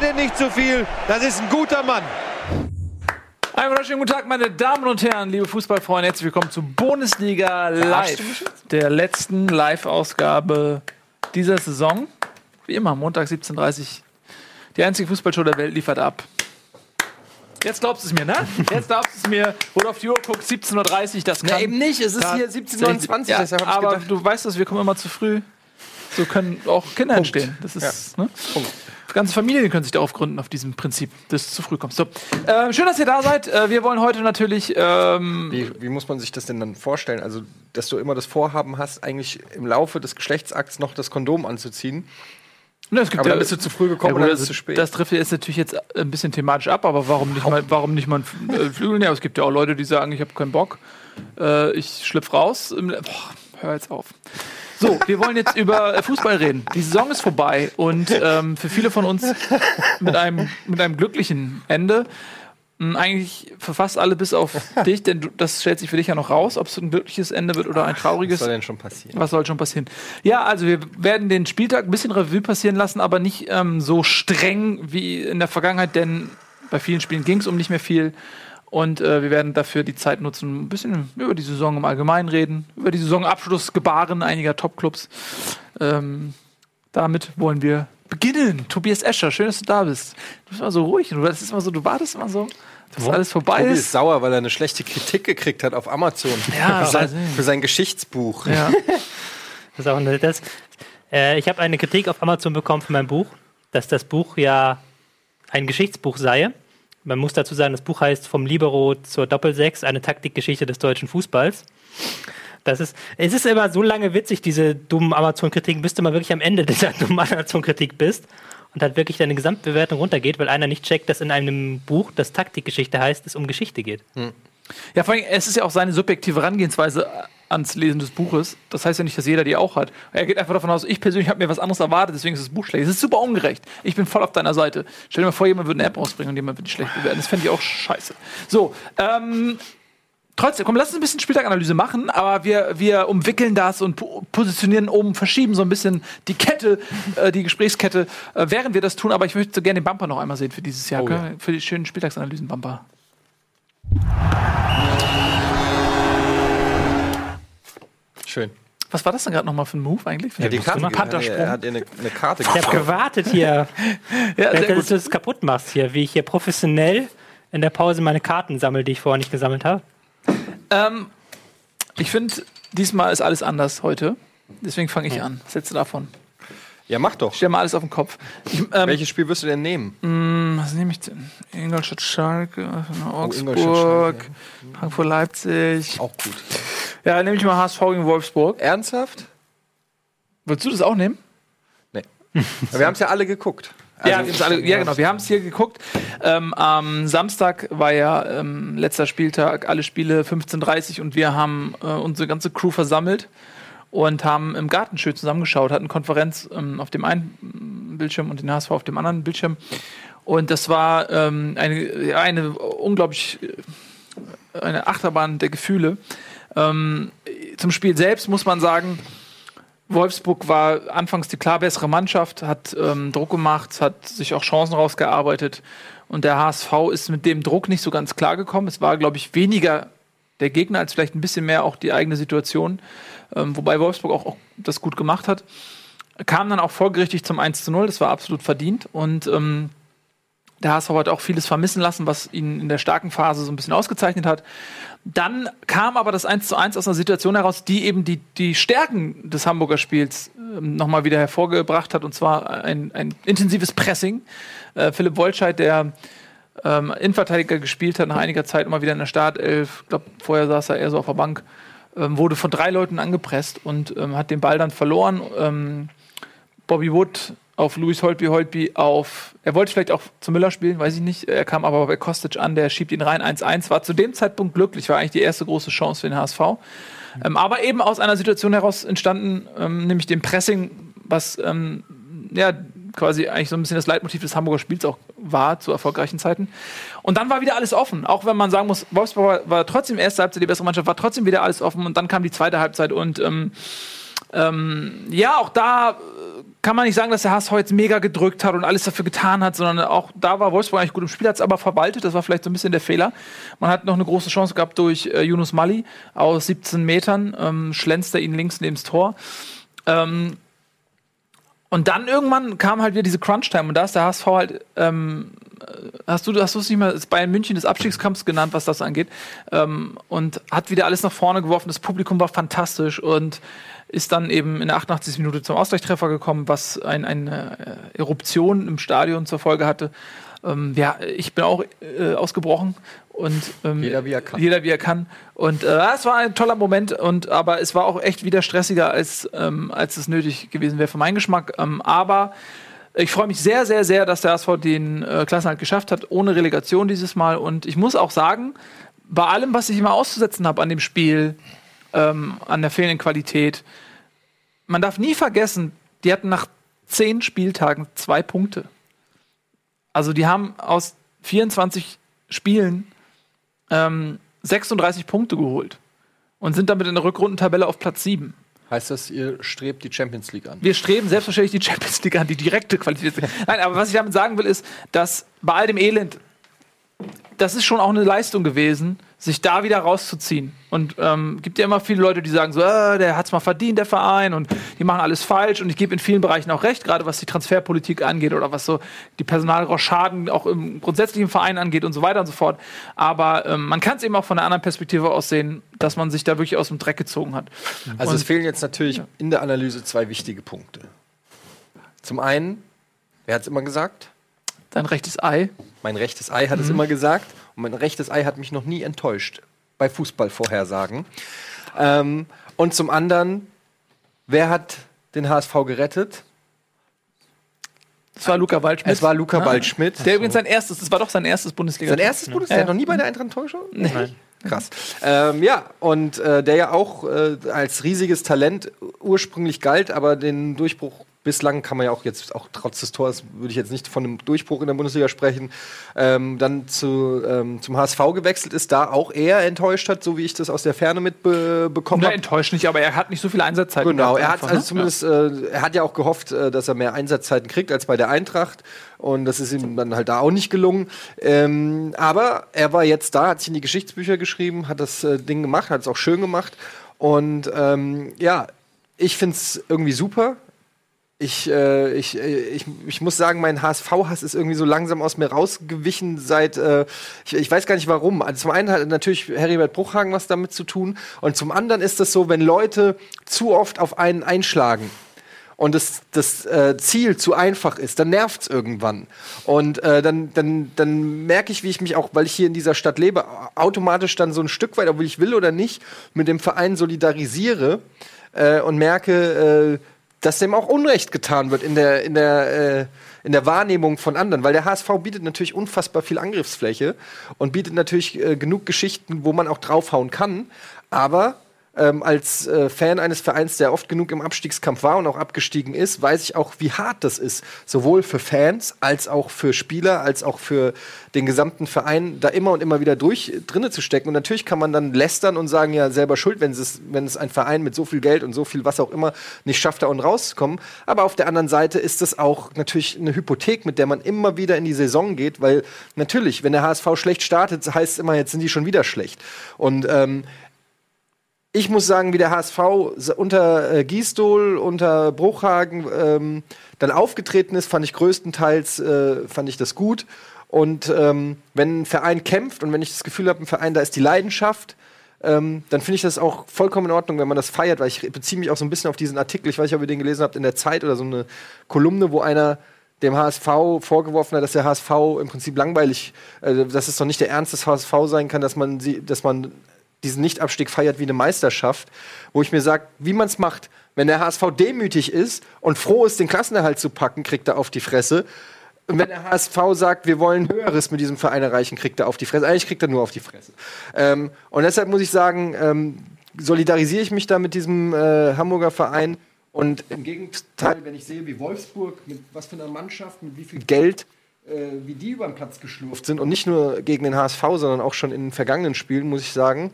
denn nicht zu viel. Das ist ein guter Mann. Einen wunderschönen guten Tag, meine Damen und Herren, liebe Fußballfreunde. Herzlich willkommen zu Bundesliga Live, der letzten Live-Ausgabe dieser Saison. Wie immer, Montag 17.30 Uhr. Die einzige Fußballshow der Welt liefert ab. Jetzt glaubst du es mir, ne? Jetzt glaubst du es mir, die Uhr guckst, 17.30 Uhr, das kann. Na, eben nicht, es ist hier 17.29 Ja, deshalb aber gedacht- du weißt das, wir kommen immer zu früh. So können auch Kinder entstehen. Das ist, ne? Ganze Familien können sich darauf gründen, auf diesem Prinzip, dass du zu früh kommst. So. Ähm, schön, dass ihr da seid. Äh, wir wollen heute natürlich ähm, Wie, wie muss man sich das denn dann vorstellen? Also, dass du immer das Vorhaben hast, eigentlich im Laufe des Geschlechtsakts noch das Kondom anzuziehen. Ne, es gibt Aber ja, dann bist du zu früh gekommen ja, gut, ist also zu spät. Das trifft jetzt natürlich jetzt ein bisschen thematisch ab, aber warum nicht mal, warum nicht mal ein äh, Flügel nehmen? Es gibt ja auch Leute, die sagen, ich habe keinen Bock, äh, ich schlüpf raus. Boah, hör jetzt auf. So, wir wollen jetzt über äh, Fußball reden. Die Saison ist vorbei und ähm, für viele von uns mit einem, mit einem glücklichen Ende. M, Eigentlich für fast alle bis auf dich, denn du, das stellt sich für dich ja noch raus, ob es ein glückliches Ende wird oder ein Was trauriges. soll denn schon passieren? Was soll schon passieren? Ja, also wir werden den Spieltag ein bisschen Revue passieren lassen, aber nicht ähm, so streng wie in der Vergangenheit, denn bei vielen Spielen ging es um nicht mehr viel. Und äh, wir werden dafür die Zeit nutzen, ein bisschen über die Saison im Allgemeinen reden, über die Saisonabschlussgebaren einiger Topclubs. Ähm, damit wollen wir beginnen. Tobias Escher, schön, dass du da bist. Du bist immer so ruhig. Du, das ist immer so, du wartest immer so, dass alles vorbei Tobi ist. ist sauer, weil er eine schlechte Kritik gekriegt hat auf Amazon. Ja, für, sein, für sein Geschichtsbuch. Ja. Das ist auch eine, das. Äh, ich habe eine Kritik auf Amazon bekommen für mein Buch, dass das Buch ja ein Geschichtsbuch sei. Man muss dazu sagen, das Buch heißt Vom Libero zur Doppelsechs, eine Taktikgeschichte des deutschen Fußballs. Das ist, es ist immer so lange witzig, diese dummen Amazon-Kritiken, bis du mal wirklich am Ende dieser dummen Amazon-Kritik bist und halt wirklich deine Gesamtbewertung runtergeht, weil einer nicht checkt, dass in einem Buch, das Taktikgeschichte heißt, es um Geschichte geht. Ja, vor allem, es ist ja auch seine subjektive Herangehensweise ans Lesen des Buches. Das heißt ja nicht, dass jeder die auch hat. Er geht einfach davon aus, ich persönlich habe mir was anderes erwartet, deswegen ist das Buch schlecht. Das ist super ungerecht. Ich bin voll auf deiner Seite. Stell dir mal vor, jemand würde eine App rausbringen und jemand würde die schlecht bewerten. Das fände ich auch scheiße. So, ähm, Trotzdem, komm, lass uns ein bisschen Spieltaganalyse machen, aber wir, wir umwickeln das und po positionieren oben, verschieben so ein bisschen die Kette, äh, die Gesprächskette, äh, während wir das tun. Aber ich möchte so gerne den Bumper noch einmal sehen für dieses Jahr, Oh, gell? für die schönen Spieltagsanalysen-Bumper. Schön. Was war das denn gerade nochmal für ein Move eigentlich? Ja, die Karte, Pantersprung. er hat ihr eine, eine Karte Ich habe gewartet hier. Ja, sehr dass gut. du es kaputt machst hier, wie ich hier professionell in der Pause meine Karten sammle, die ich vorher nicht gesammelt habe. Ähm, ich finde, diesmal ist alles anders heute. Deswegen fange ich an. Was hältst du davon? Ja, mach doch. Stell mal alles auf den Kopf. Ich, ähm, Welches Spiel wirst du denn nehmen? was nehme ich denn? Ingolstadt Schalke, Augsburg, Ingolstadt, Schalke, Frankfurt Leipzig. Auch gut. Ja, nehme ich mal HSV gegen Wolfsburg. Ernsthaft? Würdest du das auch nehmen? Nee. Wir haben es ja alle geguckt. Also, ja, alle, ja, genau. Wir haben es hier geguckt. Ähm, am Samstag war ja ähm, letzter Spieltag, alle Spiele 15.30 und wir haben äh, unsere ganze Crew versammelt und haben im Garten schön zusammengeschaut, hatten Konferenz ähm, auf dem einen Bildschirm und den HSV auf dem anderen Bildschirm. Und das war ähm, eine, eine unglaublich äh, eine Achterbahn der Gefühle. Ähm, zum Spiel selbst muss man sagen, Wolfsburg war anfangs die klar bessere Mannschaft, hat ähm, Druck gemacht, hat sich auch Chancen rausgearbeitet. Und der HSV ist mit dem Druck nicht so ganz klar gekommen. Es war, glaube ich, weniger der Gegner als vielleicht ein bisschen mehr auch die eigene Situation. Ähm, wobei Wolfsburg auch, auch das gut gemacht hat. Kam dann auch folgerichtig zum 1 zu 0, das war absolut verdient. Und ähm, der HSV hat auch vieles vermissen lassen, was ihn in der starken Phase so ein bisschen ausgezeichnet hat. Dann kam aber das 1 zu 1 aus einer Situation heraus, die eben die, die Stärken des Hamburger Spiels ähm, nochmal wieder hervorgebracht hat, und zwar ein, ein intensives Pressing. Äh, Philipp Wolscheid, der ähm, Innenverteidiger gespielt hat, nach einiger Zeit immer wieder in der Startelf, ich glaube, vorher saß er eher so auf der Bank, ähm, wurde von drei Leuten angepresst und ähm, hat den Ball dann verloren. Ähm, Bobby Wood auf Luis Holtby, Holtby auf. Er wollte vielleicht auch zu Müller spielen, weiß ich nicht. Er kam aber bei Kostic an, der schiebt ihn rein 1-1. War zu dem Zeitpunkt glücklich, war eigentlich die erste große Chance für den HSV. Ähm, aber eben aus einer Situation heraus entstanden, ähm, nämlich dem Pressing, was ähm, ja quasi eigentlich so ein bisschen das Leitmotiv des Hamburger Spiels auch war zu erfolgreichen Zeiten. Und dann war wieder alles offen, auch wenn man sagen muss, Wolfsburg war, war trotzdem erste Halbzeit die bessere Mannschaft, war trotzdem wieder alles offen und dann kam die zweite Halbzeit und ähm, ähm, ja, auch da äh, kann man nicht sagen, dass der HSV jetzt mega gedrückt hat und alles dafür getan hat, sondern auch da war Wolfsburg eigentlich gut im Spiel, hat es aber verwaltet. Das war vielleicht so ein bisschen der Fehler. Man hat noch eine große Chance gehabt durch äh, Yunus Mali aus 17 Metern, ähm, schlänzt ihn links neben das Tor. Ähm, und dann irgendwann kam halt wieder diese Crunch-Time und da ist der HSV halt, ähm, hast du hast du es nicht mal Bayern München des Abstiegskampfs genannt, was das angeht, ähm, und hat wieder alles nach vorne geworfen. Das Publikum war fantastisch und ist dann eben in der 88. Minute zum Ausgleichstreffer gekommen, was ein, eine Eruption im Stadion zur Folge hatte. Ähm, ja, ich bin auch äh, ausgebrochen und ähm, Jeder, wie er kann. Jeder wie er kann. Und äh, es war ein toller Moment und aber es war auch echt wieder stressiger als ähm, als es nötig gewesen wäre für meinen Geschmack. Ähm, aber ich freue mich sehr, sehr, sehr, dass der ASV den äh, Klassenhalt geschafft hat, ohne Relegation dieses Mal. Und ich muss auch sagen, bei allem, was ich immer auszusetzen habe an dem Spiel, ähm, an der fehlenden Qualität, man darf nie vergessen, die hatten nach zehn Spieltagen zwei Punkte. Also die haben aus 24 Spielen ähm, 36 Punkte geholt und sind damit in der Rückrundentabelle auf Platz 7. Heißt das, ihr strebt die Champions League an? Wir streben selbstverständlich die Champions League an, die direkte Qualität. Nein, aber was ich damit sagen will, ist, dass bei all dem Elend, das ist schon auch eine Leistung gewesen, sich da wieder rauszuziehen. Und ähm, gibt ja immer viele Leute, die sagen so, äh, der hat's mal verdient, der Verein, und die machen alles falsch. Und ich gebe in vielen Bereichen auch recht, gerade was die Transferpolitik angeht oder was so die Personalrochaden auch im grundsätzlichen Verein angeht und so weiter und so fort. Aber ähm, man kann es eben auch von einer anderen Perspektive aus sehen, dass man sich da wirklich aus dem Dreck gezogen hat. Also Und- es fehlen jetzt natürlich in der Analyse zwei wichtige Punkte. Zum einen, wer hat es immer gesagt? Dein rechtes Ei. Mein rechtes Ei hat es immer gesagt und mein rechtes Ei hat mich noch nie enttäuscht bei Fußballvorhersagen. Ähm, und zum anderen, wer hat den HSV gerettet? Das war Luca Waldschmidt. Es war Luca Ah. Waldschmidt. Der übrigens sein erstes, das war doch sein erstes Bundesliga. Sein erstes Bundesliga, Ja. der hat noch nie bei der Eintracht enttäuscht? Nein. Krass. Ähm, ja, und äh, der ja auch äh, als riesiges Talent ursprünglich galt, aber den Durchbruch bislang kann man ja auch jetzt, auch trotz des Tors, würde ich jetzt nicht von einem Durchbruch in der Bundesliga sprechen, ähm, dann zu, ähm, zum HSV gewechselt ist, da auch eher enttäuscht hat, so wie ich das aus der Ferne mitbekommen habe. enttäuscht nicht, aber er hat nicht so viel Einsatzzeit. Genau, er hat einfach, also ne? zumindest, äh, er hat ja auch gehofft, äh, dass er mehr Einsatzzeiten kriegt als bei der Eintracht. Und das ist ihm dann halt da auch nicht gelungen. Ähm, aber er war jetzt da, hat sich in die Geschichtsbücher geschrieben, hat das äh, Ding gemacht, hat es auch schön gemacht. Und ähm, ja, ich finde es irgendwie super. Ich, äh, ich, äh, ich, ich muss sagen, mein HSV-Hass ist irgendwie so langsam aus mir rausgewichen seit, äh, ich, ich weiß gar nicht warum. Also zum einen hat natürlich Heribert Bruchhagen was damit zu tun und zum anderen ist es so, wenn Leute zu oft auf einen einschlagen und das, das äh, Ziel zu einfach ist, dann nervt's irgendwann. Und äh, dann, dann, dann merke ich, wie ich mich auch, weil ich hier in dieser Stadt lebe, automatisch dann so ein Stück weit, obwohl ich will oder nicht, mit dem Verein solidarisiere äh, und merke, äh, dass dem auch Unrecht getan wird in der, in der, äh, in der Wahrnehmung von anderen. Weil der HSV bietet natürlich unfassbar viel Angriffsfläche und bietet natürlich äh, genug Geschichten, wo man auch draufhauen kann. Aber ähm, als äh, Fan eines Vereins, der oft genug im Abstiegskampf war und auch abgestiegen ist, weiß ich auch, wie hart das ist. Sowohl für Fans als auch für Spieler, als auch für den gesamten Verein, da immer und immer wieder durch drinne zu stecken. Und natürlich kann man dann lästern und sagen, ja, selber schuld, wenn es, wenn es ein Verein mit so viel Geld und so viel was auch immer nicht schafft, da unten rauszukommen. Aber auf der anderen Seite ist es auch natürlich eine Hypothek, mit der man immer wieder in die Saison geht, weil natürlich, wenn der HSV schlecht startet, heißt es immer, jetzt sind die schon wieder schlecht. Und ähm, ich muss sagen, wie der HSV unter äh, Giesdohl, unter Bruchhagen ähm, dann aufgetreten ist, fand ich größtenteils äh, fand ich das gut. Und ähm, wenn ein Verein kämpft und wenn ich das Gefühl habe, ein Verein, da ist die Leidenschaft, ähm, dann finde ich das auch vollkommen in Ordnung, wenn man das feiert, weil ich beziehe mich auch so ein bisschen auf diesen Artikel, ich weiß nicht, ob ihr den gelesen habt, in der Zeit oder so eine Kolumne, wo einer dem HSV vorgeworfen hat, dass der HSV im Prinzip langweilig, äh, dass es doch nicht der Ernst des HSV sein kann, dass man sie, dass man diesen Nichtabstieg feiert wie eine Meisterschaft, wo ich mir sage, wie man es macht. Wenn der HSV demütig ist und froh ist, den Klassenerhalt zu packen, kriegt er auf die Fresse. Und wenn der HSV sagt, wir wollen Höheres mit diesem Verein erreichen, kriegt er auf die Fresse. Eigentlich kriegt er nur auf die Fresse. Ähm, und deshalb muss ich sagen, ähm, solidarisiere ich mich da mit diesem äh, Hamburger Verein. Und im Gegenteil, wenn ich sehe, wie Wolfsburg, mit was für einer Mannschaft, mit wie viel Geld, wie die über den Platz geschlurft sind und nicht nur gegen den HSV, sondern auch schon in den vergangenen Spielen, muss ich sagen,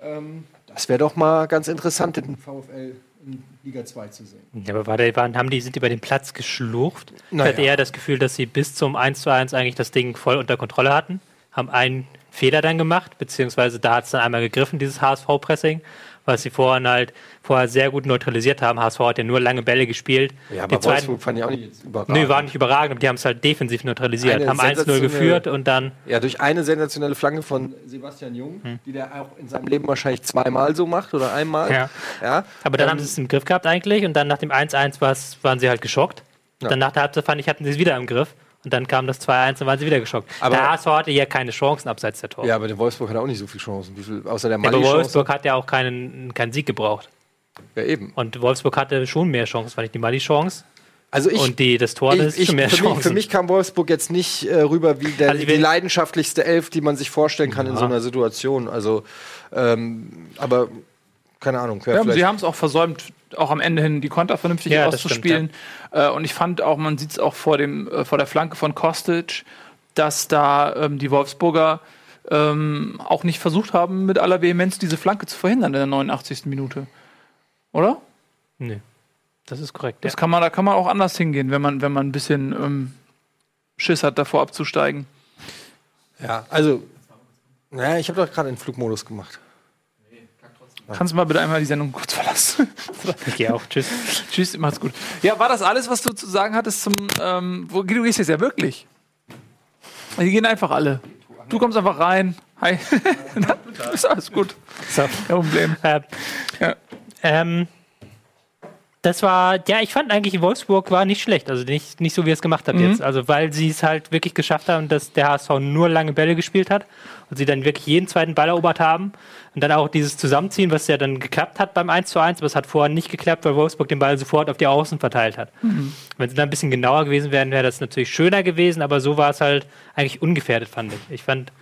ähm, das wäre doch mal ganz interessant, den VfL in Liga 2 zu sehen. Ja, aber war der, waren, haben die, sind die bei dem Platz geschlurft? Ich Naja. hatte eher das Gefühl, dass sie bis zum 1 zu 1 eigentlich das Ding voll unter Kontrolle hatten. Haben einen Fehler dann gemacht, beziehungsweise da hat es dann einmal gegriffen, dieses HSV-Pressing, was sie vorhin halt vorher sehr gut neutralisiert haben. HSV hat ja nur lange Bälle gespielt. Ja, aber Die zweiten- Wolfsburg fand ich auch nicht überragend. Nö, war nicht überragend, aber die haben es halt defensiv neutralisiert. Eine haben 1-0 sensationelle- geführt und dann Ja, durch eine sensationelle Flanke von Sebastian Jung, Hm. die der auch in seinem Leben wahrscheinlich zweimal so macht oder einmal. Ja. ja. Aber dann Ähm, haben sie es im Griff gehabt eigentlich und dann nach dem 1-1 war's- waren sie halt geschockt. Ja. Dann nach der Halbzeit fand ich, hatten sie es wieder im Griff. Und dann kam das 2-1 und waren sie wieder geschockt. Aber- der HSV hatte ja keine Chancen abseits der Tore. Ja, aber der Wolfsburg hat auch nicht so viele Chancen. Wie viel, außer der aber Mali-Chance. Wolfsburg hat ja auch keinen, keinen Sieg gebraucht. Ja, eben. Und Wolfsburg hatte schon mehr Chancen, fand ich die Mali-Chance. Also ich, Und die, das Tor, das ich, ist ich, schon mehr für, mich, Chancen. für mich kam Wolfsburg jetzt nicht äh, rüber wie der, Also die leidenschaftlichste Elf, die man sich vorstellen kann in Ja. so einer Situation. Also, ähm, aber keine Ahnung. Ja, aber sie haben es auch versäumt, auch am Ende hin die Konter vernünftig Ja, auszuspielen. Äh, und ich fand auch, man sieht es auch vor, dem, äh, vor der Flanke von Kostic, dass da ähm, die Wolfsburger ähm, auch nicht versucht haben, mit aller Vehemenz diese Flanke zu verhindern in der 89. Minute. Oder? Nee, das ist korrekt. Das Ja. kann man, da kann man auch anders hingehen, wenn man, wenn man ein bisschen ähm, Schiss hat, davor abzusteigen. ja, also, naja, ich habe doch gerade den Flugmodus gemacht. Kannst du mal bitte einmal die Sendung kurz verlassen? Ich gehe auch. Tschüss. Tschüss, macht's gut. Ja, war das alles, was du zu sagen hattest zum. Ähm, wo, du gehst jetzt ja wirklich. Die gehen einfach alle. Du kommst einfach rein. Hi. ist alles gut. So. Kein Problem. Äh, Ja. Ähm, das war, ja, ich fand eigentlich Wolfsburg war nicht schlecht. Also nicht, nicht so, wie ihr es gemacht habt Mhm. jetzt. Also weil sie es halt wirklich geschafft haben, dass der HSV nur lange Bälle gespielt hat und sie dann wirklich jeden zweiten Ball erobert haben. Und dann auch dieses Zusammenziehen, was ja dann geklappt hat beim 1 zu 1, aber es hat vorher nicht geklappt, weil Wolfsburg den Ball sofort auf die Außen verteilt hat. Mhm. Wenn sie dann ein bisschen genauer gewesen wären, wäre das natürlich schöner gewesen, aber so war es halt eigentlich ungefährdet, fand ich. Ich fand,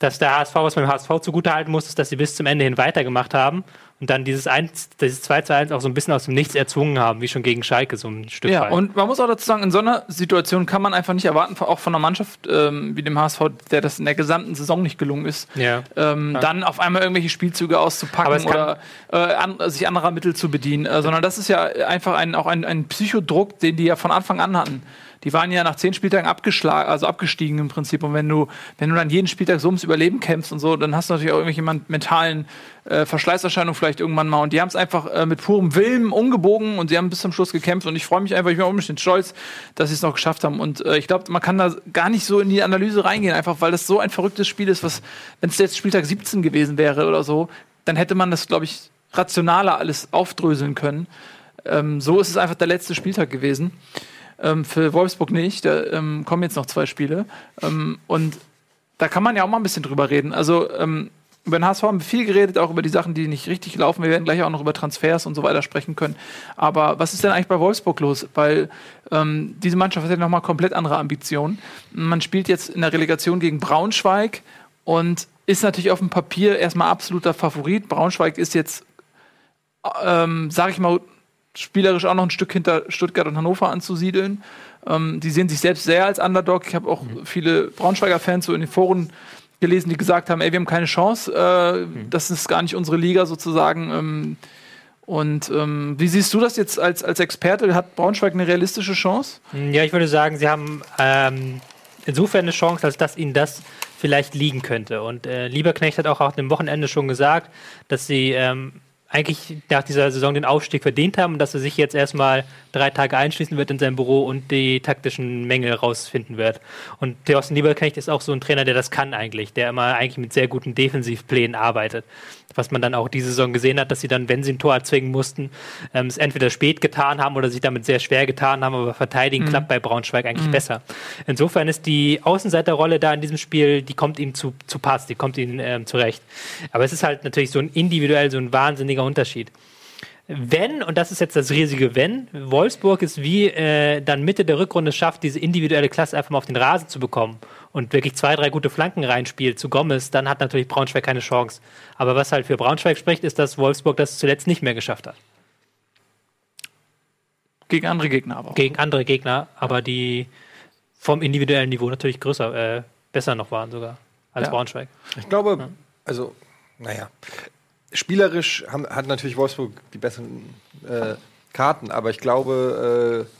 dass der HSV, was man dem HSV zugutehalten muss, ist, dass sie bis zum Ende hin weitergemacht haben und dann dieses, 1, dieses 2 zu 1 auch so ein bisschen aus dem Nichts erzwungen haben, wie schon gegen Schalke so ein Stück Ja, weit. und man muss auch dazu sagen, in so einer Situation kann man einfach nicht erwarten, auch von einer Mannschaft ähm, wie dem HSV, der das in der gesamten Saison nicht gelungen ist, ja. ähm, dann auf einmal irgendwelche Spielzüge auszupacken oder äh, an, sich anderer Mittel zu bedienen, äh, sondern das ist ja einfach ein, auch ein, ein Psychodruck, den die ja von Anfang an hatten. Die waren ja nach zehn Spieltagen abgeschlagen, also abgestiegen im Prinzip. Und wenn du, wenn du dann jeden Spieltag so ums Überleben kämpfst und so, dann hast du natürlich auch irgendwelche mentalen äh, Verschleißerscheinungen vielleicht irgendwann mal. Und die haben es einfach äh, mit purem Willen umgebogen und sie haben bis zum Schluss gekämpft. Und ich freue mich einfach, ich bin auch ein bisschen stolz, dass sie es noch geschafft haben. Und äh, ich glaube, man kann da gar nicht so in die Analyse reingehen, einfach weil das so ein verrücktes Spiel ist, was, wenn es jetzt Spieltag 17 gewesen wäre oder so, dann hätte man das, glaube ich, rationaler alles aufdröseln können. Ähm, so ist es einfach der letzte Spieltag gewesen. Ähm, für Wolfsburg nicht. Da ähm, kommen jetzt noch zwei Spiele. Ähm, und da kann man ja auch mal ein bisschen drüber reden. Also ähm, über den HSV haben wir viel geredet, auch über die Sachen, die nicht richtig laufen. Wir werden gleich auch noch über Transfers und so weiter sprechen können. Aber was ist denn eigentlich bei Wolfsburg los? Weil ähm, diese Mannschaft hat ja nochmal komplett andere Ambitionen. Man spielt jetzt in der Relegation gegen Braunschweig und ist natürlich auf dem Papier erstmal absoluter Favorit. Braunschweig ist jetzt, ähm, sag ich mal, spielerisch auch noch ein Stück hinter Stuttgart und Hannover anzusiedeln. Ähm, die sehen sich selbst sehr als Underdog. Ich habe auch viele Braunschweiger-Fans so in den Foren gelesen, die gesagt haben, ey, wir haben keine Chance, äh, das ist gar nicht unsere Liga sozusagen. Ähm, und ähm, wie siehst du das jetzt als, als Experte? Hat Braunschweig eine realistische Chance? Ja, ich würde sagen, sie haben ähm, insofern eine Chance, als dass ihnen das vielleicht liegen könnte. Und äh, Lieberknecht hat auch auf dem Wochenende schon gesagt, dass sie ähm, eigentlich nach dieser Saison den Aufstieg verdient haben und dass er sich jetzt erstmal drei Tage einschließen wird in seinem Büro und die taktischen Mängel rausfinden wird. Und Thorsten Lieberknecht ist auch so ein Trainer, der das kann eigentlich, der immer eigentlich mit sehr guten Defensivplänen arbeitet. Was man dann auch diese Saison gesehen hat, dass sie dann, wenn sie ein Tor erzwingen mussten, ähm, es entweder spät getan haben oder sich damit sehr schwer getan haben, aber verteidigen klappt bei Braunschweig eigentlich besser. Insofern ist die Außenseiterrolle da in diesem Spiel, die kommt ihm zu, zu Pass, die kommt ihm ähm, zurecht. Aber es ist halt natürlich so ein individuell, so ein wahnsinniger Unterschied. Wenn, und das ist jetzt das riesige Wenn, Wolfsburg es wie äh, dann Mitte der Rückrunde schafft, diese individuelle Klasse einfach mal auf den Rasen zu bekommen und wirklich zwei, drei gute Flanken reinspielt zu Gomez, dann hat natürlich Braunschweig keine Chance. Aber was halt für Braunschweig spricht, ist, dass Wolfsburg das zuletzt nicht mehr geschafft hat. Gegen andere Gegner aber auch. Gegen andere Gegner, aber die vom individuellen Niveau natürlich größer, äh, besser noch waren sogar als Ja. Braunschweig. Ich glaube, also, naja. spielerisch haben, hat natürlich Wolfsburg die besseren äh, Karten, aber ich glaube, äh,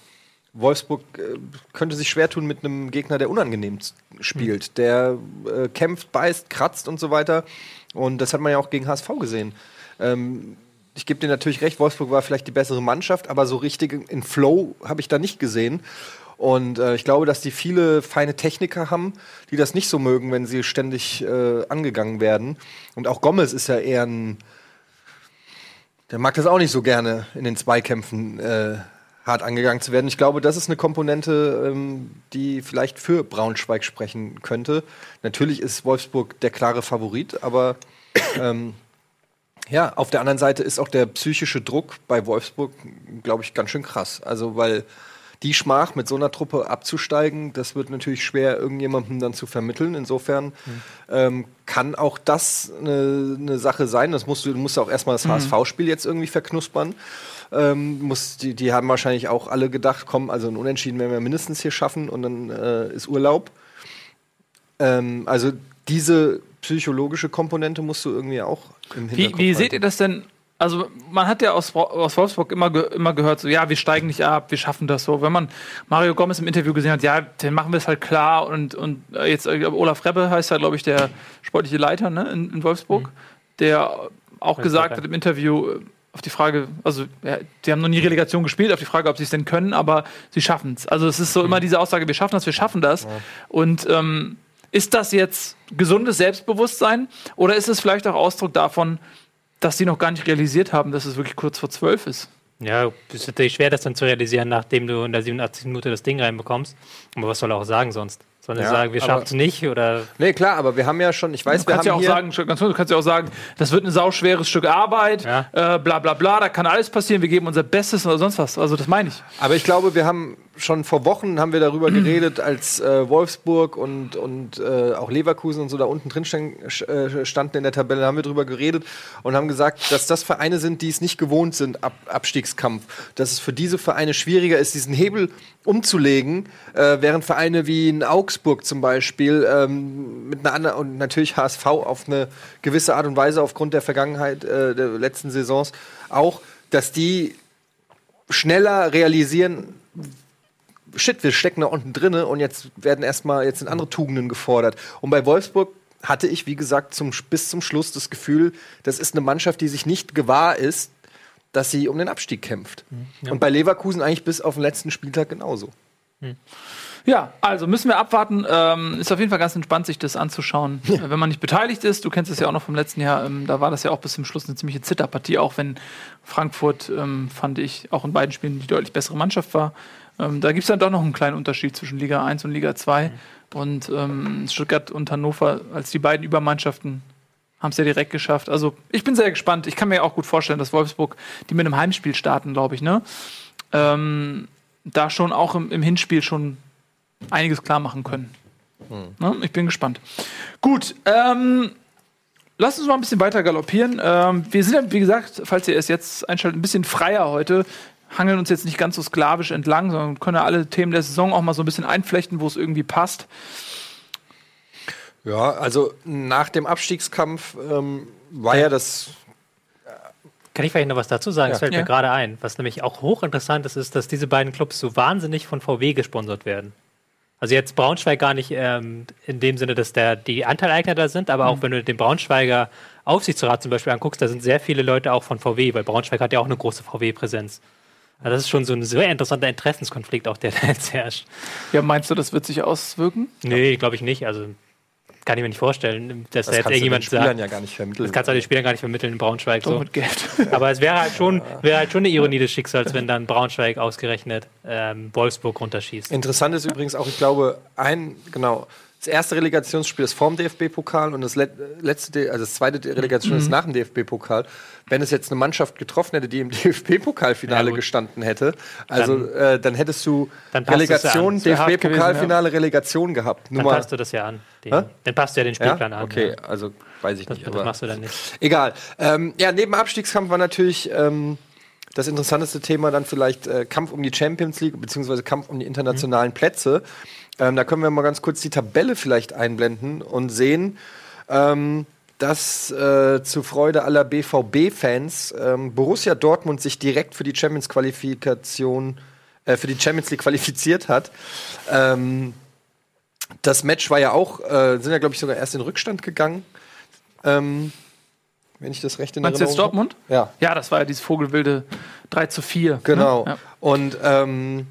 Wolfsburg äh, könnte sich schwer tun mit einem Gegner, der unangenehm spielt, der äh, kämpft, beißt, kratzt und so weiter. Und das hat man ja auch gegen HSV gesehen. Ähm, ich gebe dir natürlich recht, Wolfsburg war vielleicht die bessere Mannschaft, aber so richtig in Flow habe ich da nicht gesehen. Und äh, ich glaube, dass die viele feine Techniker haben, die das nicht so mögen, wenn sie ständig äh, angegangen werden. Und auch Gomez ist ja eher ein. Der mag das auch nicht so gerne, in den Zweikämpfen äh, hart angegangen zu werden. Ich glaube, das ist eine Komponente, ähm, die vielleicht für Braunschweig sprechen könnte. Natürlich ist Wolfsburg der klare Favorit, aber ähm, ja, auf der anderen Seite ist auch der psychische Druck bei Wolfsburg, glaube ich, ganz schön krass. Also, weil die Schmach mit so einer Truppe abzusteigen, das wird natürlich schwer, irgendjemandem dann zu vermitteln. Insofern ähm, kann auch das eine, eine Sache sein. Das musst du, du musst auch erstmal das HSV-Spiel jetzt irgendwie verknuspern. Ähm, muss, die, die haben wahrscheinlich auch alle gedacht, komm, also ein Unentschieden werden wir mindestens hier schaffen und dann äh, ist Urlaub. Ähm, also diese psychologische Komponente musst du irgendwie auch im Wie, Hinterkopf wie seht halten. ihr das denn? Also, man hat ja aus, aus Wolfsburg immer, ge immer gehört, so, ja, wir steigen nicht ab, wir schaffen das so. Wenn man Mario Gomez im Interview gesehen hat, ja, dann machen wir es halt klar. Und, und äh, jetzt, äh, Olaf Rebbe heißt ja, glaube ich, der sportliche Leiter ne, in, in Wolfsburg, der auch Weiß gesagt ich hat im Interview, äh, auf die Frage, also ja, die haben noch nie Relegation gespielt, auf die Frage, ob sie es denn können, aber sie schaffen es. Also es ist so immer diese Aussage, wir schaffen das, wir schaffen das. Und ähm, ist das jetzt gesundes Selbstbewusstsein oder ist es vielleicht auch Ausdruck davon, dass sie noch gar nicht realisiert haben, dass es wirklich kurz vor zwölf ist? Ja, es ist natürlich schwer, das dann zu realisieren, nachdem du in der 87. Minute das Ding reinbekommst. Aber was soll er auch sagen sonst? Soll er Ja, sagen, wir schaffen es nicht? Oder Nee, klar, aber wir haben ja schon, ich weiß, Du wir kannst haben ja auch hier sagen, ganz kurz, du kannst ja auch sagen, das wird ein sauschweres Stück Arbeit, Ja. äh, bla bla bla, da kann alles passieren, wir geben unser Bestes oder sonst was. Also das meine ich. Aber ich glaube, wir haben schon vor Wochen haben wir darüber geredet, als äh, Wolfsburg und, und äh, auch Leverkusen und so da unten drin äh, standen in der Tabelle, haben wir darüber geredet und haben gesagt, dass das Vereine sind, die es nicht gewohnt sind, Ab Abstiegskampf. Dass es für diese Vereine schwieriger ist, diesen Hebel umzulegen, äh, während Vereine wie in Augsburg zum Beispiel ähm, mit einer anderen und natürlich HSV auf eine gewisse Art und Weise aufgrund der Vergangenheit äh, der letzten Saisons auch, dass die schneller realisieren, shit, wir stecken da unten drinne und jetzt werden erstmal jetzt sind andere Tugenden gefordert. Und bei Wolfsburg hatte ich, wie gesagt, zum, bis zum Schluss das Gefühl, das ist eine Mannschaft, die sich nicht gewahr ist, dass sie um den Abstieg kämpft. Und bei Leverkusen eigentlich bis auf den letzten Spieltag genauso. Ja, also müssen wir abwarten. Ähm, ist auf jeden Fall ganz entspannt, sich das anzuschauen. Äh, Wenn man nicht beteiligt ist, du kennst es ja auch noch vom letzten Jahr, ähm, da war das ja auch bis zum Schluss eine ziemliche Zitterpartie, auch wenn Frankfurt, ähm, fand ich, auch in beiden Spielen die deutlich bessere Mannschaft war. Ähm, da gibt es dann doch noch einen kleinen Unterschied zwischen Liga 1 und Liga 2. Und ähm, Stuttgart und Hannover als die beiden Übermannschaften haben es ja direkt geschafft. Also ich bin sehr gespannt. Ich kann mir auch gut vorstellen, dass Wolfsburg, die mit einem Heimspiel starten, glaube ich, ne? Ähm, da schon auch im, im Hinspiel schon einiges klar machen können. Ne? Ich bin gespannt. Gut, ähm, lasst uns mal ein bisschen weiter galoppieren. Ähm, wir sind, ja, wie gesagt, falls ihr es jetzt einschaltet, ein bisschen freier heute. Hangeln uns jetzt nicht ganz so sklavisch entlang, sondern können ja alle Themen der Saison auch mal so ein bisschen einflechten, wo es irgendwie passt. Ja, also nach dem Abstiegskampf ähm, war ja das kann ich vielleicht noch was dazu sagen? Das fällt Ja. mir gerade ein. Was nämlich auch hochinteressant ist, ist, dass diese beiden Clubs so wahnsinnig von VW gesponsert werden. Also jetzt Braunschweig gar nicht ähm, in dem Sinne, dass der, die Anteileigner da sind, aber auch wenn du den Braunschweiger Aufsichtsrat zum Beispiel anguckst, da sind sehr viele Leute auch von VW, weil Braunschweig hat ja auch eine große VW-Präsenz. Also das ist schon so ein sehr interessanter Interessenskonflikt, auch der da jetzt herrscht. Ja, meinst du, das wird sich auswirken? Nee, glaube ich nicht. Also kann ich mir nicht vorstellen, dass das da jetzt kannst du den irgendjemand Spielern sagt, ja gar nicht vermitteln. das kannst du den Spielern gar nicht vermitteln in Braunschweig. So So. mit Geld. Aber es wäre halt schon, wäre halt schon eine Ironie des Schicksals, wenn dann Braunschweig ausgerechnet ähm, Wolfsburg runterschießt. Interessant ist übrigens auch, ich glaube, ein, genau, das erste Relegationsspiel ist vorm DFB-Pokal und das let, letzte, also das zweite Relegation ist nach dem DFB-Pokal. Wenn es jetzt eine Mannschaft getroffen hätte, die im DFB-Pokalfinale Ja, gestanden hätte, also Dann- äh, dann hättest du Dann Relegation, DFB-Pokalfinale, Relegation gehabt. Dann Nummer, passt du das ja an. Den, dann passt du ja den Spielplan ja? an. Okay, Ja. also weiß ich Das, nicht. das machst du dann nicht. Egal. Ähm, ja, neben Abstiegskampf war natürlich ähm, das interessanteste Thema dann vielleicht äh, Kampf um die Champions League beziehungsweise Kampf um die internationalen Plätze. Ähm, da können wir mal ganz kurz die Tabelle vielleicht einblenden und sehen, ähm, dass äh, zu Freude aller BVB-Fans ähm, Borussia Dortmund sich direkt für die Champions-Qualifikation, äh, für die Champions League qualifiziert hat. Ähm, das Match war ja auch, äh, sind ja glaube ich sogar erst in Rückstand gegangen. Ähm, wenn ich das recht in Meinst du jetzt Dortmund? Ja. Ja, das war ja dieses Vogelwilde 3 zu 4. Genau. Ne? Ja. Und ähm,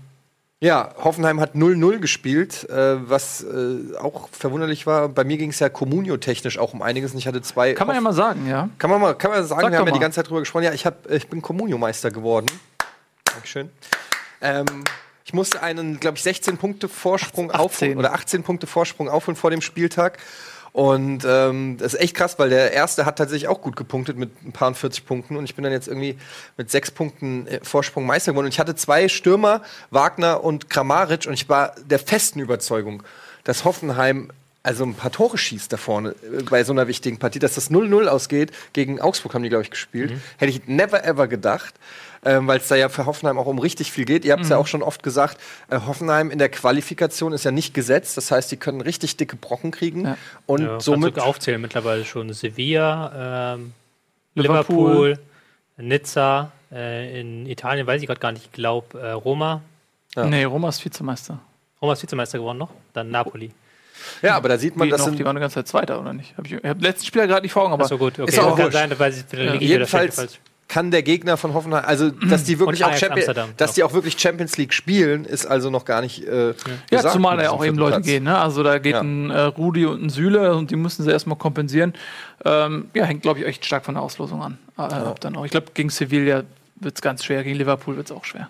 ja, Hoffenheim hat 0-0 gespielt, äh, was äh, auch verwunderlich war. Bei mir ging es ja kommunio-technisch auch um einiges. Und ich hatte zwei. Kann man ja mal sagen, ja. Kann man mal, kann man sagen, Sag wir haben ja die mal. ganze Zeit drüber gesprochen. Ja, ich, hab, ich bin Kommunio-Meister geworden. Dankeschön. Ähm, ich musste einen, glaube ich, 16 Punkte Vorsprung 18. aufholen oder 18 Punkte Vorsprung aufholen vor dem Spieltag. Und ähm, das ist echt krass, weil der erste hat tatsächlich auch gut gepunktet mit ein paar und 40 Punkten und ich bin dann jetzt irgendwie mit sechs Punkten äh, Vorsprung Meister geworden. Und ich hatte zwei Stürmer, Wagner und Kramaric, und ich war der festen Überzeugung, dass Hoffenheim also ein paar Tore schießt da vorne äh, bei so einer wichtigen Partie, dass das 0-0 ausgeht. Gegen Augsburg haben die, glaube ich, gespielt. Hätte ich never ever gedacht. Ähm, Weil es da ja für Hoffenheim auch um richtig viel geht. Ihr habt es ja auch schon oft gesagt, äh, Hoffenheim in der Qualifikation ist ja nicht gesetzt. Das heißt, die können richtig dicke Brocken kriegen. Ja. Und Ja, somit aufzählen mittlerweile schon. Sevilla, ähm, Liverpool. Liverpool, Nizza, äh, in Italien weiß ich gerade gar nicht, ich glaube äh, Roma. Ja. Nee, Roma ist Vizemeister. Roma ist Vizemeister geworden noch, dann Napoli. Ja, aber da sieht man, Die, das noch, sind die waren eine ganze Zeit Zweiter, oder nicht? Hab ich ich habe letzten Spieler gerade nicht vor Augen, aber Achso, gut, okay. ist auch kann sein, ich, ich wieder jedenfalls. Kann der Gegner von Hoffenheim, also dass die wirklich auch Amsterdam dass die auch wirklich Champions League spielen, ist also noch gar nicht äh, Ja, gesagt zumal da ja auch eben Leute Platz. gehen. Ne? Also da geht Ja. ein äh, Rudi und ein Süle und die mussten sie erstmal kompensieren. Ähm, ja, hängt, glaube ich, echt stark von der Auslosung an. Äh, ob dann auch. Ich glaube, gegen Sevilla wird es ganz schwer, gegen Liverpool wird es auch schwer.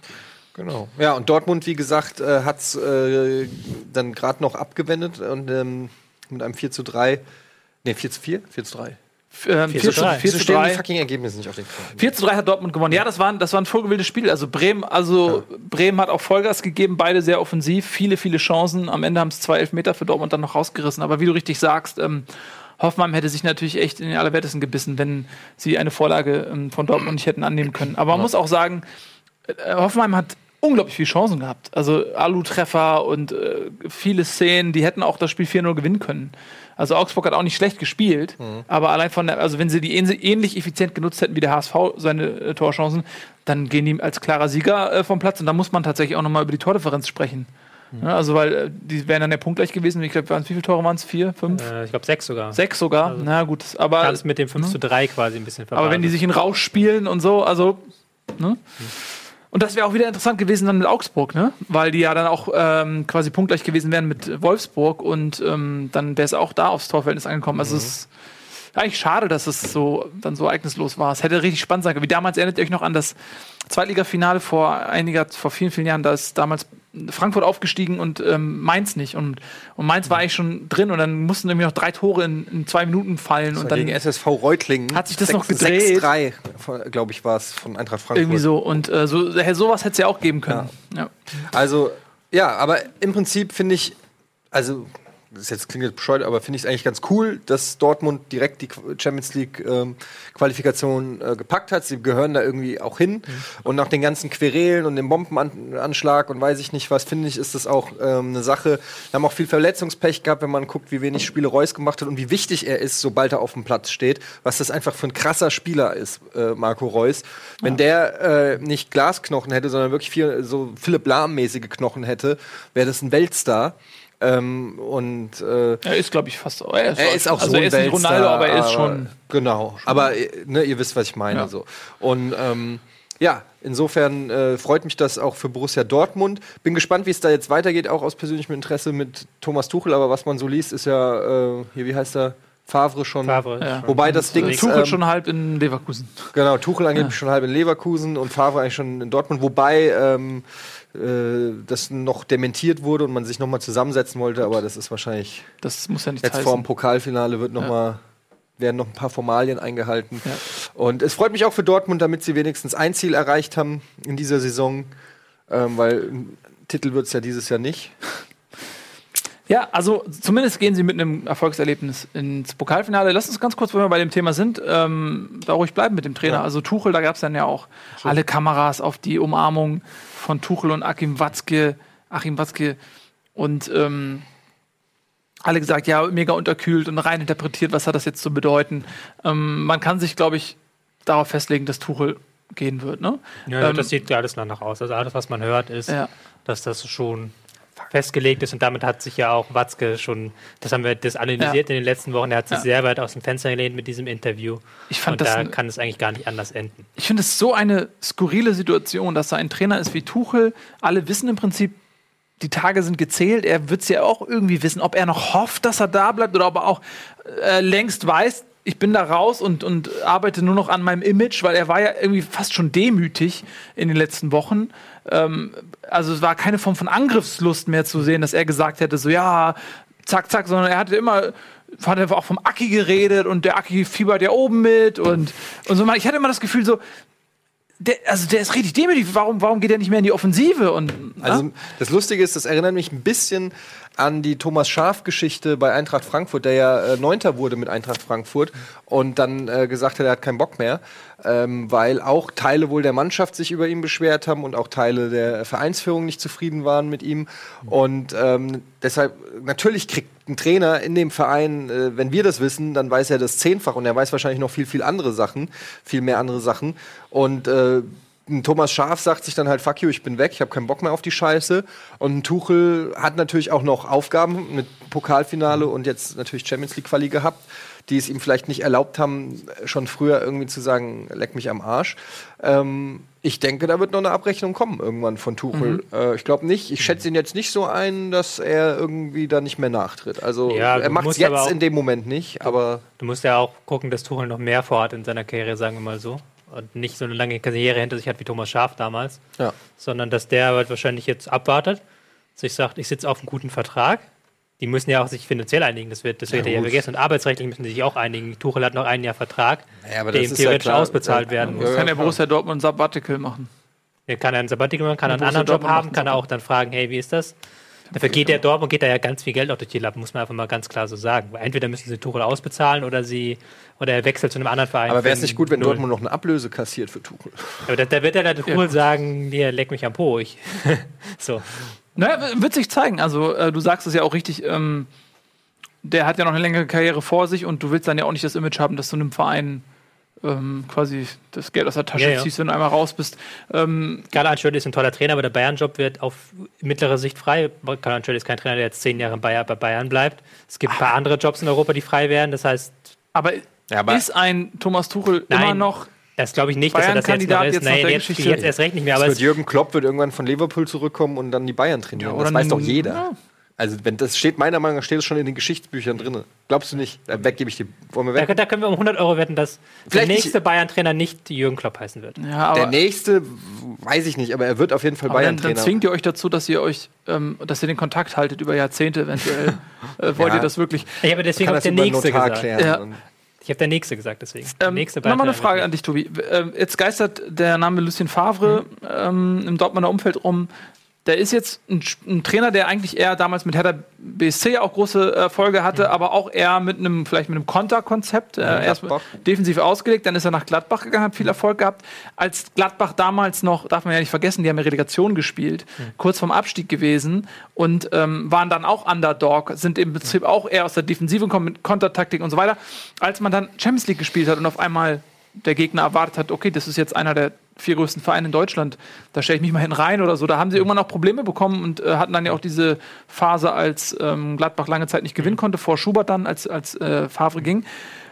Genau. Ja, und Dortmund, wie gesagt, äh, hat es äh, dann gerade noch abgewendet und ähm, mit einem 4 zu 3, nee, 4 zu 4? 4 zu 3. F- Ähm, 4 4 zu 3. zu Wieso 4 zu stehen die 3. fucking Ergebnisse nicht auf den Karten? 4 zu 3 hat Dortmund gewonnen. Ja, das war, das war ein vollgewähltes Spiel. Also Bremen, also Bremen hat auch Vollgas gegeben, beide sehr offensiv, viele, viele Chancen. Am Ende haben es zwei Elfmeter für Dortmund dann noch rausgerissen. Aber wie du richtig sagst, ähm, Hoffenheim hätte sich natürlich echt in den Allerwertesten gebissen, wenn sie eine Vorlage ähm, von Dortmund nicht hätten annehmen können. Aber man muss auch sagen, äh, Hoffenheim hat unglaublich viele Chancen gehabt. Also Alu-Treffer und äh, viele Szenen, die hätten auch das Spiel 4-0 gewinnen können. Also Augsburg hat auch nicht schlecht gespielt, aber allein von der, also wenn sie die ähn- ähnlich effizient genutzt hätten wie der HSV seine äh, Torchancen, dann gehen die als klarer Sieger äh, vom Platz und da muss man tatsächlich auch nochmal über die Tordifferenz sprechen. Ja, also weil äh, die wären dann ja punktgleich gewesen. Ich glaube, wie viele Tore waren es? Vier, fünf, Äh, ich glaube sechs sogar. sechs sogar. Na gut, aber Kannst mit dem 5 zu 3 quasi ein bisschen aber wenn die sich in Rausch spielen und so, also. Ne? Und das wäre auch wieder interessant gewesen dann mit Augsburg, ne? Weil die ja dann auch ähm, quasi punktgleich gewesen wären mit Wolfsburg und ähm, dann wäre es auch da aufs Torverhältnis angekommen. Also es ist eigentlich schade, dass es so dann so ereignislos war. Es hätte richtig spannend sein können. Wie damals erinnert ihr euch noch an das Zweitligafinale vor einiger, vor vielen, vielen Jahren, da ist damals Frankfurt aufgestiegen und ähm, Mainz nicht. Und, und Mainz war eigentlich schon drin und dann mussten irgendwie noch drei Tore in, in zwei Minuten fallen und dann gegen SSV Reutlingen. Hat sich das noch gedreht? 6-3, glaube ich, war es von Eintracht Frankfurt. Irgendwie so. Und äh, so, sowas hätte es ja auch geben können. Ja. Also, ja, aber im Prinzip finde ich, also, das ist jetzt klingt jetzt bescheuert, aber finde ich es eigentlich ganz cool, dass Dortmund direkt die Champions League ähm, Qualifikation äh, gepackt hat. Sie gehören da irgendwie auch hin. Und nach den ganzen Querelen und dem Bombenanschlag und weiß ich nicht was, finde ich, ist das auch ähm, eine Sache. Wir haben auch viel Verletzungspech gehabt, wenn man guckt, wie wenig Spiele Reus gemacht hat und wie wichtig er ist, sobald er auf dem Platz steht. Was das einfach für ein krasser Spieler ist, äh, Marco Reus. Wenn der äh, nicht Glasknochen hätte, sondern wirklich viel, so Philipp Lahm-mäßige Knochen hätte, wäre das ein Weltstar. Ähm, und äh, Er ist, glaube ich, fast. Er ist, er ist auch also so er ein ist nicht Weltstar, Ronaldo, aber er ist schon. Genau. Aber äh, ne, ihr wisst, was ich meine. Ja. So. Und ähm, ja, insofern äh, freut mich das auch für Borussia Dortmund. Bin gespannt, wie es da jetzt weitergeht, auch aus persönlichem Interesse mit Thomas Tuchel. Aber was man so liest, ist ja, äh, hier, wie heißt er? Favre schon. Favre, Ja. Wobei das Ding. Tuchel ähm, schon halb in Leverkusen. Genau, Tuchel angeblich schon halb in Leverkusen und Favre eigentlich schon in Dortmund, wobei ähm, äh, das noch dementiert wurde und man sich nochmal zusammensetzen wollte, aber das ist wahrscheinlich Das muss ja nicht jetzt heißen. vor dem Pokalfinale wird noch Ja. mal werden noch ein paar Formalien eingehalten. Ja. Und es freut mich auch für Dortmund, damit sie wenigstens ein Ziel erreicht haben in dieser Saison, ähm, weil ein Titel wird es ja dieses Jahr nicht. Ja, also zumindest gehen sie mit einem Erfolgserlebnis ins Pokalfinale. Lass uns ganz kurz, wenn wir bei dem Thema sind, ähm, da ruhig bleiben mit dem Trainer. Ja. Also Tuchel, da gab es dann ja auch alle Kameras auf die Umarmung von Tuchel und Achim Watzke. Achim Watzke. Und ähm, alle gesagt, ja, mega unterkühlt und rein interpretiert, was hat das jetzt zu bedeuten. Ähm, man kann sich, glaube ich, darauf festlegen, dass Tuchel gehen wird. Ne? Ja, Ähm, das sieht alles danach aus. Also alles, was man hört, ist, Ja. dass das schon festgelegt ist und damit hat sich ja auch Watzke schon, das haben wir das analysiert in den letzten Wochen, er hat sich Ja. sehr weit aus dem Fenster gelehnt mit diesem Interview. Ich fand und das da kann es eigentlich gar nicht anders enden. ich finde es so eine skurrile Situation, dass da ein Trainer ist wie Tuchel. Alle wissen im Prinzip, die Tage sind gezählt. Er wird es ja auch irgendwie wissen, ob er noch hofft, dass er da bleibt oder ob er auch äh, längst weiß, ich bin da raus und, und arbeite nur noch an meinem Image, weil er war ja irgendwie fast schon demütig in den letzten Wochen. Ähm, also es war keine Form von Angriffslust mehr zu sehen, dass er gesagt hätte, so ja, zack, zack, sondern er hatte immer hat er auch vom Aki geredet und der Aki fiebert ja oben mit und, und so. Ich hatte immer das Gefühl so, der, also der ist richtig demütig. Warum, warum geht er nicht mehr in die Offensive? Und, Also ja? das Lustige ist, das erinnert mich ein bisschen an die Thomas Schaf-Geschichte bei Eintracht Frankfurt, der ja äh, Neunter wurde mit Eintracht Frankfurt und dann äh, gesagt hat, er hat keinen Bock mehr, ähm, weil auch Teile wohl der Mannschaft sich über ihn beschwert haben und auch Teile der Vereinsführung nicht zufrieden waren mit ihm. Und ähm, deshalb, natürlich kriegt ein Trainer in dem Verein, äh, wenn wir das wissen, dann weiß er das zehnfach und er weiß wahrscheinlich noch viel, viel andere Sachen, viel mehr andere Sachen. Und äh, ein Thomas Schaf sagt sich dann halt, fuck you, ich bin weg, ich habe keinen Bock mehr auf die Scheiße. Und ein Tuchel hat natürlich auch noch Aufgaben mit Pokalfinale und jetzt natürlich Champions League Quali gehabt, die es ihm vielleicht nicht erlaubt haben, schon früher irgendwie zu sagen, leck mich am Arsch. Ähm, ich denke, da wird noch eine Abrechnung kommen irgendwann von Tuchel. Äh, ich glaube nicht, ich schätze ihn jetzt nicht so ein, dass er irgendwie da nicht mehr nachtritt. Also Ja, er macht es jetzt auch- in dem Moment nicht, aber Du musst ja auch gucken, dass Tuchel noch mehr vorhat in seiner Karriere, sagen wir mal so. Und nicht so eine lange Karriere hinter sich hat wie Thomas Schaaf damals, ja. sondern dass der halt wahrscheinlich jetzt abwartet, sich sagt, ich sitze auf einem guten Vertrag. Die müssen ja auch sich finanziell einigen, das wird, das wird ja, gut. vergessen. Und arbeitsrechtlich müssen die sich auch einigen. Tuchel hat noch ein Jahr Vertrag, Ja, aber der ihm ja theoretisch klar. ausbezahlt Ja, werden ja, muss. kann der. Borussia Dortmund ein Sabbatical machen. Er kann einen Sabbatical machen, kann Ja, einen anderen Job haben, kann er auch dann fragen, hey, wie ist das? Dafür geht der Dortmund, geht da ja ganz viel Geld auch durch die Lappen, muss man einfach mal ganz klar so sagen. Weil entweder müssen sie Tuchel ausbezahlen oder sie oder er wechselt zu einem anderen Verein. Aber wäre es nicht gut, wenn null. Dortmund noch eine Ablöse kassiert für Tuchel? Aber da, da wird er dann Tuchel sagen, hier, leck mich am Po. Ich. so. Naja, wird sich zeigen. Also, äh, du sagst es ja auch richtig. Ähm, der hat ja noch eine längere Karriere vor sich und du willst dann ja auch nicht das Image haben, dass du einem Verein ähm, quasi das Geld aus der Tasche Ja, ja. ziehst, wenn du einmal raus bist. Ähm, Karl Ancelotti ist ein toller Trainer, aber der Bayern-Job wird auf mittlere Sicht frei. Karl Ancelotti ist kein Trainer, der jetzt zehn Jahre in Bayern, bei Bayern bleibt. Es gibt ein paar andere Jobs in Europa, die frei werden. Das heißt, aber, Ja, aber- ist ein Thomas Tuchel Nein. immer noch das glaube ich nicht, dass er das jetzt noch ist. jetzt Nein, der jetzt, jetzt erst recht nicht mehr. Aber wird Jürgen Klopp wird irgendwann von Liverpool zurückkommen und dann die Bayern trainieren. Ja, das weiß doch jeder. ja. Also wenn das steht, meiner Meinung nach steht es schon in den Geschichtsbüchern drin. Glaubst du nicht? Da weg gebe ich die. Wollen wir da, weg? da können wir um 100 Euro wetten, dass der Vielleicht nicht- nächste Bayern-Trainer nicht Jürgen Klopp heißen wird. Ja, aber, Der nächste weiß ich nicht, aber er wird auf jeden Fall aber dann, dann Bayern-Trainer. zwingt ihr euch dazu, dass ihr euch, ähm, dass ihr den Kontakt haltet über Jahrzehnte eventuell. äh, wollt Ja. ihr das wirklich? Ich habe deswegen auch das der nächste Notar gesagt. Ja. Ich habe der nächste gesagt, deswegen. Der Ähm, nächste Nochmal eine Bayern-Trainer Frage an dich, Tobi. Ähm, jetzt geistert der Name Lucien Favre ähm, im Dortmunder Umfeld rum. Der ist jetzt ein, ein Trainer, der eigentlich eher damals mit Hertha BSC auch große Erfolge hatte, aber auch eher mit einem, vielleicht mit einem Konterkonzept. Äh, erst defensiv ausgelegt, dann ist er nach Gladbach gegangen, hat viel Erfolg gehabt. Als Gladbach damals noch, darf man ja nicht vergessen, die haben ja Relegation gespielt, kurz vorm Abstieg gewesen und ähm, waren dann auch Underdog, sind im Prinzip auch eher aus der Defensive gekommen mit Kontertaktik und so weiter. Als man dann Champions League gespielt hat und auf einmal der Gegner erwartet hat, okay, das ist jetzt einer der vier größten Vereine in Deutschland, da stelle ich mich mal hin rein oder so. Da haben sie irgendwann auch Probleme bekommen und äh, hatten dann ja auch diese Phase, als ähm, Gladbach lange Zeit nicht gewinnen konnte, vor Schubert dann, als, als äh, Favre ging.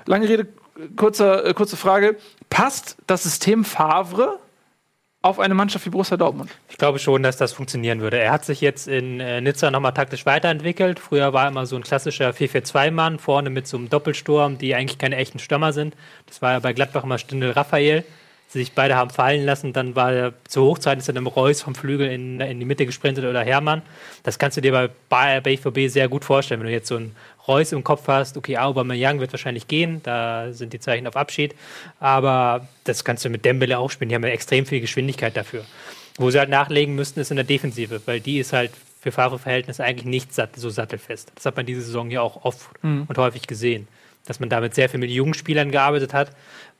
Lange Rede, kurzer, äh, kurze Frage. Passt das System Favre auf eine Mannschaft wie Borussia Dortmund? Ich glaube schon, dass das funktionieren würde. Er hat sich jetzt in äh, Nizza nochmal taktisch weiterentwickelt. Früher war er immer so ein klassischer 4-4-2-Mann, vorne mit so einem Doppelsturm, die eigentlich keine echten Stürmer sind. Das war ja bei Gladbach immer Stindel Raphael. Sie sich beide haben fallen lassen, dann war er zur Hochzeit ist er einem Reus vom Flügel in, in die Mitte gesprintet oder Hermann. Das kannst du dir bei, bei BVB sehr gut vorstellen, wenn du jetzt so einen Reus im Kopf hast. Okay, Aubameyang wird wahrscheinlich gehen, da sind die Zeichen auf Abschied. Aber das kannst du mit Dembele auch spielen. Die haben ja extrem viel Geschwindigkeit dafür. Wo sie halt nachlegen müssten, ist in der Defensive, weil die ist halt für Favre-Verhältnisse eigentlich nicht so sattelfest. Das hat man diese Saison ja auch oft und häufig gesehen, dass man damit sehr viel mit jungen Spielern gearbeitet hat.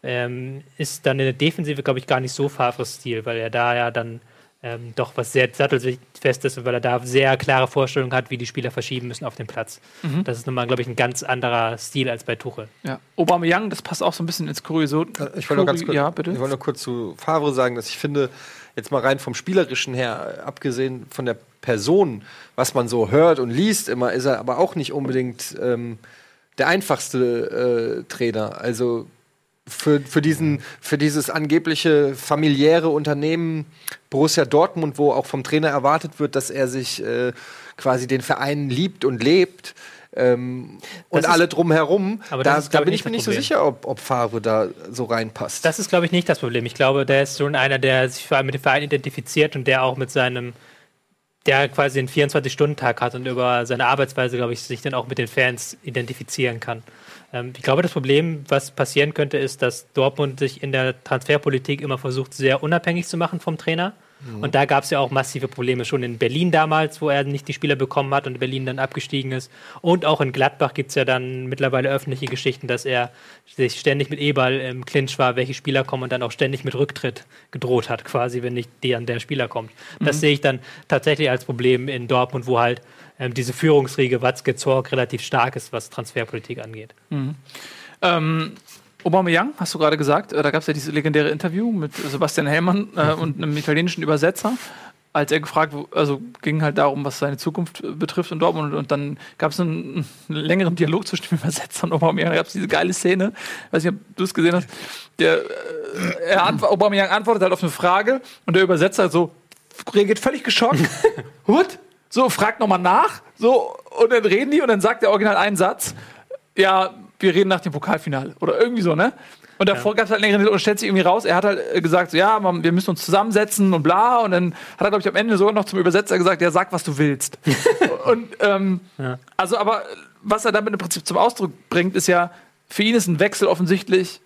Ähm, ist dann in der Defensive, glaube ich, gar nicht so Favres Stil, weil er da ja dann ähm, doch was sehr sattelfestes, weil er da sehr klare Vorstellungen hat, wie die Spieler verschieben müssen auf dem Platz. Mhm. Das ist nochmal, glaube ich, ein ganz anderer Stil als bei Tuchel. Ja. Aubameyang, das passt auch so ein bisschen ins Kuriosum. Ich wollte noch ganz kurz, Ja, bitte. Ich wollte noch kurz zu Favre sagen, dass ich finde, jetzt mal rein vom Spielerischen her, abgesehen von der Person, was man so hört und liest, immer ist er aber auch nicht unbedingt ähm, der einfachste äh, Trainer. Also für, für, diesen, für dieses angebliche familiäre Unternehmen Borussia Dortmund, wo auch vom Trainer erwartet wird, dass er sich äh, quasi den Verein liebt und lebt. Ähm, und ist- alle drumherum, Aber das da, ist, da bin ich mir nicht so sicher, ob, ob Favre da so reinpasst. Das ist, glaube ich, nicht das Problem. Ich glaube, der ist schon einer, der sich vor allem mit dem Verein identifiziert und der auch mit seinem, der quasi einen 24-Stunden-Tag hat und über seine Arbeitsweise, glaube ich, sich dann auch mit den Fans identifizieren kann. Ähm, ich glaube, das Problem, was passieren könnte, ist, dass Dortmund sich in der Transferpolitik immer versucht, sehr unabhängig zu machen vom Trainer. Und da gab es ja auch massive Probleme schon in Berlin damals, wo er nicht die Spieler bekommen hat und Berlin dann abgestiegen ist. Und auch in Gladbach gibt es ja dann mittlerweile öffentliche Geschichten, dass er sich ständig mit Eberl im Clinch war, welche Spieler kommen und dann auch ständig mit Rücktritt gedroht hat, quasi, wenn nicht der an der Spieler kommt. Das sehe ich dann tatsächlich als Problem in Dortmund, wo halt ähm, diese Führungsriege Watzke Zorg relativ stark ist, was Transferpolitik angeht. Ähm, Aubameyang, hast du gerade gesagt, äh, da gab es ja dieses legendäre Interview mit Sebastian Hellmann äh, und einem italienischen Übersetzer, als er gefragt, also ging halt darum, was seine Zukunft äh, betrifft in Dortmund und dann gab es einen, einen längeren Dialog zwischen dem Übersetzer und Aubameyang, da gab es diese geile Szene, weiß nicht, ob du es gesehen hast, der, äh, er ant Aubameyang antwortet halt auf eine Frage und der Übersetzer so reagiert völlig geschockt, what? So, fragt nochmal nach, so, und dann reden die und dann sagt der Original einen Satz, ja, wir reden nach dem Pokalfinale oder irgendwie so, ne? Und davor gab es halt längere und stellt sich irgendwie raus, er hat halt äh, gesagt, so, ja, man, wir müssen uns zusammensetzen und bla. Und dann hat er, glaube ich, am Ende sogar noch zum Übersetzer gesagt, ja, sag, was du willst. und ähm, also, aber was er damit im Prinzip zum Ausdruck bringt, ist ja, für ihn ist ein Wechsel offensichtlich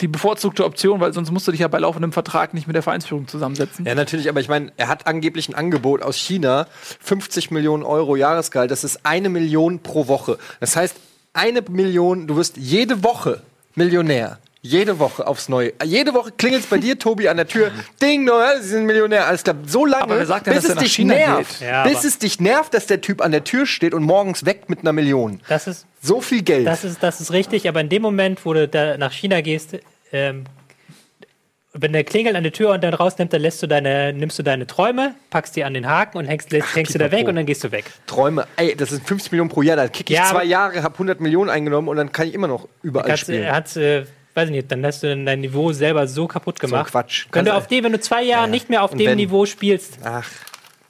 die bevorzugte Option, weil sonst musst du dich ja bei laufendem Vertrag nicht mit der Vereinsführung zusammensetzen. Ja, natürlich, aber ich meine, er hat angeblich ein Angebot aus China, 50 Millionen Euro Jahresgehalt, das ist eine Million pro Woche. Das heißt, eine Million, du wirst jede Woche Millionär. Jede Woche aufs Neue. Jede Woche klingelt bei dir, Tobi, an der Tür. Ding, no, Sie sind Millionär. Alles klar. So lange, Aber wer sagt denn, bis dass es er nach dich China nervt. geht? Ja, bis es dich nervt, dass der Typ an der Tür steht und morgens weg mit einer Million. Das ist, So viel Geld. Das ist, das ist richtig, aber in dem Moment, wo du da nach China gehst, ähm, wenn der klingelt an der Tür und dann rausnimmt, dann lässt du deine, nimmst du deine Träume, packst die an den Haken und hängst, lässt, hängst du da weg und dann gehst du weg. Träume. Ey, das sind 50 Millionen pro Jahr. Dann kicke ich Ja, zwei Jahre, habe 100 Millionen eingenommen und dann kann ich immer noch überall Kannst, spielen. er hat, äh, weiß ich nicht, dann hast du dein Niveau selber so kaputt gemacht. Quatsch. Wenn du, auf dem, wenn du zwei Jahre Ja. nicht mehr auf dem wenn- Niveau spielst, Ach,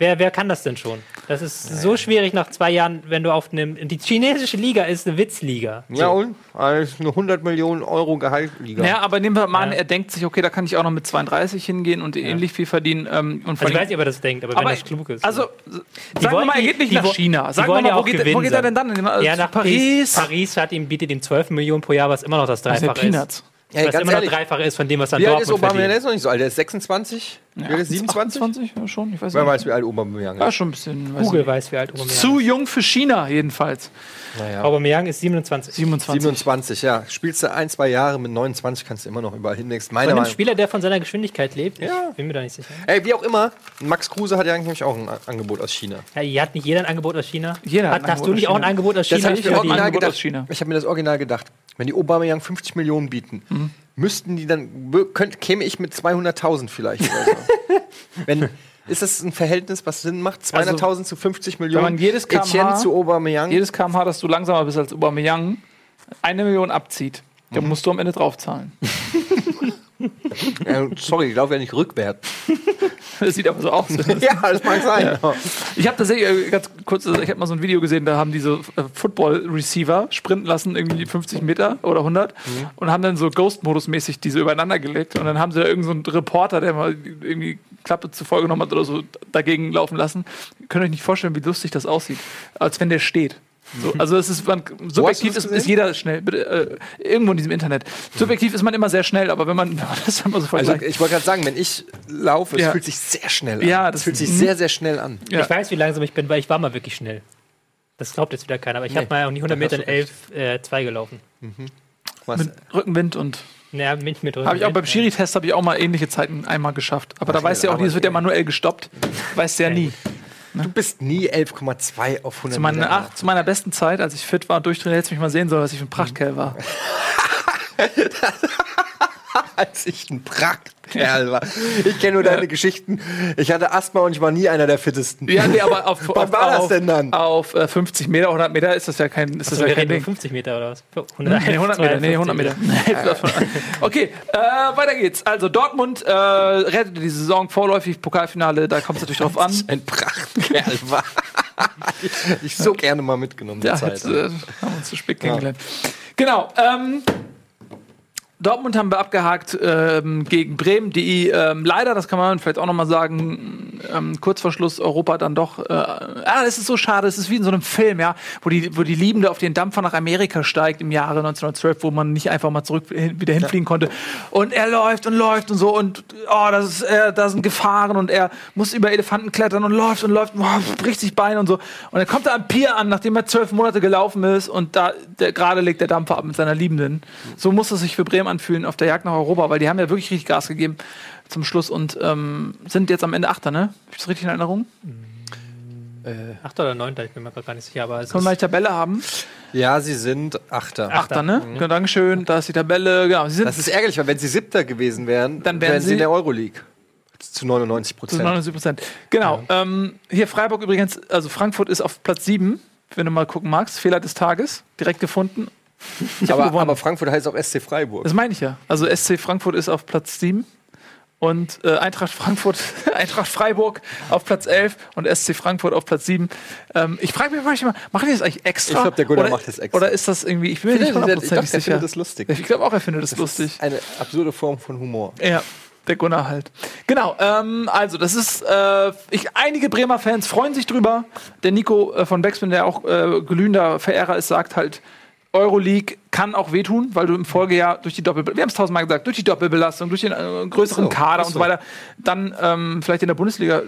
wer, wer kann das denn schon? Das ist so schwierig nach zwei Jahren, wenn du auf einem. Die chinesische Liga ist eine Witzliga. ja und? Also eine 100 Millionen Euro Gehaltliga. Ja, aber nehmen wir mal an, Ja. er denkt sich, okay, da kann ich auch noch mit 32 hingehen und ähnlich viel verdienen. Ähm, und Also ich weiß nicht, ob er das denkt, aber, wenn aber das klug ist. Also, sagen wir wollen mal, er die- geht nicht nach wo- China. die Sagen wir wollen mal, ja wo auch geht, er- wo geht er denn dann? Also ja, nach Paris. Paris hat ihm, bietet ihm 12 Millionen pro Jahr, was immer noch das Das Dreifache sind ist. Peanuts. Ey, was immer noch ehrlich, Dreifach ist von dem, was dann wie alt ist Obama? Der ist noch nicht so alt. Der ist 26? Ja, alt ist 27? 28? Ja, schon. Ich weiß Wer nicht. weiß, wie alt Aubameyang Ja, ist. schon ein bisschen. weiß Google nicht. weiß, wie alt Aubameyang Zu ist. jung für China, jedenfalls. Naja. Aubameyang ist 27. 27. 27, ja. Spielst du ein, zwei Jahre mit 29, kannst du immer noch überall hinwechseln. Von Meiner einem Meinung Spieler, der von seiner Geschwindigkeit lebt? Ja. Ich bin mir da nicht sicher. Ey, wie auch immer, Max Kruse hat ja eigentlich auch ein Angebot aus China. Ja, hier hat nicht jeder ein Angebot aus China. Jeder hat hat, ein hast du nicht auch ein. Angebot aus Das China? habe ich. Ich habe mir das original gedacht. Wenn die Aubameyang 50 Millionen bieten, Mhm. müssten die dann, könnt, käme ich mit 200.000 vielleicht so. Wenn, ist das ein Verhältnis, was Sinn macht? 200.000 zu 50 Millionen? man jedes kmh Etienne zu Aubameyang? Jedes kmh, dass du langsamer bist als Aubameyang, eine Million abzieht. Mhm. musst du am Ende draufzahlen. Äh, sorry, ich laufe ja nicht rückwärts. Das sieht aber so aus. ja, das mag sein. Ich habe tatsächlich äh, ganz kurz, ich habe mal so ein Video gesehen, da haben die so äh, Football-Receiver sprinten lassen, irgendwie 50 Meter oder 100 und haben dann so Ghost-Modus-mäßig diese übereinander gelegt und dann haben sie da irgendeinen so Reporter, der mal irgendwie Klappe zu voll genommen hat oder so, dagegen laufen lassen. Ihr könnt euch nicht vorstellen, wie lustig das aussieht, als wenn der steht. So, also es ist man, subjektiv ist, ist jeder schnell. Bitte, äh, irgendwo in diesem Internet. Subjektiv ist man immer sehr schnell, aber wenn man, wenn man das immer so Also ich wollte gerade sagen, wenn ich laufe, es Ja. fühlt sich sehr schnell an. Ja, das fühlt sich mhm. sehr, sehr schnell an. Ja. Ich weiß, wie langsam ich bin, weil ich war mal wirklich schnell. Das glaubt jetzt wieder keiner, aber ich habe Nee, mal um die 100 da hast Meter in du 11, äh, 2 gelaufen. Was? mit Rückenwind und Ja, Milch mit Habe ich auch beim Schiri-Test habe ich auch mal ähnliche Zeiten einmal geschafft. Aber da weißt du ja auch nie, es wird ja manuell gestoppt. Weißt du ja nie. Du bist nie 11,2 auf 100 Zu meiner, ach, zu meiner besten Zeit, als ich fit war und durchtrainiert, hättest du mich mal sehen sollen, was ich für ein Prachtkerl war. als ich ein Prachtkerl war. Ich kenne nur deine Geschichten. Ich hatte Asthma und ich war nie einer der fittesten. Ja, nee, aber auf, Wann auf, war das auf, denn dann? Auf äh, 50 Meter, 100 Meter ist das ja kein, ist das Also, ja wir kein Ding. 50 Meter oder was? Nee, 100 Meter, nee, 100 Meter. okay, äh, weiter geht's. Also Dortmund äh, rettet die Saison vorläufig, Pokalfinale, da kommt es natürlich drauf an. Ein Prachtkerl war. Hätte ich so gerne mal mitgenommen, Ja, Zeit. jetzt äh, haben wir uns zu spät kennengelernt. Genau. Ähm, Dortmund haben wir abgehakt ähm, gegen Bremen, die ähm, leider, das kann man vielleicht auch noch mal sagen, ähm, kurz vor Schluss Europa dann doch. Äh, ah, das ist so schade. Es ist wie in so einem Film, ja, wo die, wo die Liebende auf den Dampfer nach Amerika steigt im Jahre 1912, wo man nicht einfach mal zurück hin, wieder hinfliegen konnte. Und er läuft und läuft und so und oh, das ist, äh, da sind Gefahren und er muss über Elefanten klettern und läuft und läuft, boah, bricht sich Bein und so. Und dann kommt er am Pier an, nachdem er zwölf Monate gelaufen ist und da gerade legt der Dampfer ab mit seiner Liebenden. So muss es sich für Bremen anfühlen auf der Jagd nach Europa, weil die haben ja wirklich richtig Gas gegeben zum Schluss und ähm, sind jetzt am Ende Achter, ne? Hab ich das richtig in Erinnerung? Acht oder neunter, ich bin mir gerade gar nicht sicher, aber es Können wir mal die Tabelle haben? Ja, sie sind Achter. Achter, ne? Ja, Dankeschön, da ist die Tabelle, genau. Sie sind Das ist ärgerlich, weil wenn sie Siebter gewesen wären, Dann wären wären sie sie- in der Euroleague. Zu 99 zu Prozent. 79 Prozent. Genau. Ähm, hier Freiburg übrigens, also Frankfurt ist auf Platz 7, wenn du mal gucken magst. Fehler des Tages, direkt gefunden. Aber, aber Frankfurt heißt auch SC Freiburg. Das meine ich ja. Also SC Frankfurt ist auf Platz 7 und äh, Eintracht Frankfurt, Eintracht Freiburg auf Platz 11 und SC Frankfurt auf Platz 7. Ähm, ich frage mich manchmal, machen die das eigentlich extra? Ich glaub, der Gunnar oder, macht das extra. Oder ist das irgendwie, ich bin mir Ich nicht hundertprozentig sicher. findet das lustig. Ich glaube auch, er findet das, lustig. ist eine absurde Form von Humor. Ja, der Gunnar halt. Genau, ähm, also das ist, äh, ich, einige Bremer Fans freuen sich drüber. Der Nico äh, von Backspin, der auch äh, glühender Verehrer ist, sagt halt, Euroleague kann auch wehtun, weil du im Folgejahr durch die Doppel, wir haben es tausendmal gesagt, durch die Doppelbelastung, durch den äh, größeren so, Kader ist und so so. weiter, dann ähm, vielleicht in der Bundesliga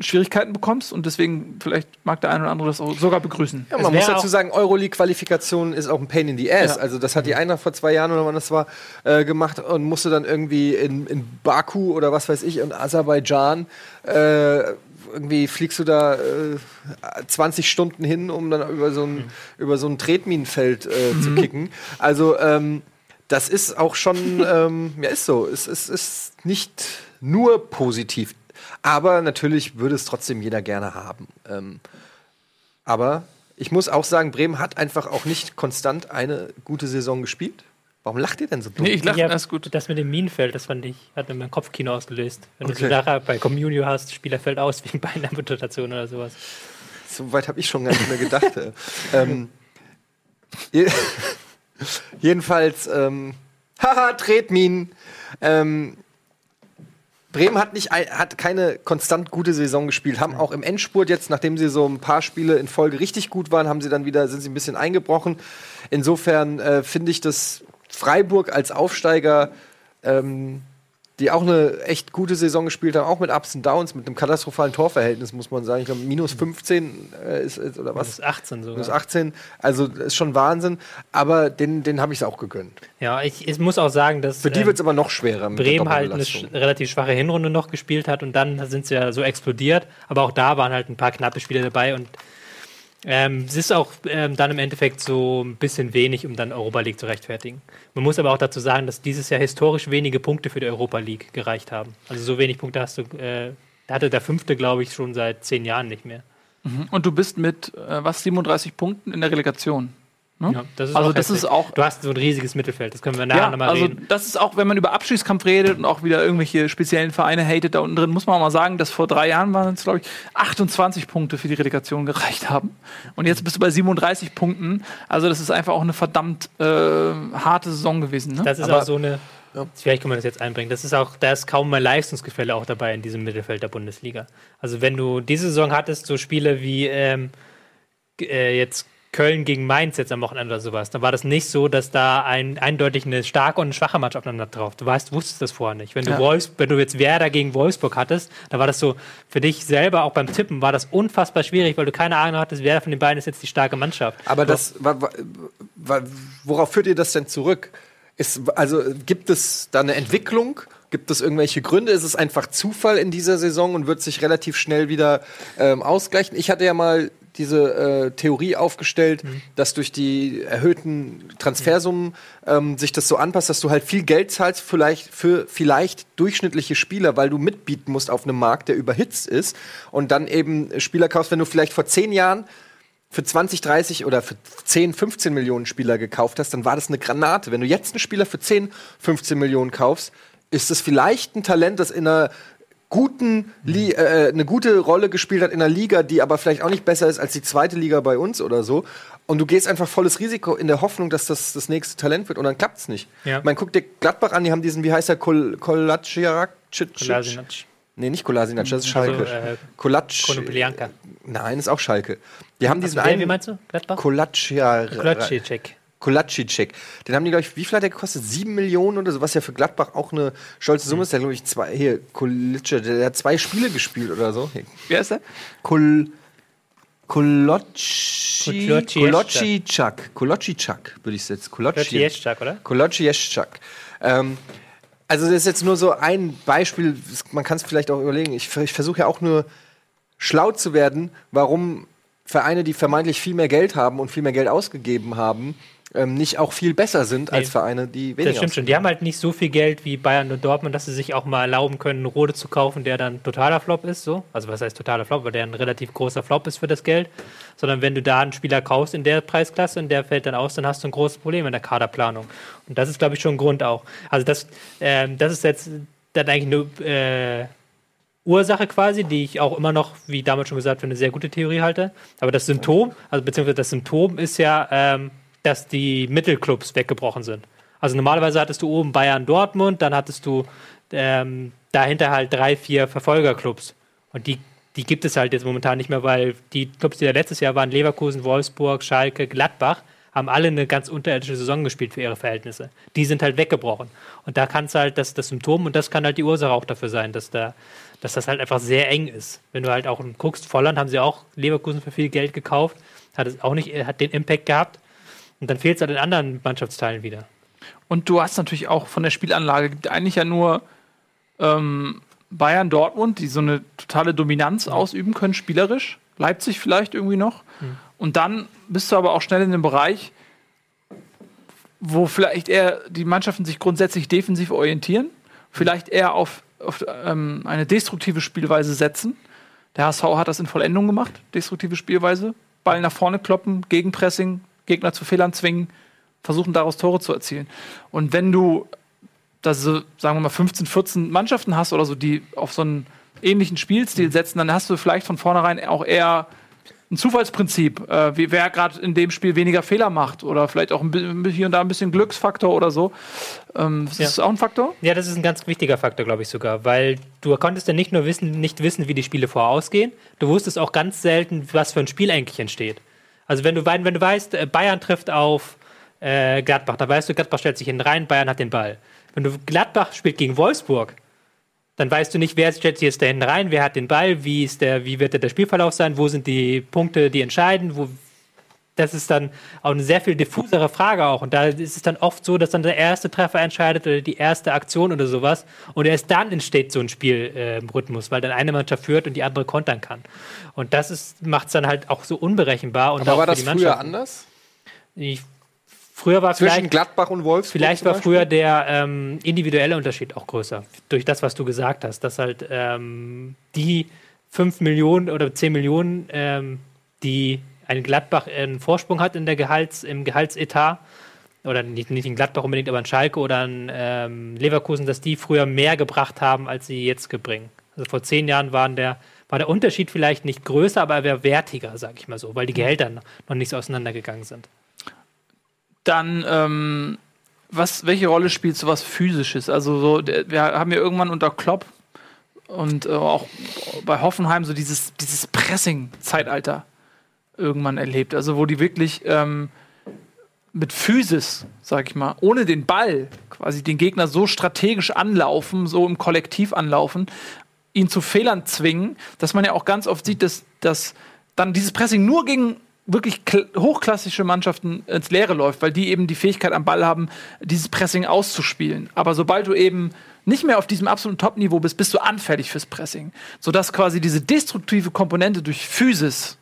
Schwierigkeiten bekommst und deswegen vielleicht mag der eine oder andere das auch sogar begrüßen. Ja, man muss dazu sagen, Euroleague-Qualifikation ist auch ein Pain in the Ass. Ja. Also das hat die Eintracht vor zwei Jahren oder wann das war, äh, gemacht und musste dann irgendwie in, in Baku oder was weiß ich und Aserbaidschan äh, irgendwie fliegst du da äh, 20 Stunden hin, um dann über so ein, über so ein Tretminenfeld äh, zu kicken. Also ähm, das ist auch schon, ähm, ja ist so, es, es ist nicht nur positiv. Aber natürlich würde es trotzdem jeder gerne haben. Ähm, aber ich muss auch sagen, Bremen hat einfach auch nicht konstant eine gute Saison gespielt. Warum lacht ihr denn so dumm? Nee, ich lache, Ja, alles gut. Das mit dem Minenfeld, das fand ich, hat mir mein Kopfkino ausgelöst. Wenn du Okay. so nachher bei Communio hast, Spieler fällt aus wegen Beinamputation oder sowas. So weit habe ich schon gar nicht mehr gedacht. äh. ähm, je jedenfalls, ähm, haha, Tretminen. Ähm, Bremen hat, nicht, hat keine konstant gute Saison gespielt, haben auch im Endspurt jetzt, nachdem sie so ein paar Spiele in Folge richtig gut waren, haben sie dann wieder, sind sie ein bisschen eingebrochen. Insofern äh, finde ich, dass Freiburg als Aufsteiger, ähm, die auch eine echt gute Saison gespielt haben, auch mit Ups und Downs, mit einem katastrophalen Torverhältnis, muss man sagen. Ich glaube, minus 15 äh, ist, ist, oder was? ist 18 sogar. Minus 18. Also, ist schon Wahnsinn. Aber den, den habe ich es auch gegönnt. Ja, ich, ich muss auch sagen, dass Für die ähm, wird es aber noch schwerer. Bremen halt eine sch relativ schwache Hinrunde noch gespielt hat und dann sind sie ja so explodiert. Aber auch da waren halt ein paar knappe Spiele dabei und ähm, es ist auch ähm, dann im Endeffekt so ein bisschen wenig, um dann Europa League zu rechtfertigen. Man muss aber auch dazu sagen, dass dieses Jahr historisch wenige Punkte für die Europa League gereicht haben. Also so wenig Punkte hast du, äh, hatte der fünfte, glaube ich, schon seit zehn Jahren nicht mehr. Und du bist mit, äh, was, 37 Punkten in der Relegation. Ne? Ja, das ist also auch das ist auch Du hast so ein riesiges Mittelfeld, das können wir nachher Ja, nochmal also reden. das ist auch, wenn man über Abschiedskampf redet und auch wieder irgendwelche speziellen Vereine hatet, da unten drin muss man auch mal sagen, dass vor drei Jahren waren es, glaube ich, 28 Punkte für die Relegation gereicht haben. Und jetzt bist du bei 37 Punkten. Also das ist einfach auch eine verdammt äh, harte Saison gewesen. Ne? Das ist Aber- auch so eine. Vielleicht können wir das jetzt einbringen. Das ist auch, da ist kaum mehr Leistungsgefälle auch dabei in diesem Mittelfeld der Bundesliga. Also wenn du diese Saison hattest, so Spiele wie ähm, äh, jetzt Köln gegen Mainz jetzt am Wochenende oder sowas, dann war das nicht so, dass da ein, eindeutig eine starke und eine schwache Mannschaft aufeinander drauf. Du weißt, wusstest das vorher nicht. Wenn du, Ja. Wolfs, wenn du jetzt Werder gegen Wolfsburg hattest, da war das so, für dich selber, auch beim Tippen, war das unfassbar schwierig, weil du keine Ahnung hattest, wer von den beiden ist jetzt die starke Mannschaft. Aber das, wa, wa, worauf führt ihr das denn zurück? Ist, also gibt es da eine Entwicklung? Gibt es irgendwelche Gründe? Ist es einfach Zufall in dieser Saison und wird sich relativ schnell wieder ähm, ausgleichen? Ich hatte ja mal diese äh, Theorie aufgestellt, Mhm. dass durch die erhöhten Transfersummen ähm, sich das so anpasst, dass du halt viel Geld zahlst vielleicht für vielleicht durchschnittliche Spieler, weil du mitbieten musst auf einem Markt, der überhitzt ist und dann eben Spieler kaufst, wenn du vielleicht vor zehn Jahren für 20, 30 oder für 10, 15 Millionen Spieler gekauft hast, dann war das eine Granate. Wenn du jetzt einen Spieler für 10, 15 Millionen kaufst, ist es vielleicht ein Talent, das in einer guten Li äh, eine gute Rolle gespielt hat in einer Liga, die aber vielleicht auch nicht besser ist als die zweite Liga bei uns oder so. Und du gehst einfach volles Risiko in der Hoffnung, dass das das nächste Talent wird und dann klappt's nicht. Ja. Man guckt dir Gladbach an, die haben diesen, wie heißt der, Kol? Kolasinac. Nee, nicht Kolasinac, das ist Also, Schalke. äh, Kolatsch. Konoplyanka. Nein, ist auch Schalke. Die haben diesen Also einen. wie meinst du? Gladbach? Klotschicek. Kolacicek. Den haben die, glaube ich, wie viel hat der gekostet? Sieben Millionen oder so, was ja für Gladbach auch eine stolze Summe ist. Der, glaube ich, zwei, hier, Kolacicek, der, hat zwei Spiele gespielt oder so. Hier. Wer ist der? Kol. Kolocci. Kolocicak. Kolocicak, würde ich jetzt. Kolocci. Klotschicek, oder? Kolocicek. Ähm, also, das ist jetzt nur so ein Beispiel. Man kann es vielleicht auch überlegen. Ich, ich versuche ja auch nur schlau zu werden, warum Vereine, die vermeintlich viel mehr Geld haben und viel mehr Geld ausgegeben haben, ähm, nicht auch viel besser sind als Nee. Vereine, die weniger Das stimmt schon. Die haben halt nicht so viel Geld wie Bayern und Dortmund, dass sie sich auch mal erlauben können, einen Rode zu kaufen, der dann totaler Flop ist. So. Also was heißt totaler Flop, weil der ein relativ großer Flop ist für das Geld. Sondern wenn du da einen Spieler kaufst in der Preisklasse und der fällt dann aus, dann hast du ein großes Problem in der Kaderplanung. Und das ist, glaube ich, schon ein Grund auch. Also das, ähm, das ist jetzt dann eigentlich eine äh, Ursache quasi, die ich auch immer noch, wie damals schon gesagt, für eine sehr gute Theorie halte. Aber das Symptom, also beziehungsweise das Symptom ist ja, ähm, dass die Mittelclubs weggebrochen sind. Also normalerweise hattest du oben Bayern, Dortmund, dann hattest du ähm, dahinter halt drei, vier Verfolgerclubs. Und die, die gibt es halt jetzt momentan nicht mehr, weil die Clubs, die da letztes Jahr waren, Leverkusen, Wolfsburg, Schalke, Gladbach, haben alle eine ganz unterirdische Saison gespielt für ihre Verhältnisse. Die sind halt weggebrochen. Und da kann es halt, das das Symptom und das kann halt die Ursache auch dafür sein, dass da, dass das halt einfach sehr eng ist. Wenn du halt auch guckst, Volland haben sie auch Leverkusen für viel Geld gekauft, hat es auch nicht, hat den Impact gehabt. Und dann fehlt es halt in anderen Mannschaftsteilen wieder. Und du hast natürlich auch von der Spielanlage gibt eigentlich ja nur ähm, Bayern, Dortmund, die so eine totale Dominanz ausüben können, spielerisch. Leipzig vielleicht irgendwie noch. Und dann bist du aber auch schnell in dem Bereich, wo vielleicht eher die Mannschaften sich grundsätzlich defensiv orientieren, vielleicht eher auf, auf ähm, eine destruktive Spielweise setzen. Der HSV hat das in Vollendung gemacht, destruktive Spielweise. Ball nach vorne kloppen, Gegenpressing, Gegner zu Fehlern zwingen, versuchen daraus Tore zu erzielen. Und wenn du da so, sagen wir mal, 15, 14 Mannschaften hast oder so, die auf so einen ähnlichen Spielstil setzen, dann hast du vielleicht von vornherein auch eher ein Zufallsprinzip, äh, wie, wer gerade in dem Spiel weniger Fehler macht oder vielleicht auch ein hier und da ein bisschen Glücksfaktor oder so. Ähm, ist das Ja. auch ein Faktor? Ja, das ist ein ganz wichtiger Faktor, glaube ich sogar, weil du konntest ja nicht nur wissen, nicht wissen, wie die Spiele vorausgehen, du wusstest auch ganz selten, was für ein Spiel eigentlich entsteht. Also wenn du, wenn du weißt, äh, Bayern trifft auf äh, Gladbach, dann weißt du, Gladbach stellt sich hinten rein, Bayern hat den Ball. Wenn du Gladbach spielt gegen Wolfsburg, dann weißt du nicht, wer stellt sich jetzt da hinten rein, wer hat den Ball, wie, ist der, wie wird der Spielverlauf sein, wo sind die Punkte, die entscheiden, wo, das ist dann auch eine sehr viel diffusere Frage auch. Und da ist es dann oft so, dass dann der erste Treffer entscheidet oder die erste Aktion oder sowas. Und erst dann entsteht so ein Spielrhythmus, weil dann eine Mannschaft führt und die andere kontern kann. Und das macht es dann halt auch so unberechenbar. Und Aber war das die früher anders? Ich, früher war Zwischen vielleicht Gladbach und Wolfsburg? Vielleicht war früher der ähm, individuelle Unterschied auch größer. Durch das, was du gesagt hast, dass halt ähm, die 5 Millionen oder 10 Millionen, ähm, die ein Gladbach einen Vorsprung hat in der Gehalts, im Gehaltsetat, oder nicht, nicht in Gladbach unbedingt, aber in Schalke oder in ähm, Leverkusen, dass die früher mehr gebracht haben, als sie jetzt bringen. Also vor zehn Jahren waren der, war der Unterschied vielleicht nicht größer, aber er wäre wertiger, sag ich mal so, weil die Gehälter noch nicht so auseinandergegangen sind. Dann, ähm, was, welche Rolle spielt so was Physisches? Also, so, wir haben ja irgendwann unter Klopp und äh, auch bei Hoffenheim so dieses, dieses Pressing-Zeitalter irgendwann erlebt. Also, wo die wirklich ähm, mit Physis, sag ich mal, ohne den Ball quasi den Gegner so strategisch anlaufen, so im Kollektiv anlaufen, ihn zu Fehlern zwingen, dass man ja auch ganz oft sieht, dass, dass dann dieses Pressing nur gegen wirklich kl- hochklassische Mannschaften ins Leere läuft, weil die eben die Fähigkeit am Ball haben, dieses Pressing auszuspielen. Aber sobald du eben nicht mehr auf diesem absoluten Top-Niveau bist, bist du anfällig fürs Pressing. Sodass quasi diese destruktive Komponente durch Physis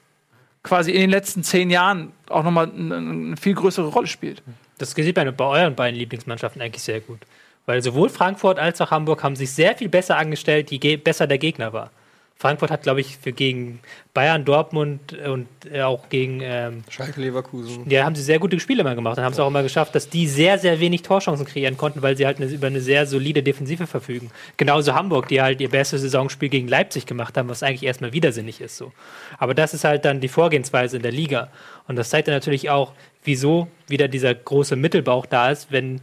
quasi in den letzten zehn Jahren auch nochmal eine, viel größere Rolle spielt. Das sieht man bei euren beiden Lieblingsmannschaften eigentlich sehr gut. Weil sowohl Frankfurt als auch Hamburg haben sich sehr viel besser angestellt, je besser der Gegner war. Frankfurt hat, glaube ich, für gegen Bayern, Dortmund und äh, auch gegen ähm, Schalke Leverkusen. Ja, haben sie sehr gute Spiele immer gemacht und haben es auch immer geschafft, dass die sehr, sehr wenig Torchancen kreieren konnten, weil sie halt eine, über eine sehr solide Defensive verfügen. Genauso Hamburg, die halt ihr bestes Saisonspiel gegen Leipzig gemacht haben, was eigentlich erstmal widersinnig ist so. Aber das ist halt dann die Vorgehensweise in der Liga. Und das zeigt dann natürlich auch, wieso wieder dieser große Mittelbauch da ist, wenn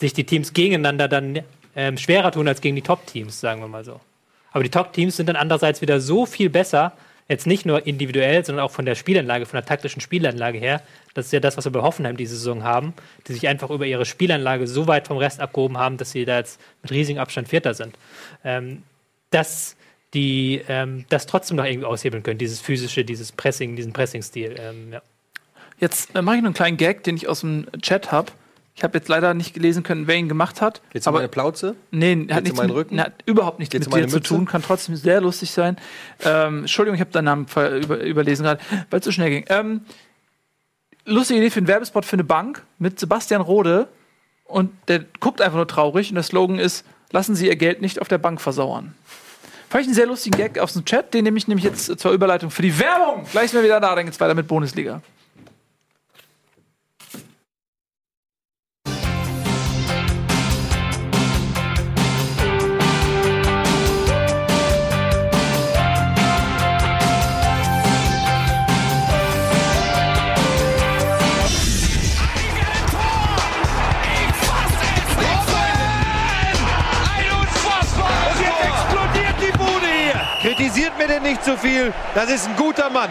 sich die Teams gegeneinander dann ähm, schwerer tun als gegen die Top-Teams, sagen wir mal so. Aber die Top-Teams sind dann andererseits wieder so viel besser, jetzt nicht nur individuell, sondern auch von der Spielanlage, von der taktischen Spielanlage her. Das ist ja das, was wir bei Hoffenheim diese Saison haben, die sich einfach über ihre Spielanlage so weit vom Rest abgehoben haben, dass sie da jetzt mit riesigem Abstand Vierter sind. Ähm, dass die ähm, das trotzdem noch irgendwie aushebeln können, dieses physische, dieses Pressing, diesen Pressing-Stil. Ähm, ja. Jetzt äh, mache ich noch einen kleinen Gag, den ich aus dem Chat habe. Ich habe jetzt leider nicht gelesen können, wer ihn gemacht hat. Um aber meine Plauze? Nee, hat, nichts meinen mit, Rücken? hat überhaupt nichts Geht's mit dir meine zu Mütze? tun, kann trotzdem sehr lustig sein. Ähm, Entschuldigung, ich habe deinen Namen über überlesen gerade, weil es so schnell ging. Ähm, lustige Idee für einen Werbespot für eine Bank mit Sebastian Rode und der guckt einfach nur traurig und der Slogan ist: Lassen Sie Ihr Geld nicht auf der Bank versauern. Fand ich einen sehr lustigen Gag aus dem Chat, den nehme ich nämlich jetzt zur Überleitung für die Werbung. Gleich sind wir wieder da, dann geht's weiter mit Bundesliga. Mir denn nicht zu viel. Das ist ein guter Mann.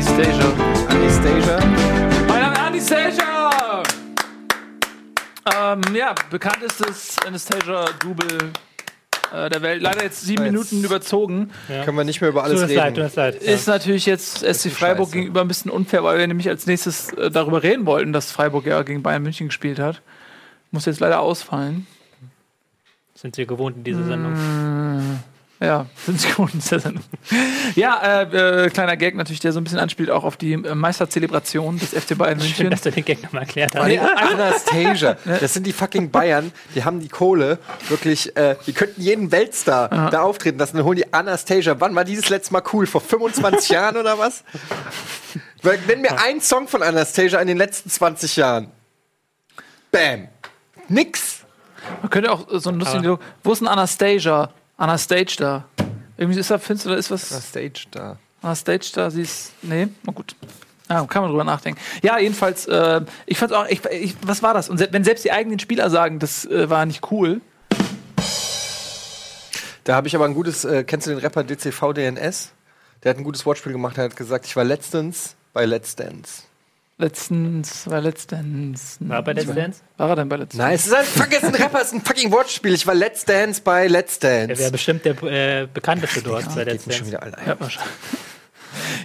Das ist Andy Stasia. Anastasia? Mein Name ist Andy Stasia! Ähm, ja, bekanntestes Anastasia-Double äh, der Welt. Leider jetzt sieben Jetzt- Minuten überzogen. Können wir nicht mehr über alles uns leid, tut reden. leid. Ist natürlich jetzt SC Freiburg Scheiße. gegenüber ein bisschen unfair, weil wir nämlich als nächstes äh, darüber reden wollten, dass Freiburg ja gegen Bayern München gespielt hat. Muss jetzt leider ausfallen. Sind wir gewohnt in dieser Sendung. Ja, sind sie gut. Ja, äh, äh, kleiner Gag natürlich, der so ein bisschen anspielt auch auf die äh, Meisterzelebration des FC Bayern Schön, München. dass du den Gag nochmal erklärt hast. Die Anastasia, das sind die fucking Bayern, die haben die Kohle, wirklich, äh, die könnten jeden Weltstar da auftreten lassen, dann holen die Anastasia. Wann war dieses letzte Mal cool? Vor 25 Jahren oder was? Weil, Nenn mir einen Song von Anastasia in den letzten 20 Jahren. Bam. Nix. Man könnte auch so einen lustigen Aber- Dialog. Wo ist denn Anastasia? Anastage da. Irgendwie ist da, findest du, da ist was. Stage da. Anastage da, sie ist. Nee, na gut. Ja, kann man drüber nachdenken. Ja, jedenfalls, äh, ich fand's auch, ich, ich, was war das? Und se wenn selbst die eigenen Spieler sagen, das äh, war nicht cool. Da habe ich aber ein gutes, äh, kennst du den Rapper DCV DNS? Der hat ein gutes Wortspiel gemacht, er hat gesagt, ich war letztens bei Let's Dance. Letztens, war letztens. War bei Let's Dance? War er denn bei Let's Nein, es ist ein vergessen Rapper, es ist ein fucking Wortspiel. Ich war Let's Dance bei Let's Dance. Er wäre bestimmt der äh, bekannteste dort bei Geht Let's mir schon Dance. wieder alle schon.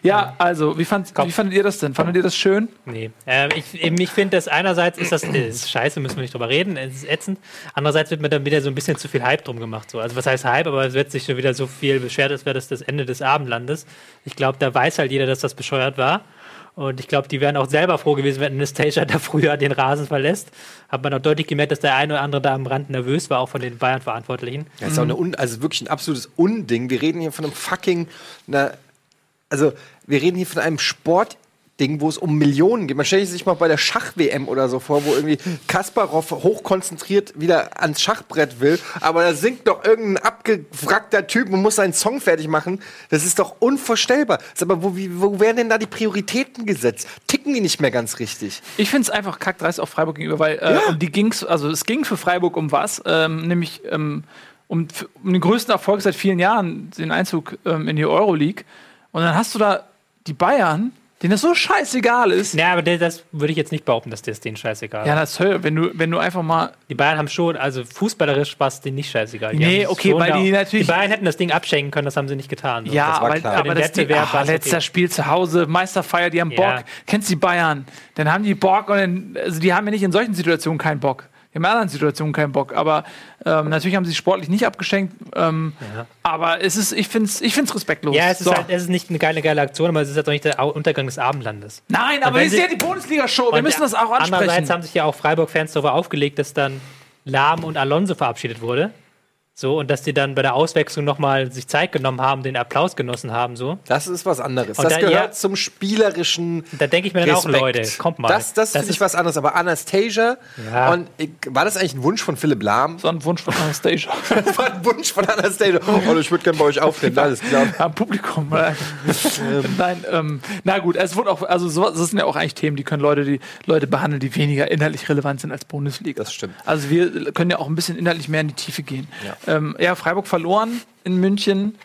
Ja, also, wie, fand, wie fandet ihr das denn? Fandet ihr das schön? Nee. Ähm, ich ich finde, dass einerseits ist das äh, ist scheiße, müssen wir nicht drüber reden, es ist ätzend. Andererseits wird mir dann wieder so ein bisschen zu viel Hype drum gemacht. So. Also was heißt Hype, aber es wird sich schon wieder so viel beschwert, als wäre das das Ende des Abendlandes. Ich glaube, da weiß halt jeder, dass das bescheuert war. Und ich glaube, die wären auch selber froh gewesen, wenn Anastasia da früher den Rasen verlässt. Hat man auch deutlich gemerkt, dass der eine oder andere da am Rand nervös war, auch von den Bayern-Verantwortlichen. Das ist auch eine Un also wirklich ein absolutes Unding. Wir reden hier von einem fucking, einer, also wir reden hier von einem Sport Ding, wo es um Millionen geht. Man stellt sich mal bei der Schach-WM oder so vor, wo irgendwie Kasparov hochkonzentriert wieder ans Schachbrett will, aber da singt doch irgendein abgewrackter Typ und muss seinen Song fertig machen. Das ist doch unvorstellbar. Sag mal, wo, wie, wo werden denn da die Prioritäten gesetzt? Ticken die nicht mehr ganz richtig? Ich finde es einfach kackdreist auf Freiburg gegenüber, weil äh, Ja. um die ging's, also es ging für Freiburg um was, ähm, nämlich ähm, um, um den größten Erfolg seit vielen Jahren, den Einzug ähm, in die Euroleague. Und dann hast du da die Bayern, denen das so scheißegal ist. Ja, aber das würde ich jetzt nicht behaupten, dass das denen scheißegal Ja, ist. das ist Hölle, wenn du, wenn du einfach mal. Die Bayern haben schon, also fußballerisch war es denen nicht scheißegal. Die Nee, okay, weil die natürlich- Die Bayern hätten das Ding abschenken können, das haben sie nicht getan. So. Ja, das aber, klar. aber das ah, war's letzter okay. Spiel zu Hause, Meisterfeier, die haben Ja. Bock. Kennst die Bayern? Dann haben die Bock und dann, also die haben ja nicht in solchen Situationen keinen Bock. In anderen Situationen keinen Bock. Aber ähm, natürlich haben sie sportlich nicht abgeschenkt. Ähm, Ja. Aber es ist, ich finde es ich find's respektlos. Ja, es ist So. halt, es ist nicht eine geile, geile Aktion, aber es ist halt auch nicht der Untergang des Abendlandes. Nein, aber es ist ja die Bundesliga-Show. Wir müssen das auch ansprechen. Andererseits haben sich ja auch Freiburg-Fans darüber aufgelegt, dass dann Lahm und Alonso verabschiedet wurde. So, und dass die dann bei der Auswechslung nochmal sich Zeit genommen haben, den Applaus genossen haben, so. Das ist was anderes. Und das da- gehört ja. zum spielerischen Da denke ich mir dann auch, Respekt. Leute, kommt mal. Das, das, Das ist- was anderes. Aber Anastasia, Ja. und ich, war das eigentlich ein Wunsch von Philipp Lahm? so ein Wunsch von Anastasia. Das war ein Wunsch von Anastasia. Oh, ich würde gerne bei euch auftreten. Alles klar. Am Publikum. äh. Nein, ähm, na gut, es wurde auch, also so, das sind ja auch eigentlich Themen, die können Leute, die Leute behandeln, die weniger inhaltlich relevant sind als Bundesliga. Das stimmt. Also wir können ja auch ein bisschen inhaltlich mehr in die Tiefe gehen. Ja, ähm, ja Freiburg verloren in München,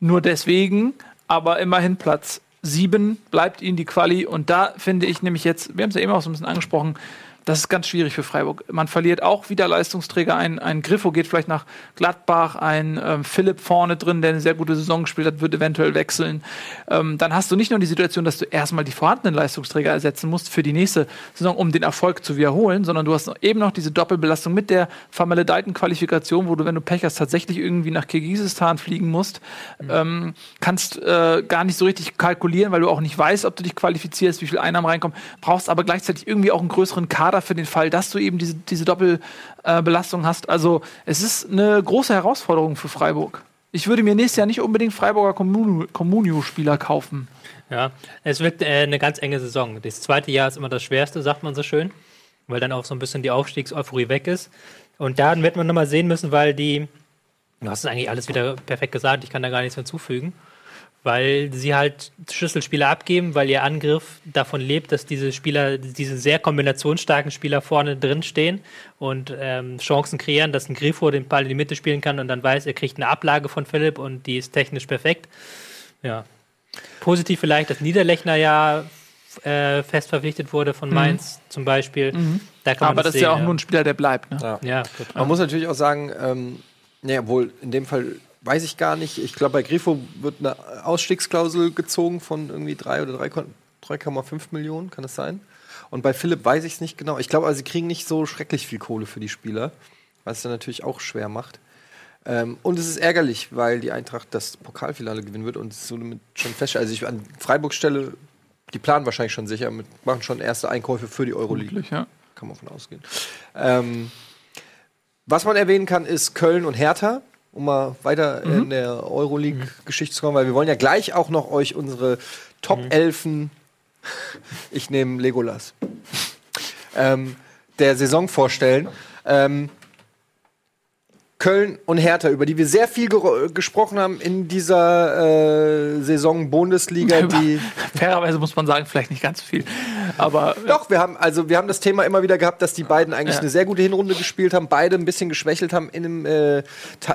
nur deswegen, aber immerhin Platz sieben bleibt ihnen die Quali. Und da finde ich nämlich jetzt, wir haben es ja eben auch so ein bisschen angesprochen, das ist ganz schwierig für Freiburg. Man verliert auch wieder Leistungsträger. Ein, ein Griffo geht vielleicht nach Gladbach, ein ähm, Philipp vorne drin, der eine sehr gute Saison gespielt hat, wird eventuell wechseln. Ähm, dann hast du nicht nur die Situation, dass du erstmal die vorhandenen Leistungsträger ersetzen musst für die nächste Saison, um den Erfolg zu wiederholen, sondern du hast eben noch diese Doppelbelastung mit der vermaledeiten Qualifikation, wo du, wenn du Pech hast, tatsächlich irgendwie nach Kirgisistan fliegen musst. Ähm, kannst äh, gar nicht so richtig kalkulieren, weil du auch nicht weißt, ob du dich qualifizierst, wie viel Einnahmen reinkommen. Brauchst aber gleichzeitig irgendwie auch einen größeren Kader für den Fall, dass du eben diese, diese Doppelbelastung hast. Also es ist eine große Herausforderung für Freiburg. Ich würde mir nächstes Jahr nicht unbedingt Freiburger Communio- Communio-Spieler kaufen. Ja, es wird äh, eine ganz enge Saison. Das zweite Jahr ist immer das schwerste, sagt man so schön, weil dann auch so ein bisschen die Aufstiegseuphorie weg ist. Und dann wird man nochmal sehen müssen, weil die, du hast es eigentlich alles wieder perfekt gesagt, ich kann da gar nichts hinzufügen, weil sie halt Schlüsselspieler abgeben, weil ihr Angriff davon lebt, dass diese Spieler, diese sehr kombinationsstarken Spieler vorne drin stehen und ähm, Chancen kreieren, dass ein Grifo den Ball in die Mitte spielen kann und dann weiß, er kriegt eine Ablage von Philipp und die ist technisch perfekt. Ja, Positiv vielleicht, dass Niederlechner ja äh, fest verpflichtet wurde von Mainz zum Beispiel. Da kann man Aber das ist sehen, ja auch nur ein Spieler, der bleibt. Ne? Ja. Ja, gut. Man muss natürlich auch sagen, ähm, naja, wohl in dem Fall weiß ich gar nicht. Ich glaube, bei Grifo wird eine Ausstiegsklausel gezogen von irgendwie 3 oder 3 Kon- 3,5 Millionen, kann das sein? Und bei Philipp weiß ich es nicht genau. Ich glaube, also, sie kriegen nicht so schrecklich viel Kohle für die Spieler, was es dann natürlich auch schwer macht. Ähm, und es ist ärgerlich, weil die Eintracht das Pokalfinale gewinnen wird und es somit schon feststellt. Also ich an Freiburgs Stelle, die planen wahrscheinlich schon sicher, mit, machen schon erste Einkäufe für die Euroleague Wirklich, ja. kann man von ausgehen. Ähm, was man erwähnen kann, ist Köln und Hertha, um mal weiter in der Euroleague-Geschichte zu kommen, weil wir wollen ja gleich auch noch euch unsere Top-Elfen, ich nehme Legolas, ähm, der Saison vorstellen. Ähm, Köln und Hertha, über die wir sehr viel gesprochen haben in dieser äh, Saison Bundesliga, die Fairerweise muss man sagen, vielleicht nicht ganz viel. Aber Doch, wir haben also wir haben das Thema immer wieder gehabt, dass die beiden eigentlich Ja. eine sehr gute Hinrunde gespielt haben, beide ein bisschen geschwächelt haben in dem, äh,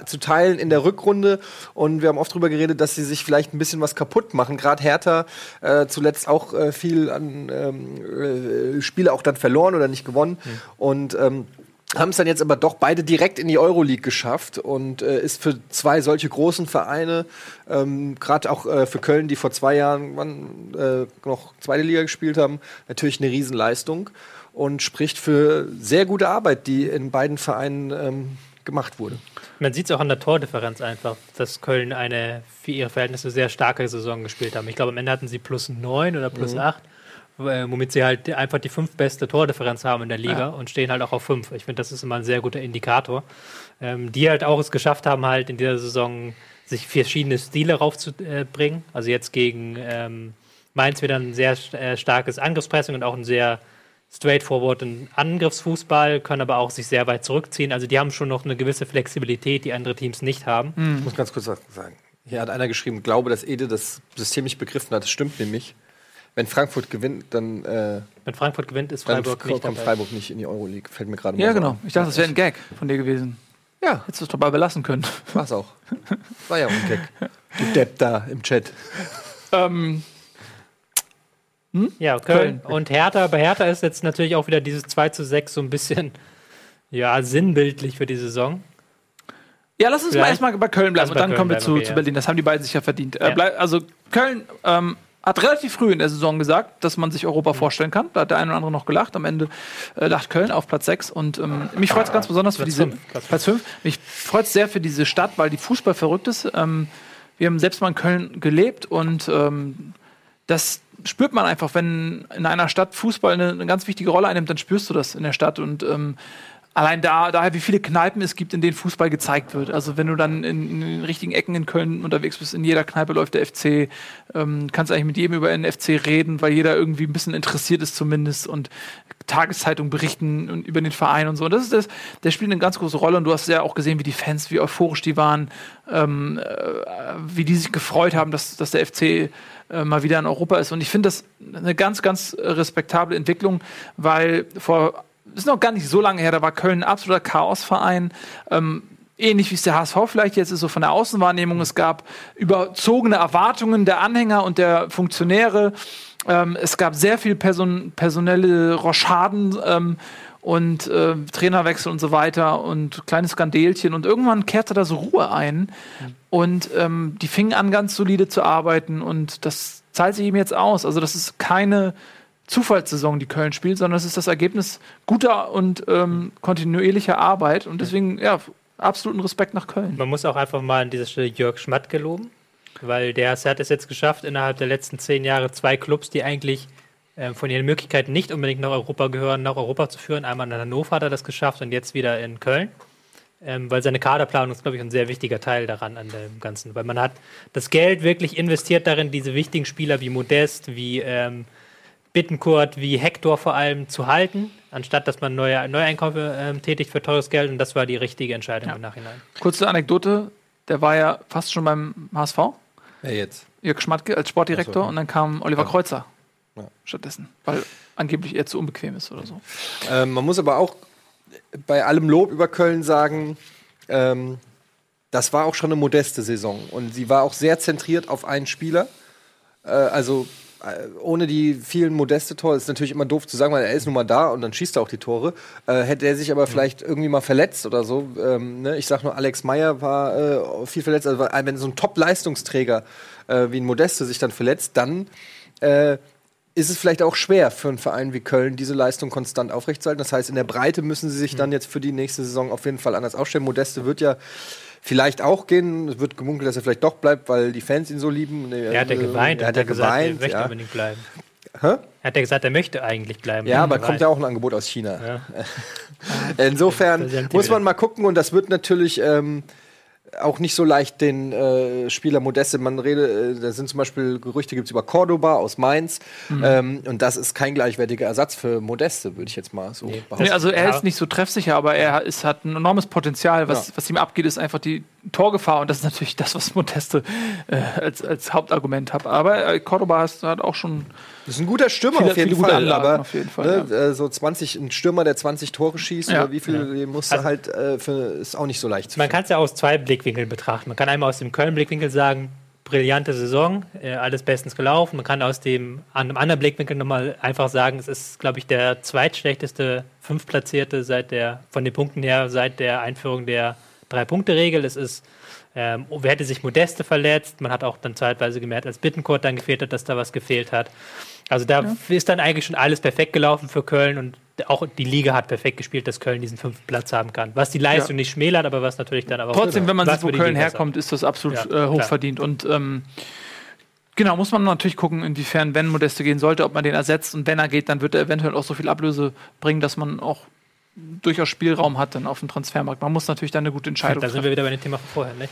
zu Teilen in der Rückrunde und wir haben oft darüber geredet, dass sie sich vielleicht ein bisschen was kaputt machen. Gerade Hertha äh, zuletzt auch äh, viel an ähm, äh, Spiele auch dann verloren oder nicht gewonnen und ähm, haben es dann jetzt aber doch beide direkt in die Euroleague geschafft und äh, ist für zwei solche großen Vereine, ähm, gerade auch äh, für Köln, die vor zwei Jahren wann, äh, noch zweite Liga gespielt haben, natürlich eine Riesenleistung und spricht für sehr gute Arbeit, die in beiden Vereinen ähm, gemacht wurde. Man sieht es auch an der Tordifferenz einfach, dass Köln eine für ihre Verhältnisse sehr starke Saison gespielt haben. Ich glaube, am Ende hatten sie plus 9 oder plus 8, äh, womit sie halt einfach die fünf beste Tordifferenz haben in der Liga und stehen halt auch auf 5. Ich finde, das ist immer ein sehr guter Indikator. Ähm, die halt auch es geschafft haben, halt in dieser Saison sich verschiedene Stile raufzubringen. Also jetzt gegen ähm, Mainz wieder ein sehr äh, starkes Angriffspressing und auch ein sehr straightforward Angriffsfußball, können aber auch sich sehr weit zurückziehen. Also die haben schon noch eine gewisse Flexibilität, die andere Teams nicht haben. Ich muss ganz kurz was sagen. Hier hat einer geschrieben, glaube, dass Ede das System nicht begriffen hat. Das stimmt nämlich. Wenn Frankfurt gewinnt, dann, äh, Wenn Frankfurt gewinnt, ist dann Freiburg nicht kommt dabei. Freiburg nicht in die Euroleague. Fällt mir gerade mal Ja, so genau. auf. Ich dachte, das wäre ein Gag von dir gewesen. Ja, Hättest du es dabei belassen können. war's auch. War ja auch ein Gag. Du Depp da im Chat. ähm, Ja, Köln. Und Hertha, bei Hertha ist jetzt natürlich auch wieder dieses 2 zu 6 so ein bisschen ja, sinnbildlich für die Saison. Ja, lass uns mal Vielleicht- erstmal bei Köln bleiben Lass und dann Köln kommen wir zu, okay, zu ja. Berlin. Das haben die beiden sich ja verdient. Äh, Ja. bleib, also Köln ähm, hat relativ früh in der Saison gesagt, dass man sich Mhm. Europa vorstellen kann. Da hat der eine oder andere noch gelacht. Am Ende äh, lacht Köln auf Platz 6. Und ähm, mich freut es ganz besonders für Platz diese fünf, Platz Platz 5. Mich freut es sehr für diese Stadt, weil die Fußball verrückt ist. Ähm, wir haben selbst mal in Köln gelebt und ähm, das spürt man einfach, wenn in einer Stadt Fußball eine, eine ganz wichtige Rolle einnimmt, dann spürst du das in der Stadt und ähm, allein da, daher, wie viele Kneipen es gibt, in denen Fußball gezeigt wird. Also wenn du dann in, in den richtigen Ecken in Köln unterwegs bist, in jeder Kneipe läuft der FC, ähm, kannst eigentlich mit jedem über den FC reden, weil jeder irgendwie ein bisschen interessiert ist zumindest und Tageszeitungen berichten und über den Verein und so. Und das ist das, der spielt eine ganz große Rolle und du hast ja auch gesehen, wie die Fans, wie euphorisch die waren, ähm, äh, wie die sich gefreut haben, dass, dass der FC äh, mal wieder in Europa ist. Und ich finde das eine ganz, ganz respektable Entwicklung, weil vor, ist noch gar nicht so lange her, da war Köln ein absoluter Chaosverein. Ähm, ähnlich wie es der HSV vielleicht jetzt ist, so von der Außenwahrnehmung. Es gab überzogene Erwartungen der Anhänger und der Funktionäre. Ähm, es gab sehr viel Person personelle Rochaden ähm, und äh, Trainerwechsel und so weiter und kleine Skandelchen. Und irgendwann kehrte da so Ruhe ein und ähm, die fingen an, ganz solide zu arbeiten. Und das zahlt sich eben jetzt aus. Also, das ist keine Zufallssaison, die Köln spielt, sondern es ist das Ergebnis guter und ähm, kontinuierlicher Arbeit. Und deswegen, ja, absoluten Respekt nach Köln. Man muss auch einfach mal an dieser Stelle Jörg Schmatke loben, weil der hat es jetzt geschafft, innerhalb der letzten zehn Jahre zwei Clubs, die eigentlich äh, von ihren Möglichkeiten nicht unbedingt nach Europa gehören, nach Europa zu führen. Einmal in Hannover hat er das geschafft und jetzt wieder in Köln. Ähm, weil seine Kaderplanung ist, glaube ich, ein sehr wichtiger Teil daran an dem Ganzen. Weil man hat das Geld wirklich investiert darin, diese wichtigen Spieler wie Modest, wie ähm, Bittenkurt, wie Hector vor allem zu halten, anstatt dass man neue Neueinkäufe ähm, tätigt für teures Geld. Und das war die richtige Entscheidung Ja. im Nachhinein. Kurze Anekdote, der war ja fast schon beim HSV, Wer jetzt? Jörg Schmatke als Sportdirektor, so. und dann kam Oliver Ja. Kreuzer Ja. stattdessen, weil angeblich er zu unbequem ist oder so. Ähm, man muss aber auch bei allem Lob über Köln sagen, ähm, das war auch schon eine modeste Saison. Und sie war auch sehr zentriert auf einen Spieler. Äh, also ohne die vielen modeste Tore, ist natürlich immer doof zu sagen, weil er ist nun mal da und dann schießt er auch die Tore. Äh, hätte er sich aber vielleicht irgendwie mal verletzt oder so. Ähm, ne? Ich sag nur, Alex Meyer war äh, viel verletzt. Also wenn so ein Top-Leistungsträger äh, wie ein Modeste sich dann verletzt, dann äh, ist es vielleicht auch schwer für einen Verein wie Köln, diese Leistung konstant aufrechtzuerhalten. Das heißt, in der Breite müssen sie sich dann jetzt für die nächste Saison auf jeden Fall anders aufstellen. Modeste wird ja vielleicht auch gehen. Es wird gemunkelt, dass er vielleicht doch bleibt, weil die Fans ihn so lieben. Er hat ja geweint Er hat hat gesagt, er geweint. möchte Ja, unbedingt bleiben. Hä? Er hat ja gesagt, er möchte eigentlich bleiben. ja aber Geweint. kommt ja auch ein Angebot aus China. Ja. Insofern muss man mal gucken und das wird natürlich ähm, auch nicht so leicht den äh, Spieler Modeste. Man redet, äh, da sind zum Beispiel Gerüchte gibt's über Cordoba aus Mainz Mhm. ähm, und das ist kein gleichwertiger Ersatz für Modeste, würde ich jetzt mal so behaupten. Nee, also er Ja. ist nicht so treffsicher, aber er ist, hat ein enormes Potenzial. Was, Ja. was ihm abgeht, ist einfach die Torgefahr und das ist natürlich das, was Modeste äh, als, als Hauptargument hat. Aber äh, Cordoba ist, hat auch schon Das ist ein guter Stürmer Viele- auf jeden Fall, Anlagen aber auf jeden Fall, ne, äh, so 20 ein Stürmer, der 20 Tore schießt Ja. oder wie viel musst du Also- halt äh, für, ist auch nicht so leicht. zu Man kann es ja aus zwei Blickwinkeln betrachten. Man kann einmal aus dem Köln-Blickwinkel sagen, brillante Saison, äh, alles bestens gelaufen. Man kann aus dem an einem anderen Blickwinkel nochmal einfach sagen, es ist, glaube ich, der zweitschlechteste Fünftplatzierte seit der, von den Punkten her, seit der Einführung der Drei-Punkte-Regel. Es ist, ähm, oh, wer hätte sich Modeste verletzt? Man hat auch dann zeitweise gemerkt, als Bittenkurt dann gefehlt hat, dass da was gefehlt hat. Also da ist dann eigentlich schon alles perfekt gelaufen für Köln und auch die Liga hat perfekt gespielt, dass Köln diesen fünften Platz haben kann. Was die Leistung Ja. nicht schmälert, aber was natürlich dann aber auch Trotzdem, wenn man sieht, wo Köln herkommt, ist das absolut Ja, äh, klar. hochverdient. Und ähm, genau, muss man natürlich gucken, inwiefern, wenn Modeste gehen sollte, ob man den ersetzt. Und wenn er geht, dann wird er eventuell auch so viel Ablöse bringen, dass man auch durchaus Spielraum hat dann auf dem Transfermarkt. Man muss natürlich dann eine gute Entscheidung Da sind treffen. wir wieder bei dem Thema von vorher, nicht?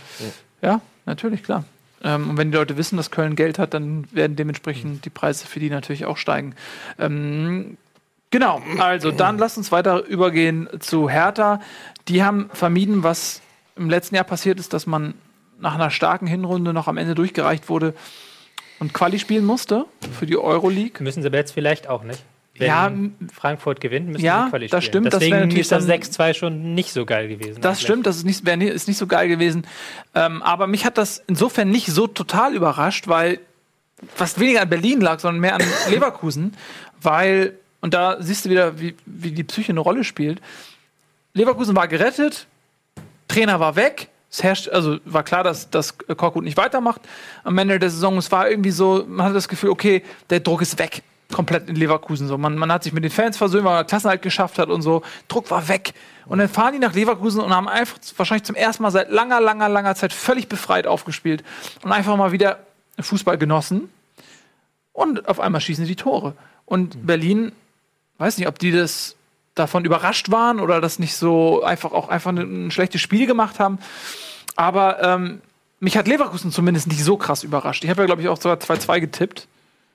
Ja, natürlich, klar. Ähm, und wenn die Leute wissen, dass Köln Geld hat, dann werden dementsprechend die Preise für die natürlich auch steigen. Ähm, genau, also dann lasst uns weiter übergehen zu Hertha. Die haben vermieden, was im letzten Jahr passiert ist, dass man nach einer starken Hinrunde noch am Ende durchgereicht wurde und Quali spielen musste für die Euroleague. Müssen sie aber jetzt vielleicht auch nicht. Wenn Ja, Frankfurt gewinnt, müssen Ja, sie Quali das spielen. stimmt, das Deswegen natürlich ist das dann- 6-2 schon nicht so geil gewesen. Das eigentlich. stimmt, das ist nicht, wär, ist nicht so geil gewesen. Ähm, aber mich hat das insofern nicht so total überrascht, weil fast weniger an Berlin lag, sondern mehr an Leverkusen. Weil, und da siehst du wieder, wie, wie die Psyche eine Rolle spielt. Leverkusen war gerettet, Trainer war weg. Es herrscht, also war klar, dass, dass Korkut nicht weitermacht am Ende der Saison. Es war irgendwie so, man hatte das Gefühl, okay, der Druck ist weg. Komplett in Leverkusen. So. Man, man hat sich mit den Fans versöhnt, weil man Klassenhalt geschafft hat und so. Druck war weg. Und dann fahren die nach Leverkusen und haben einfach wahrscheinlich zum ersten Mal seit langer, langer, langer Zeit völlig befreit aufgespielt und einfach mal wieder Fußball genossen. Und auf einmal schießen sie die Tore. Und Berlin, weiß nicht, ob die das davon überrascht waren oder das nicht so einfach auch einfach ein, ein schlechtes Spiel gemacht haben. Aber ähm, mich hat Leverkusen zumindest nicht so krass überrascht. Ich habe ja, glaube ich, auch sogar 2-2 getippt.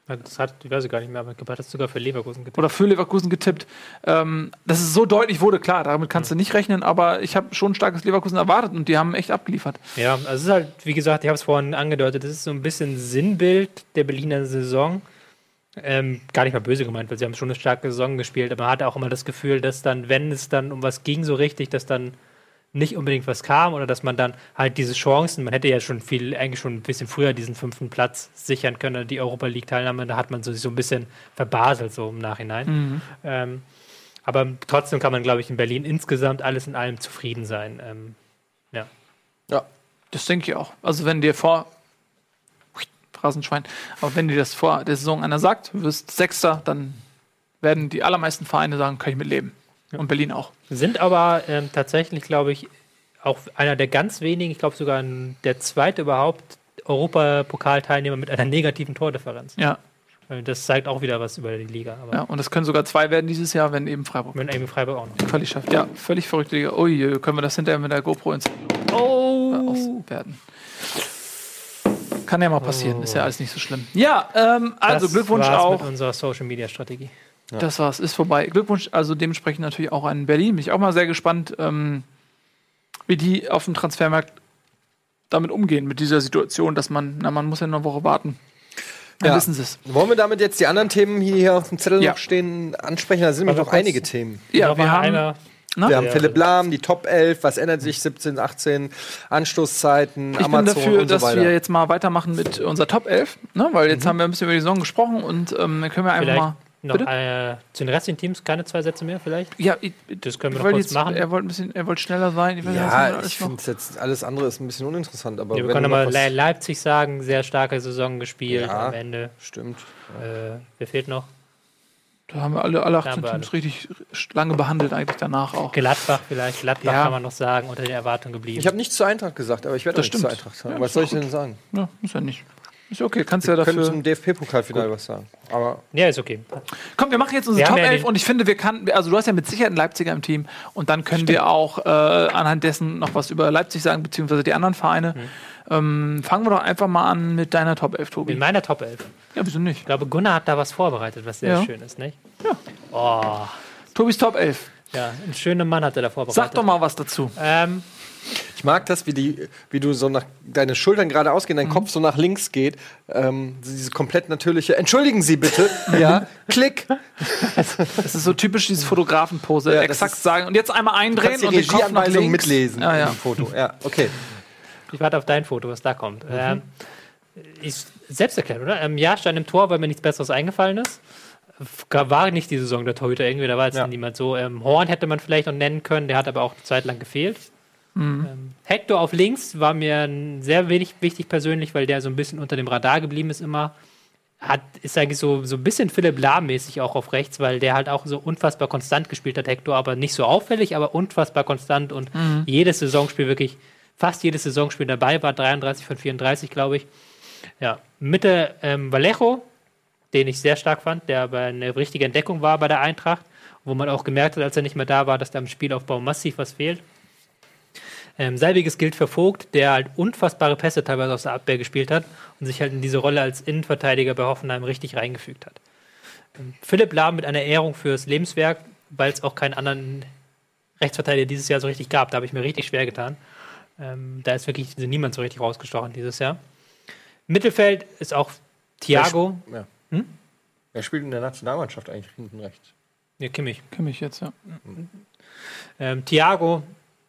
Das hat, ich weiß gar nicht mehr, aber Gebhardt hat sogar für Leverkusen getippt. Oder für Leverkusen getippt. Ähm, dass es so deutlich wurde, klar, damit kannst du nicht rechnen, aber ich habe schon ein starkes Leverkusen erwartet und die haben echt abgeliefert. Ja, also es ist halt, wie gesagt, ich habe es vorhin angedeutet, das ist so ein bisschen Sinnbild der Berliner Saison. Ähm, gar nicht mal böse gemeint, weil sie haben schon eine starke Saison gespielt, aber man hatte auch immer das Gefühl, dass dann, wenn es dann um was ging so richtig, dass dann nicht unbedingt was kam oder dass man dann halt diese Chancen, man hätte ja schon viel, eigentlich schon ein bisschen früher diesen fünften Platz sichern können, die Europa League Teilnahme, da hat man so, sich so ein bisschen verbaselt so im Nachhinein. Ähm, aber trotzdem kann man, glaube ich, in Berlin insgesamt alles in allem zufrieden sein. Ähm, ja. Ja. Das denke ich auch. Also wenn dir vor Phrasenschwein, aber wenn dir das vor der Saison einer sagt, du wirst Sechster, dann werden die allermeisten Vereine sagen, kann ich mit leben. Und Berlin auch. Sind aber ähm, tatsächlich, glaube ich, auch einer der ganz wenigen, ich glaube sogar der zweite überhaupt Europapokalteilnehmer mit einer negativen Tordifferenz. Ja, Äh, Das zeigt auch wieder was über die Liga. Ja. Und das können sogar zwei werden dieses Jahr, wenn eben Freiburg mit eben Freiburg auch noch. Quali schafft. Ja, völlig verrückte Liga. Ui, können wir das hinterher mit der GoPro ins Oh! werden. Kann ja mal passieren, ist ja alles nicht so schlimm. Ja, ähm, also Das Glückwunsch auch. mit unserer Social Media Strategie. Das war's, ist vorbei. Glückwunsch, also dementsprechend natürlich auch an Berlin. Bin ich auch mal sehr gespannt, ähm, wie die auf dem Transfermarkt damit umgehen, mit dieser Situation, dass man, na, man muss ja noch eine Woche warten. Dann Ja. wissen sie es. Wollen wir damit jetzt die anderen Themen, die hier auf dem Zettel Ja. noch stehen, ansprechen? Da sind noch kurz- einige Themen. Ja, wir haben, einer- ne? Wir haben Ja. Philipp Lahm, die Top 11, was ändert sich, 17, 18, Anstoßzeiten, ich bin Amazon dafür, und so dass wir jetzt mal weitermachen mit unserer Top 11, ne? weil jetzt haben wir ein bisschen über die Saison gesprochen und ähm, dann können wir einfach Vielleicht mal. Noch äh, zu den restlichen Teams keine zwei Sätze mehr, vielleicht? Ja, ich, Das können wir noch kurz jetzt, machen. Er wollte ein bisschen, er wollte schneller sein. Ich weiß ja, ich finde jetzt alles andere ist ein bisschen uninteressant, aber Ja, wir wenn können was- Le Leipzig sagen, sehr starke Saison gespielt Ja. am Ende. Stimmt. Äh, wer fehlt noch? Da haben wir alle, alle Da 18 haben wir Teams richtig lange behandelt, eigentlich danach auch. Gladbach vielleicht. Gladbach Ja. kann man noch sagen, unter den Erwartungen geblieben. Ich habe nichts zur Eintracht gesagt, aber ich werde Das nichts zur stimmt. Eintracht sagen. Ja, was soll ich denn sagen? Ja, muss ja nicht. Ist okay, kannst ja Wir können dafür. zum DFB-Pokalfinale was sagen. Aber ja, ist okay. Komm, wir machen jetzt unsere Wir Top ja 11 den- und ich finde, wir kann, also du hast ja mit Sicherheit einen Leipziger im Team und dann können wir auch äh, anhand dessen noch was über Leipzig sagen, beziehungsweise die anderen Vereine. Ähm, fangen wir doch einfach mal an mit deiner Top 11, Tobi. In meiner Top 11. Ja, wieso nicht? Ich glaube, Gunnar hat da was vorbereitet, was sehr Ja. schön ist, nicht? Ja. Oh, Tobis Top 11. ja, ein schöner Mann hat er da vorbereitet. Sag doch mal was dazu. Ähm, ich mag das, wie, die, wie du so nach deine Schultern gerade ausgehen, dein Kopf so nach links geht. Ähm, diese komplett natürliche. Entschuldigen Sie bitte. ja, Klick. Das ist so typisch dieses Fotografenpose. Ja, das exakt ist- sagen und jetzt einmal Du eindrehen kannst die und den Kopf nach Regieanweisung links. mitlesen Ja, ja. im Foto. Ja, okay. ich warte auf dein Foto, was da kommt. Mhm. Ähm, ich, selbst erklärt, oder? Ähm, ja, stand im Tor, weil mir nichts Besseres eingefallen ist. War nicht die Saison der Torhüter irgendwie, da war jetzt Ja. niemand so. Ähm, Horn hätte man vielleicht noch nennen können, der hat aber auch eine Zeit lang gefehlt. Mhm. Ähm, Hector auf links war mir sehr wenig wichtig persönlich, weil der so ein bisschen unter dem Radar geblieben ist immer. Hat, ist eigentlich so, so ein bisschen Philipp Lahm-mäßig auch auf rechts, weil der halt auch so unfassbar konstant gespielt hat, Hector, aber nicht so auffällig, aber unfassbar konstant und jedes Saisonspiel wirklich, fast jedes Saisonspiel dabei war, 33 von 34, glaube ich. Ja, Mitte ähm, Vallejo, den ich sehr stark fand, der aber eine richtige Entdeckung war bei der Eintracht, wo man auch gemerkt hat, als er nicht mehr da war, dass da im Spielaufbau massiv was fehlt. Ähm, selbiges gilt für Vogt, der halt unfassbare Pässe teilweise aus der Abwehr gespielt hat und sich halt in diese Rolle als Innenverteidiger bei Hoffenheim richtig reingefügt hat. Ähm, Philipp Lahm mit einer Ehrung fürs Lebenswerk, weil es auch keinen anderen Rechtsverteidiger dieses Jahr so richtig gab. Da habe ich mir richtig schwer getan. Ähm, da ist wirklich niemand so richtig rausgestochen dieses Jahr. Mittelfeld ist auch Thiago. Ja. Hm? Er spielt in der Nationalmannschaft eigentlich hinten rechts. Ja, Kimmich. Kenn mich jetzt, ja. Ähm, Thiago,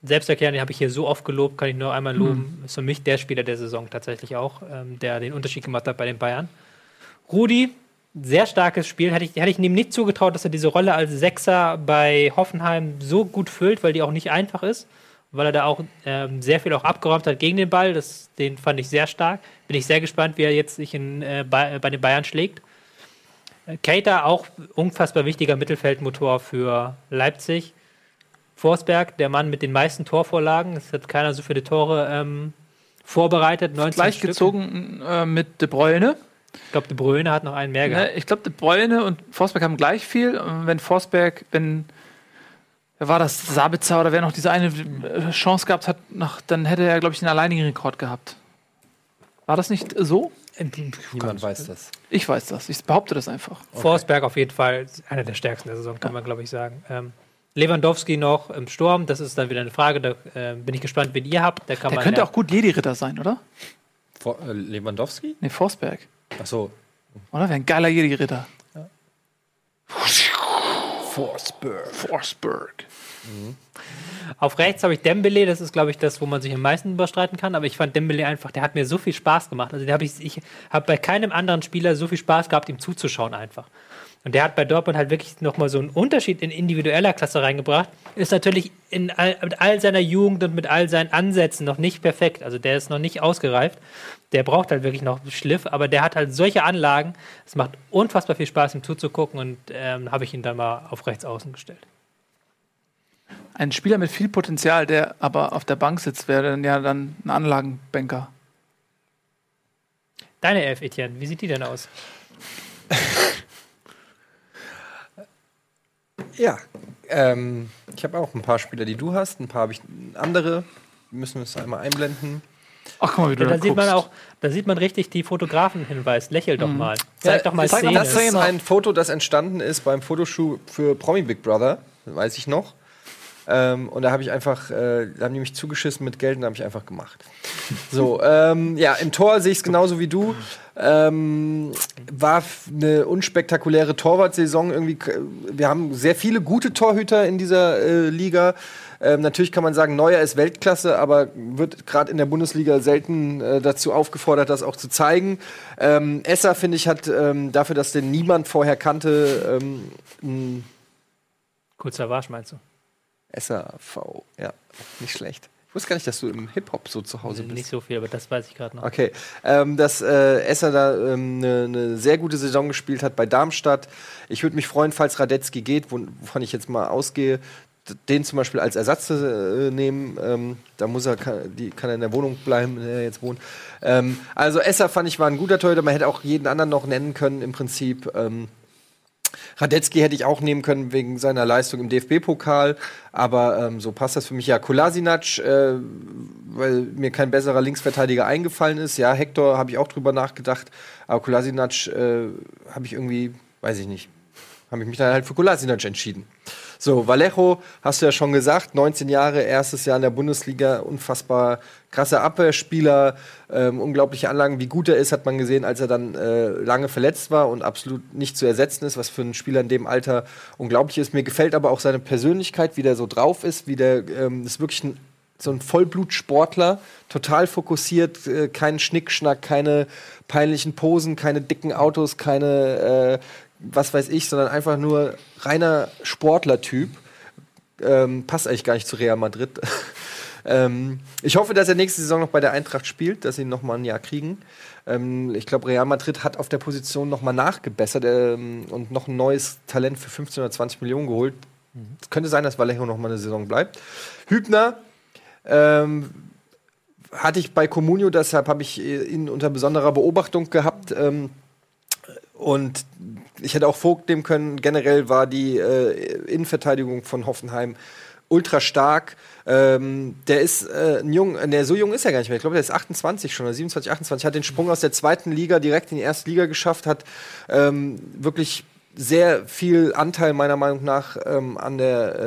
selbsterklärend, den habe ich hier so oft gelobt, kann ich nur einmal loben. Ist für mich der Spieler der Saison tatsächlich auch, ähm, der den Unterschied gemacht hat bei den Bayern. Rudi, sehr starkes Spiel. Hätte ich, hätte ich ihm nicht zugetraut, dass er diese Rolle als Sechser bei Hoffenheim so gut füllt, weil die auch nicht einfach ist. Weil er da auch ähm, sehr viel auch abgeräumt hat gegen den Ball. Das, den fand ich sehr stark. Bin ich sehr gespannt, wie er jetzt sich in, äh, bei, bei den Bayern schlägt. Äh, Keita auch unfassbar wichtiger Mittelfeldmotor für Leipzig. Forsberg, der Mann mit den meisten Torvorlagen. Es hat keiner so viele Tore ähm, vorbereitet. 19 Gleich Stück. gezogen äh, mit De Bruyne. Ich glaube, De Bruyne hat noch einen mehr Ne, gehabt. ich glaube, De Bruyne und Forsberg haben gleich viel. Und Wenn Forsberg, wenn wer war das, Sabitzer oder wer noch diese eine äh, Chance gehabt hat, nach, dann hätte er, glaube ich, den alleinigen Rekord gehabt. War das nicht so? Niemand weiß das. Ich weiß das. Ich behaupte das einfach. Forsberg auf jeden Fall einer der stärksten der Saison, kann man glaube ich sagen. Ähm, Lewandowski noch im Sturm, das ist dann wieder eine Frage, da äh, bin ich gespannt, wen ihr habt. Da kann Der man könnte ja, auch gut Jedi-Ritter sein, oder? Vor, äh, Lewandowski? Nee, Forsberg. Achso. Oder? Wäre ein geiler Jedi-Ritter. Forsberg. Forsberg. Auf rechts habe ich Dembele, das ist glaube ich das, wo man sich am meisten überstreiten kann, aber ich fand Dembele einfach, der hat mir so viel Spaß gemacht. Also der hab ich, ich habe bei keinem anderen Spieler so viel Spaß gehabt, ihm zuzuschauen einfach. Und der hat bei Dortmund halt wirklich nochmal so einen Unterschied in individueller Klasse reingebracht. Ist natürlich in all, mit all seiner Jugend und mit all seinen Ansätzen noch nicht perfekt. Also der ist noch nicht ausgereift. Der braucht halt wirklich noch Schliff, aber der hat halt solche Anlagen. Es macht unfassbar viel Spaß, ihm zuzugucken und ähm, habe ich ihn dann mal auf rechts außen gestellt. Ein Spieler mit viel Potenzial, der aber auf der Bank sitzt, wäre dann ja dann ein Anlagenbanker. Deine Elf, Etienne, wie sieht die denn aus? Ja. Ähm, ich habe auch ein paar Spieler, die du hast. Ein paar habe ich andere. Wir müssen es einmal einblenden. Ach, guck mal, wie du Ja, da da sieht man auch, da sieht man richtig die Fotografenhinweis. Lächel doch mal. Zeig doch mal das, Szene. das ist ein Foto, das entstanden ist beim Fotoshoot für Promi Big Brother. Weiß ich noch. Ähm, und da habe ich einfach, äh, da haben die mich zugeschissen mit Geld und da habe ich einfach gemacht. So, ähm, ja, im Tor sehe ich es genauso wie du. Ähm, war eine unspektakuläre Torwartsaison irgendwie. Wir haben sehr viele gute Torhüter in dieser äh, Liga. Ähm, natürlich kann man sagen, Neuer ist Weltklasse, aber wird gerade in der Bundesliga selten äh, dazu aufgefordert, das auch zu zeigen. Ähm, Esser, finde ich, hat ähm, dafür, dass den niemand vorher kannte, ähm, Kurzer Wasch, meinst du? SAV. Ja, nicht schlecht. Ich wusste gar nicht, dass du im Hip-Hop so zu Hause bist. Nicht so viel, aber das weiß ich gerade noch. Okay, ähm, dass äh, Esser da eine ähm, ne- ne sehr gute Saison gespielt hat bei Darmstadt. Ich würde mich freuen, falls Radetzky geht, wo- wovon ich jetzt mal ausgehe, den zum Beispiel als Ersatz äh, nehmen. Ähm, da muss er, kann, die, kann er in der Wohnung bleiben, in der er jetzt wohnt. Ähm, also Esser fand ich war ein guter Torhüter. Man hätte auch jeden anderen noch nennen können im Prinzip. Ähm, Radetzky hätte ich auch nehmen können wegen seiner Leistung im DFB-Pokal, aber ähm, so passt das für mich. Ja, Kolasinac, äh, weil mir kein besserer Linksverteidiger eingefallen ist. Ja, Hector habe ich auch drüber nachgedacht, aber Kolasinac äh, habe ich irgendwie, weiß ich nicht, habe ich mich dann halt für Kolasinac entschieden. So, Vallejo, hast du ja schon gesagt, 19 Jahre, erstes Jahr in der Bundesliga, unfassbar krasser Abwehrspieler, ähm, unglaubliche Anlagen. Wie gut er ist, hat man gesehen, als er dann äh, lange verletzt war und absolut nicht zu ersetzen ist, was für einen Spieler in dem Alter unglaublich ist. Mir gefällt aber auch seine Persönlichkeit, wie der so drauf ist, wie der ähm, ist wirklich ein so ein Vollblutsportler, total fokussiert, äh, kein Schnickschnack, keine peinlichen Posen, keine dicken Autos, keine äh, was weiß ich, sondern einfach nur reiner Sportlertyp. Ähm, passt eigentlich gar nicht zu Real Madrid. ähm, ich hoffe, dass er nächste Saison noch bei der Eintracht spielt, dass sie ihn noch mal ein Jahr kriegen. Ähm, ich glaube, Real Madrid hat auf der Position noch mal nachgebessert ähm, und noch ein neues Talent für 15 oder 20 Millionen geholt. Es könnte sein, dass Vallejo noch mal eine Saison bleibt. Hübner ähm, hatte ich bei Comunio, deshalb habe ich ihn unter besonderer Beobachtung gehabt. Ähm, und ich hätte auch Vogt nehmen können. Generell war die äh, Innenverteidigung von Hoffenheim ultra stark. Ähm, der ist äh, ein jung, äh, der so jung ist er gar nicht mehr. Ich glaube, der ist 28 schon oder 27, 28. Hat den Sprung aus der zweiten Liga direkt in die erste Liga geschafft. Hat ähm, wirklich sehr viel Anteil meiner Meinung nach ähm, an, der,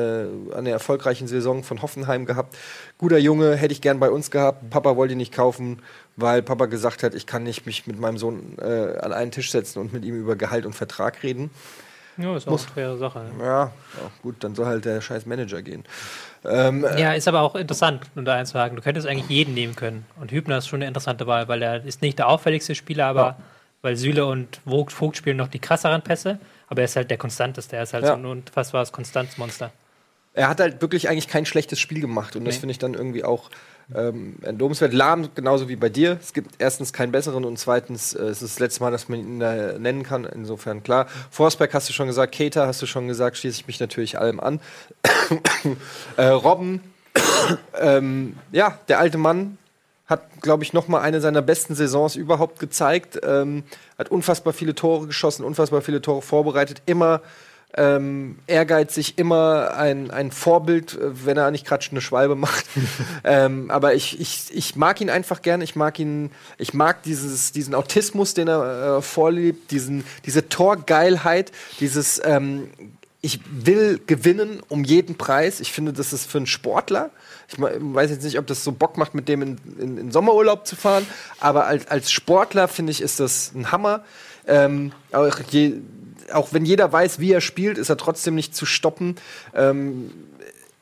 äh, an der erfolgreichen Saison von Hoffenheim gehabt. Guter Junge, hätte ich gern bei uns gehabt. Papa wollte ihn nicht kaufen, weil Papa gesagt hat, ich kann nicht mich mit meinem Sohn äh, an einen Tisch setzen und mit ihm über Gehalt und Vertrag reden. Ja, ist auch eine faire Sache. Ja, ja gut, dann soll halt der scheiß Manager gehen. Ähm, Ja, ist aber auch interessant, nur da einzuhaken. Du könntest eigentlich jeden nehmen können. Und Hübner ist schon eine interessante Wahl, weil er ist nicht der auffälligste Spieler, aber Ja. weil Süle und Vogt, Vogt spielen noch die krasseren Pässe, aber er ist halt der konstanteste. Er ist halt Ja. so ein unfassbares Konstanzmonster. er hat halt wirklich eigentlich kein schlechtes Spiel gemacht und das Nee. finde ich dann irgendwie auch ähm, lobenswert. Lahm genauso wie bei dir. Es gibt erstens keinen besseren und zweitens äh, es ist das letzte Mal, dass man ihn da nennen kann. Insofern klar. Forsberg hast du schon gesagt, Keita hast du schon gesagt, schließe ich mich natürlich allem an. äh, Robben, ähm, ja, der alte Mann hat, glaube ich, noch mal eine seiner besten Saisons überhaupt gezeigt. Ähm, hat unfassbar viele Tore geschossen, unfassbar viele Tore vorbereitet. Immer ähm, ehrgeizig, immer ein, ein Vorbild, äh, wenn er nicht gerade eine Schwalbe macht. ähm, aber ich, ich, ich mag ihn einfach gern. Ich mag ihn, ich mag dieses, diesen Autismus, den er äh, vorlebt, diesen, diese Torgeilheit, dieses ähm, ich will gewinnen um jeden Preis. Ich finde, das ist für einen Sportler. Ich weiß jetzt nicht, ob das so Bock macht, mit dem in, in, in Sommerurlaub zu fahren, aber als, als Sportler finde ich, ist das ein Hammer. Ähm, auch, je, auch wenn jeder weiß, wie er spielt, ist er trotzdem nicht zu stoppen. Ähm,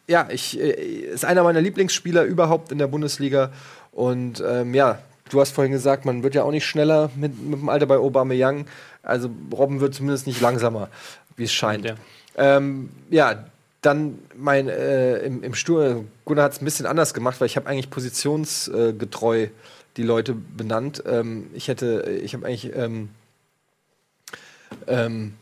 ja, ich äh, ist einer meiner Lieblingsspieler überhaupt in der Bundesliga. Und ähm, ja, du hast vorhin gesagt, man wird ja auch nicht schneller mit, mit dem Alter bei Aubameyang. Also Robben wird zumindest nicht langsamer, wie es scheint. Ja. Ähm, ja, dann mein äh, im, im Sturm, Gunnar hat es ein bisschen anders gemacht, weil ich habe eigentlich positionsgetreu getreu die Leute benannt. Ähm, ich hätte, ich habe eigentlich ähm, ähm,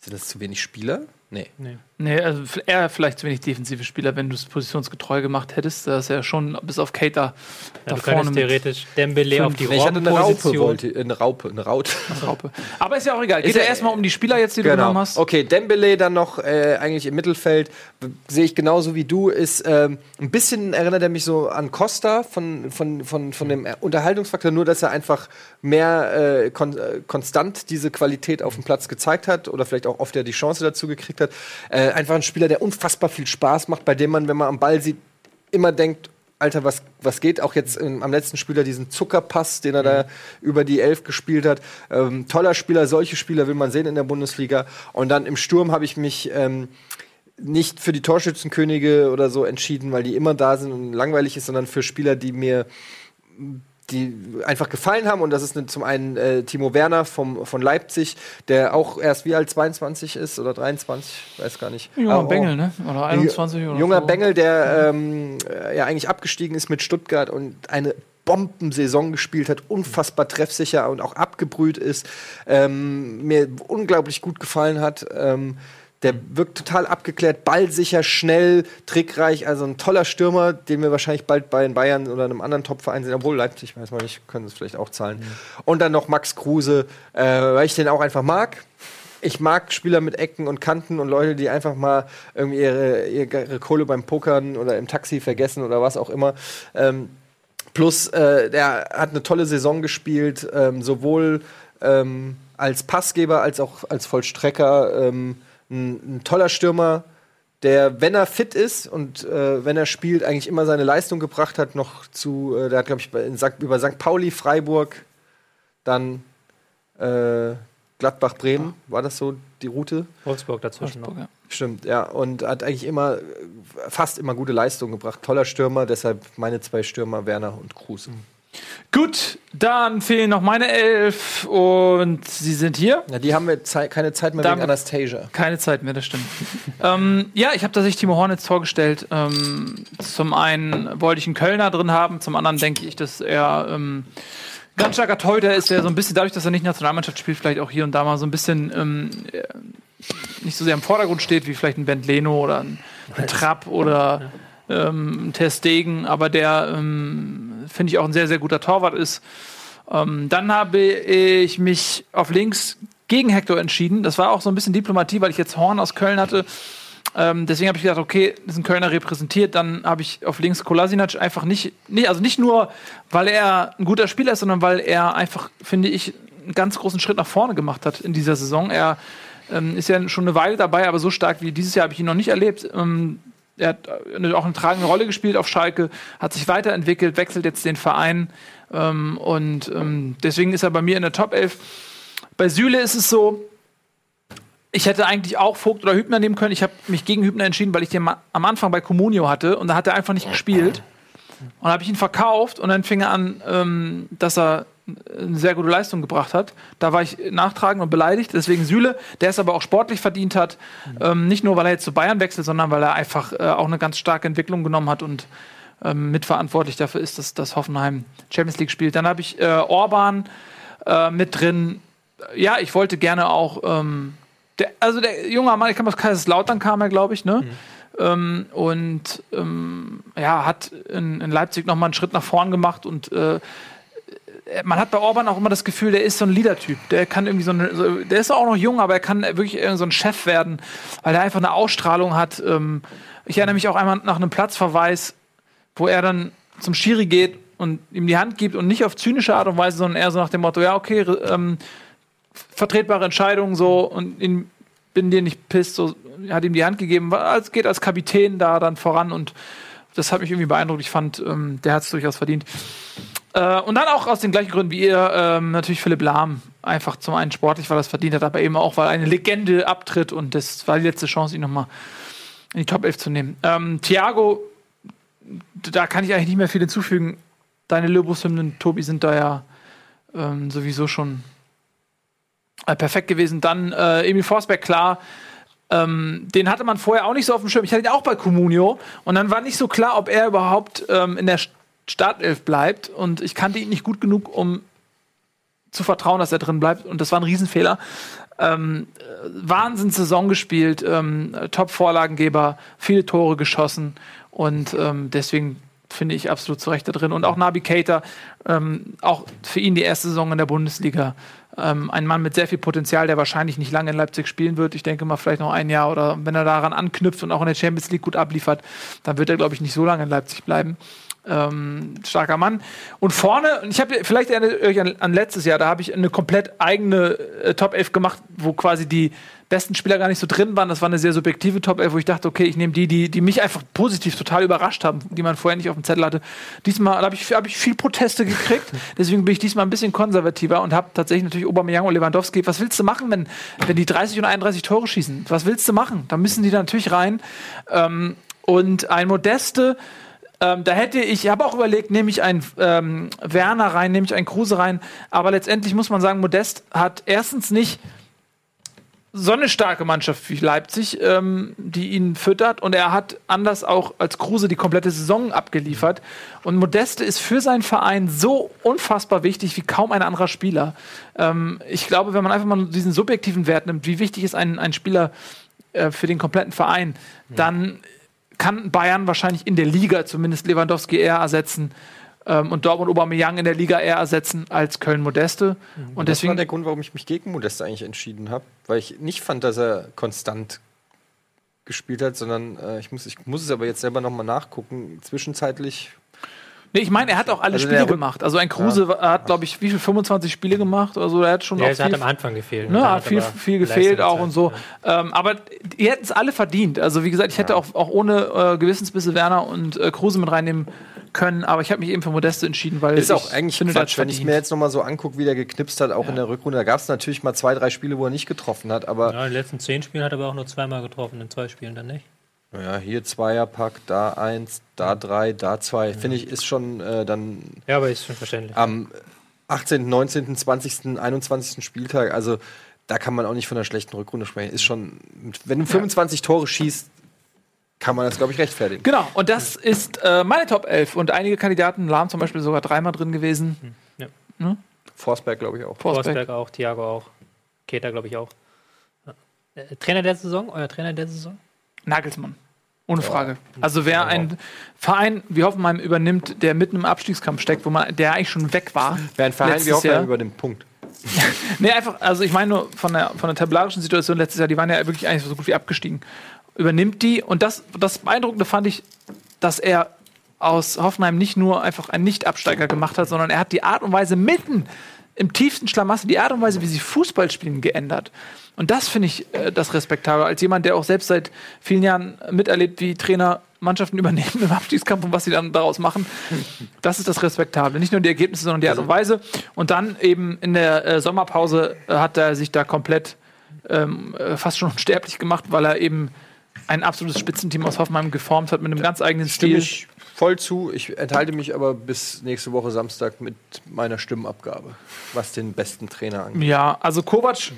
sind das zu wenig Spieler? Nee. Nee. Nee, also eher vielleicht zu wenig defensive Spieler, wenn du es positionsgetreu gemacht hättest. Da ist ja schon bis auf Cater Ja, da du vorne theoretisch Dembele auf die Nee, ich hatte eine Raupe, wollte, eine Raupe, eine Raute. Raupe. Aber ist ja auch egal. Geht Ist ja erstmal um die Spieler jetzt, die du genommen hast. Okay, Dembele dann noch äh, eigentlich im Mittelfeld sehe ich genauso wie du. Ist ähm, ein bisschen erinnert er mich so an Costa von, von, von, von dem Unterhaltungsfaktor, nur dass er einfach mehr äh, kon äh, konstant diese Qualität auf dem Platz gezeigt hat oder vielleicht auch oft er die Chance dazu gekriegt hat. Äh, einfach ein Spieler, der unfassbar viel Spaß macht, bei dem man, wenn man am Ball sieht, immer denkt, Alter, was, was geht? Auch jetzt ähm, am letzten Spieler diesen Zuckerpass, den er da über die Elf gespielt hat. Ähm, toller Spieler, solche Spieler will man sehen in der Bundesliga. Und dann im Sturm habe ich mich ähm, nicht für die Torschützenkönige oder so entschieden, weil die immer da sind und langweilig ist, sondern für Spieler, die mir die einfach gefallen haben. Und das ist ne- zum einen äh, Timo Werner vom, von Leipzig, der auch erst wie alt 22 ist oder 23, weiß gar nicht. Junger Aber auch- Bengel, ne? Oder 21 oder Junger so. Bengel, der ähm, äh, ja eigentlich abgestiegen ist mit Stuttgart und eine Bombensaison gespielt hat, unfassbar treffsicher und auch abgebrüht ist, ähm, mir unglaublich gut gefallen hat. Ähm, der wirkt total abgeklärt, ballsicher, schnell, trickreich, also ein toller Stürmer, den wir wahrscheinlich bald bei den Bayern oder einem anderen Topverein sehen, obwohl Leipzig, weiß man nicht, können es vielleicht auch zahlen. Und dann noch Max Kruse, äh, weil ich den auch einfach mag ich mag Spieler mit Ecken und Kanten und Leute, die einfach mal irgendwie ihre, ihre Kohle beim Pokern oder im Taxi vergessen oder was auch immer. Ähm, plus, äh, der hat eine tolle Saison gespielt, ähm, sowohl ähm, als Passgeber als auch als Vollstrecker. Ähm, ein, ein toller Stürmer, der, wenn er fit ist und äh, wenn er spielt, eigentlich immer seine Leistung gebracht hat, noch zu, äh, der hat, glaube ich, bei- in St. über St. Pauli, Freiburg, dann äh, Gladbach, Bremen, war das so die Route? Wolfsburg dazwischen noch. Ja. Stimmt, ja. Und hat eigentlich immer, fast immer gute Leistung gebracht. Toller Stürmer, deshalb meine zwei Stürmer, Werner und Kruse. Gut, dann fehlen noch meine elf und sie sind hier. Ja, die haben wir Zei keine Zeit mehr Damit- wegen Anastasia. Keine Zeit mehr, das stimmt. ähm, ja, ich habe tatsächlich Timo Hornitz vorgestellt. Ähm, zum einen wollte ich einen Kölner drin haben, zum anderen denke ich, dass er ähm, ganz starker Torhüter ist, der so ein bisschen dadurch, dass er nicht Nationalmannschaft spielt, vielleicht auch hier und da mal so ein bisschen ähm, äh, nicht so sehr im Vordergrund steht, wie vielleicht ein Ben Leno oder ein, ein Trapp oder ähm, ein Ter Stegen, aber der ähm, finde ich auch ein sehr, sehr guter Torwart ist. Ähm, dann habe ich mich auf links gegen Hector entschieden. Das war auch so ein bisschen Diplomatie, weil ich jetzt Horn aus Köln hatte. Ähm, deswegen habe ich gedacht, okay, das ist ein Kölner repräsentiert. Dann habe ich auf links Kolasinac einfach nicht, nicht, also nicht nur, weil er ein guter Spieler ist, sondern weil er einfach, finde ich, einen ganz großen Schritt nach vorne gemacht hat in dieser Saison. Er ähm, ist ja schon eine Weile dabei, aber so stark wie dieses Jahr habe ich ihn noch nicht erlebt. Ähm, er hat äh, auch eine tragende Rolle gespielt auf Schalke, hat sich weiterentwickelt, wechselt jetzt den Verein ähm, und ähm, deswegen ist er bei mir in der Top 11. Bei Süle ist es so, ich hätte eigentlich auch Vogt oder Hübner nehmen können. Ich habe mich gegen Hübner entschieden, weil ich den am Anfang bei Comunio hatte und da hat er einfach nicht gespielt. Und dann habe ich ihn verkauft und dann fing er an, ähm, dass er eine sehr gute Leistung gebracht hat. Da war ich nachtragend und beleidigt. Deswegen Süle, der es aber auch sportlich verdient hat. Ähm, nicht nur, weil er jetzt zu Bayern wechselt, sondern weil er einfach äh, auch eine ganz starke Entwicklung genommen hat und ähm, mitverantwortlich dafür ist, dass, dass Hoffenheim Champions League spielt. Dann habe ich äh, Orban äh, mit drin. Ja, ich wollte gerne auch. Ähm, der, also der junge Mann, ich kam aus Kaiserslautern, kam er, glaube ich, ne? Ähm, und ähm, ja, hat in, in Leipzig noch mal einen Schritt nach vorn gemacht und äh, man hat bei Orban auch immer das Gefühl, der ist so ein Leader-Typ. Der kann irgendwie so, eine, so der ist auch noch jung, aber er kann wirklich so ein Chef werden, weil er einfach eine Ausstrahlung hat. Ähm, ich erinnere mich auch einmal nach einem Platzverweis, wo er dann zum Schiri geht und ihm die Hand gibt und nicht auf zynische Art und Weise, sondern eher so nach dem Motto, ja, okay, ähm, vertretbare Entscheidung so und ihn, bin dir nicht pisst, so hat ihm die Hand gegeben, als geht als Kapitän da dann voran und das hat mich irgendwie beeindruckt. Ich fand, ähm, der hat es durchaus verdient. Äh, und dann auch aus den gleichen Gründen wie ihr, ähm, natürlich Philipp Lahm. Einfach zum einen sportlich, weil er es verdient hat, aber eben auch, weil eine Legende abtritt und das war die letzte Chance, ihn nochmal in die Top 11 zu nehmen. Ähm, Thiago, da kann ich eigentlich nicht mehr viel hinzufügen. Deine Löbus-Hymnen, Tobi, sind da ja ähm, sowieso schon äh, perfekt gewesen. Dann äh, Emil Forsberg, klar. Ähm, den hatte man vorher auch nicht so auf dem Schirm. Ich hatte ihn auch bei Comunio. Und dann war nicht so klar, ob er überhaupt ähm, in der Startelf bleibt. Und ich kannte ihn nicht gut genug, um zu vertrauen, dass er drin bleibt. Und das war ein Riesenfehler. Ähm, äh, Wahnsinns-Saison gespielt, ähm, Top-Vorlagengeber, viele Tore geschossen. Und ähm, deswegen finde ich absolut zu Recht da drin. Und auch Nabi Keita, ähm, auch für ihn die erste Saison in der Bundesliga. Ähm, ein Mann mit sehr viel Potenzial, der wahrscheinlich nicht lange in Leipzig spielen wird. Ich denke mal vielleicht noch ein Jahr oder wenn er daran anknüpft und auch in der Champions League gut abliefert, dann wird er, glaube ich, nicht so lange in Leipzig bleiben. Ähm, starker Mann. Und vorne, und ich habe vielleicht erinnert euch an, an letztes Jahr, da habe ich eine komplett eigene äh, Top 11 gemacht, wo quasi die besten Spieler gar nicht so drin waren. Das war eine sehr subjektive Top 11, wo ich dachte, okay, ich nehme die, die, die mich einfach positiv total überrascht haben, die man vorher nicht auf dem Zettel hatte. Diesmal habe ich, hab ich viel Proteste gekriegt, deswegen bin ich diesmal ein bisschen konservativer und habe tatsächlich natürlich Aubameyang und Lewandowski. Was willst du machen, wenn, wenn die 30 und 31 Tore schießen? Was willst du machen? Da müssen die da natürlich rein. Ähm, und ein Modeste, ähm, da hätte ich, ich habe auch überlegt, nehme ich einen ähm, Werner rein, nehme ich einen Kruse rein, aber letztendlich muss man sagen, Modest hat erstens nicht so eine starke Mannschaft wie Leipzig, ähm, die ihn füttert. Und er hat anders auch als Kruse die komplette Saison abgeliefert. Und Modeste ist für seinen Verein so unfassbar wichtig wie kaum ein anderer Spieler. Ähm, ich glaube, wenn man einfach mal diesen subjektiven Wert nimmt, wie wichtig ist ein, ein Spieler äh, für den kompletten Verein, dann kann Bayern wahrscheinlich in der Liga zumindest Lewandowski eher ersetzen ähm, und Dortmund Aubameyang in der Liga eher ersetzen als Köln Modeste. Und Das war deswegen der Grund, warum ich mich gegen Modest eigentlich entschieden habe, weil ich nicht fand, dass er konstant gespielt hat, sondern äh, ich, muss, ich muss es aber jetzt selber nochmal nachgucken. Zwischenzeitlich Nee, ich meine, er hat auch alle Also Spiele gemacht. Also ein Kruse war- hat, glaube ich, wie viel 25 Spiele gemacht oder so. Er hat schon Ja, auch es hat viel, am Anfang gefehlt. ne, Dann hat viel, aber viel gefehlt auch und so. gezeigt, Ähm, aber die hätten es alle verdient. Also wie gesagt, ich hätte auch, auch ohne äh, Gewissensbisse Werner und äh, Kruse mit reinnehmen können. Aber ich habe mich eben für Modeste entschieden, weil ist ich auch eigentlich finde, Quatsch, wenn ich mir jetzt nochmal so angucke, wie der geknipst hat, auch in der Rückrunde. Da gab es natürlich mal zwei, drei Spiele, wo er nicht getroffen hat, aber Ja, in den letzten zehn Spielen hat er aber auch nur zweimal getroffen, in zwei Spielen dann nicht. Ja, hier Zweierpack, da eins, da drei, da zwei. Finde ich, ist schon äh, dann Ja, aber ist schon verständlich. am 18., 19., 20., 21. Spieltag, also da kann man auch nicht von einer schlechten Rückrunde sprechen. Ist schon, wenn du 25 Tore schießt, kann man das, glaube ich, rechtfertigen. Genau, und das ist äh, meine Top 11. Und einige Kandidaten, Lahm zum Beispiel sogar dreimal drin gewesen. Forsberg, glaube ich, auch. Forsberg. Forsberg auch, Thiago auch, Keter glaube ich auch. Ja. Äh, Trainer der Saison? Euer Trainer der Saison? Nagelsmann. Ohne Frage. Also wer ein Verein wie Hoffenheim übernimmt, der mitten im Abstiegskampf steckt, wo man, der eigentlich schon weg war. Wer ein Verein wie Hoffenheim Jahr. über den Punkt. Nee, einfach, also ich meine nur von der, von der tabellarischen Situation letztes Jahr, die waren ja wirklich eigentlich so gut wie abgestiegen. übernimmt die. Und das, das Beeindruckende fand ich, dass er aus Hoffenheim nicht nur einfach einen Nicht-Absteiger gemacht hat, sondern er hat die Art und Weise mitten im tiefsten Schlamassel, die Art und Weise, wie sie Fußball spielen, geändert. Und das finde ich äh, das respektabel. Als jemand, der auch selbst seit vielen Jahren miterlebt, wie Trainer Mannschaften übernehmen im Abstiegskampf und was sie dann daraus machen. Das ist das Respektable. Nicht nur die Ergebnisse, sondern die Art und Weise. Und dann eben in der äh, Sommerpause äh, hat er sich da komplett ähm, äh, fast schon unsterblich gemacht, weil er eben ein absolutes Spitzenteam aus Hoffenheim geformt hat mit einem ganz eigenen Stimme Stil. ich voll zu. Ich enthalte mich aber bis nächste Woche Samstag mit meiner Stimmabgabe, was den besten Trainer angeht. Ja, also Kovac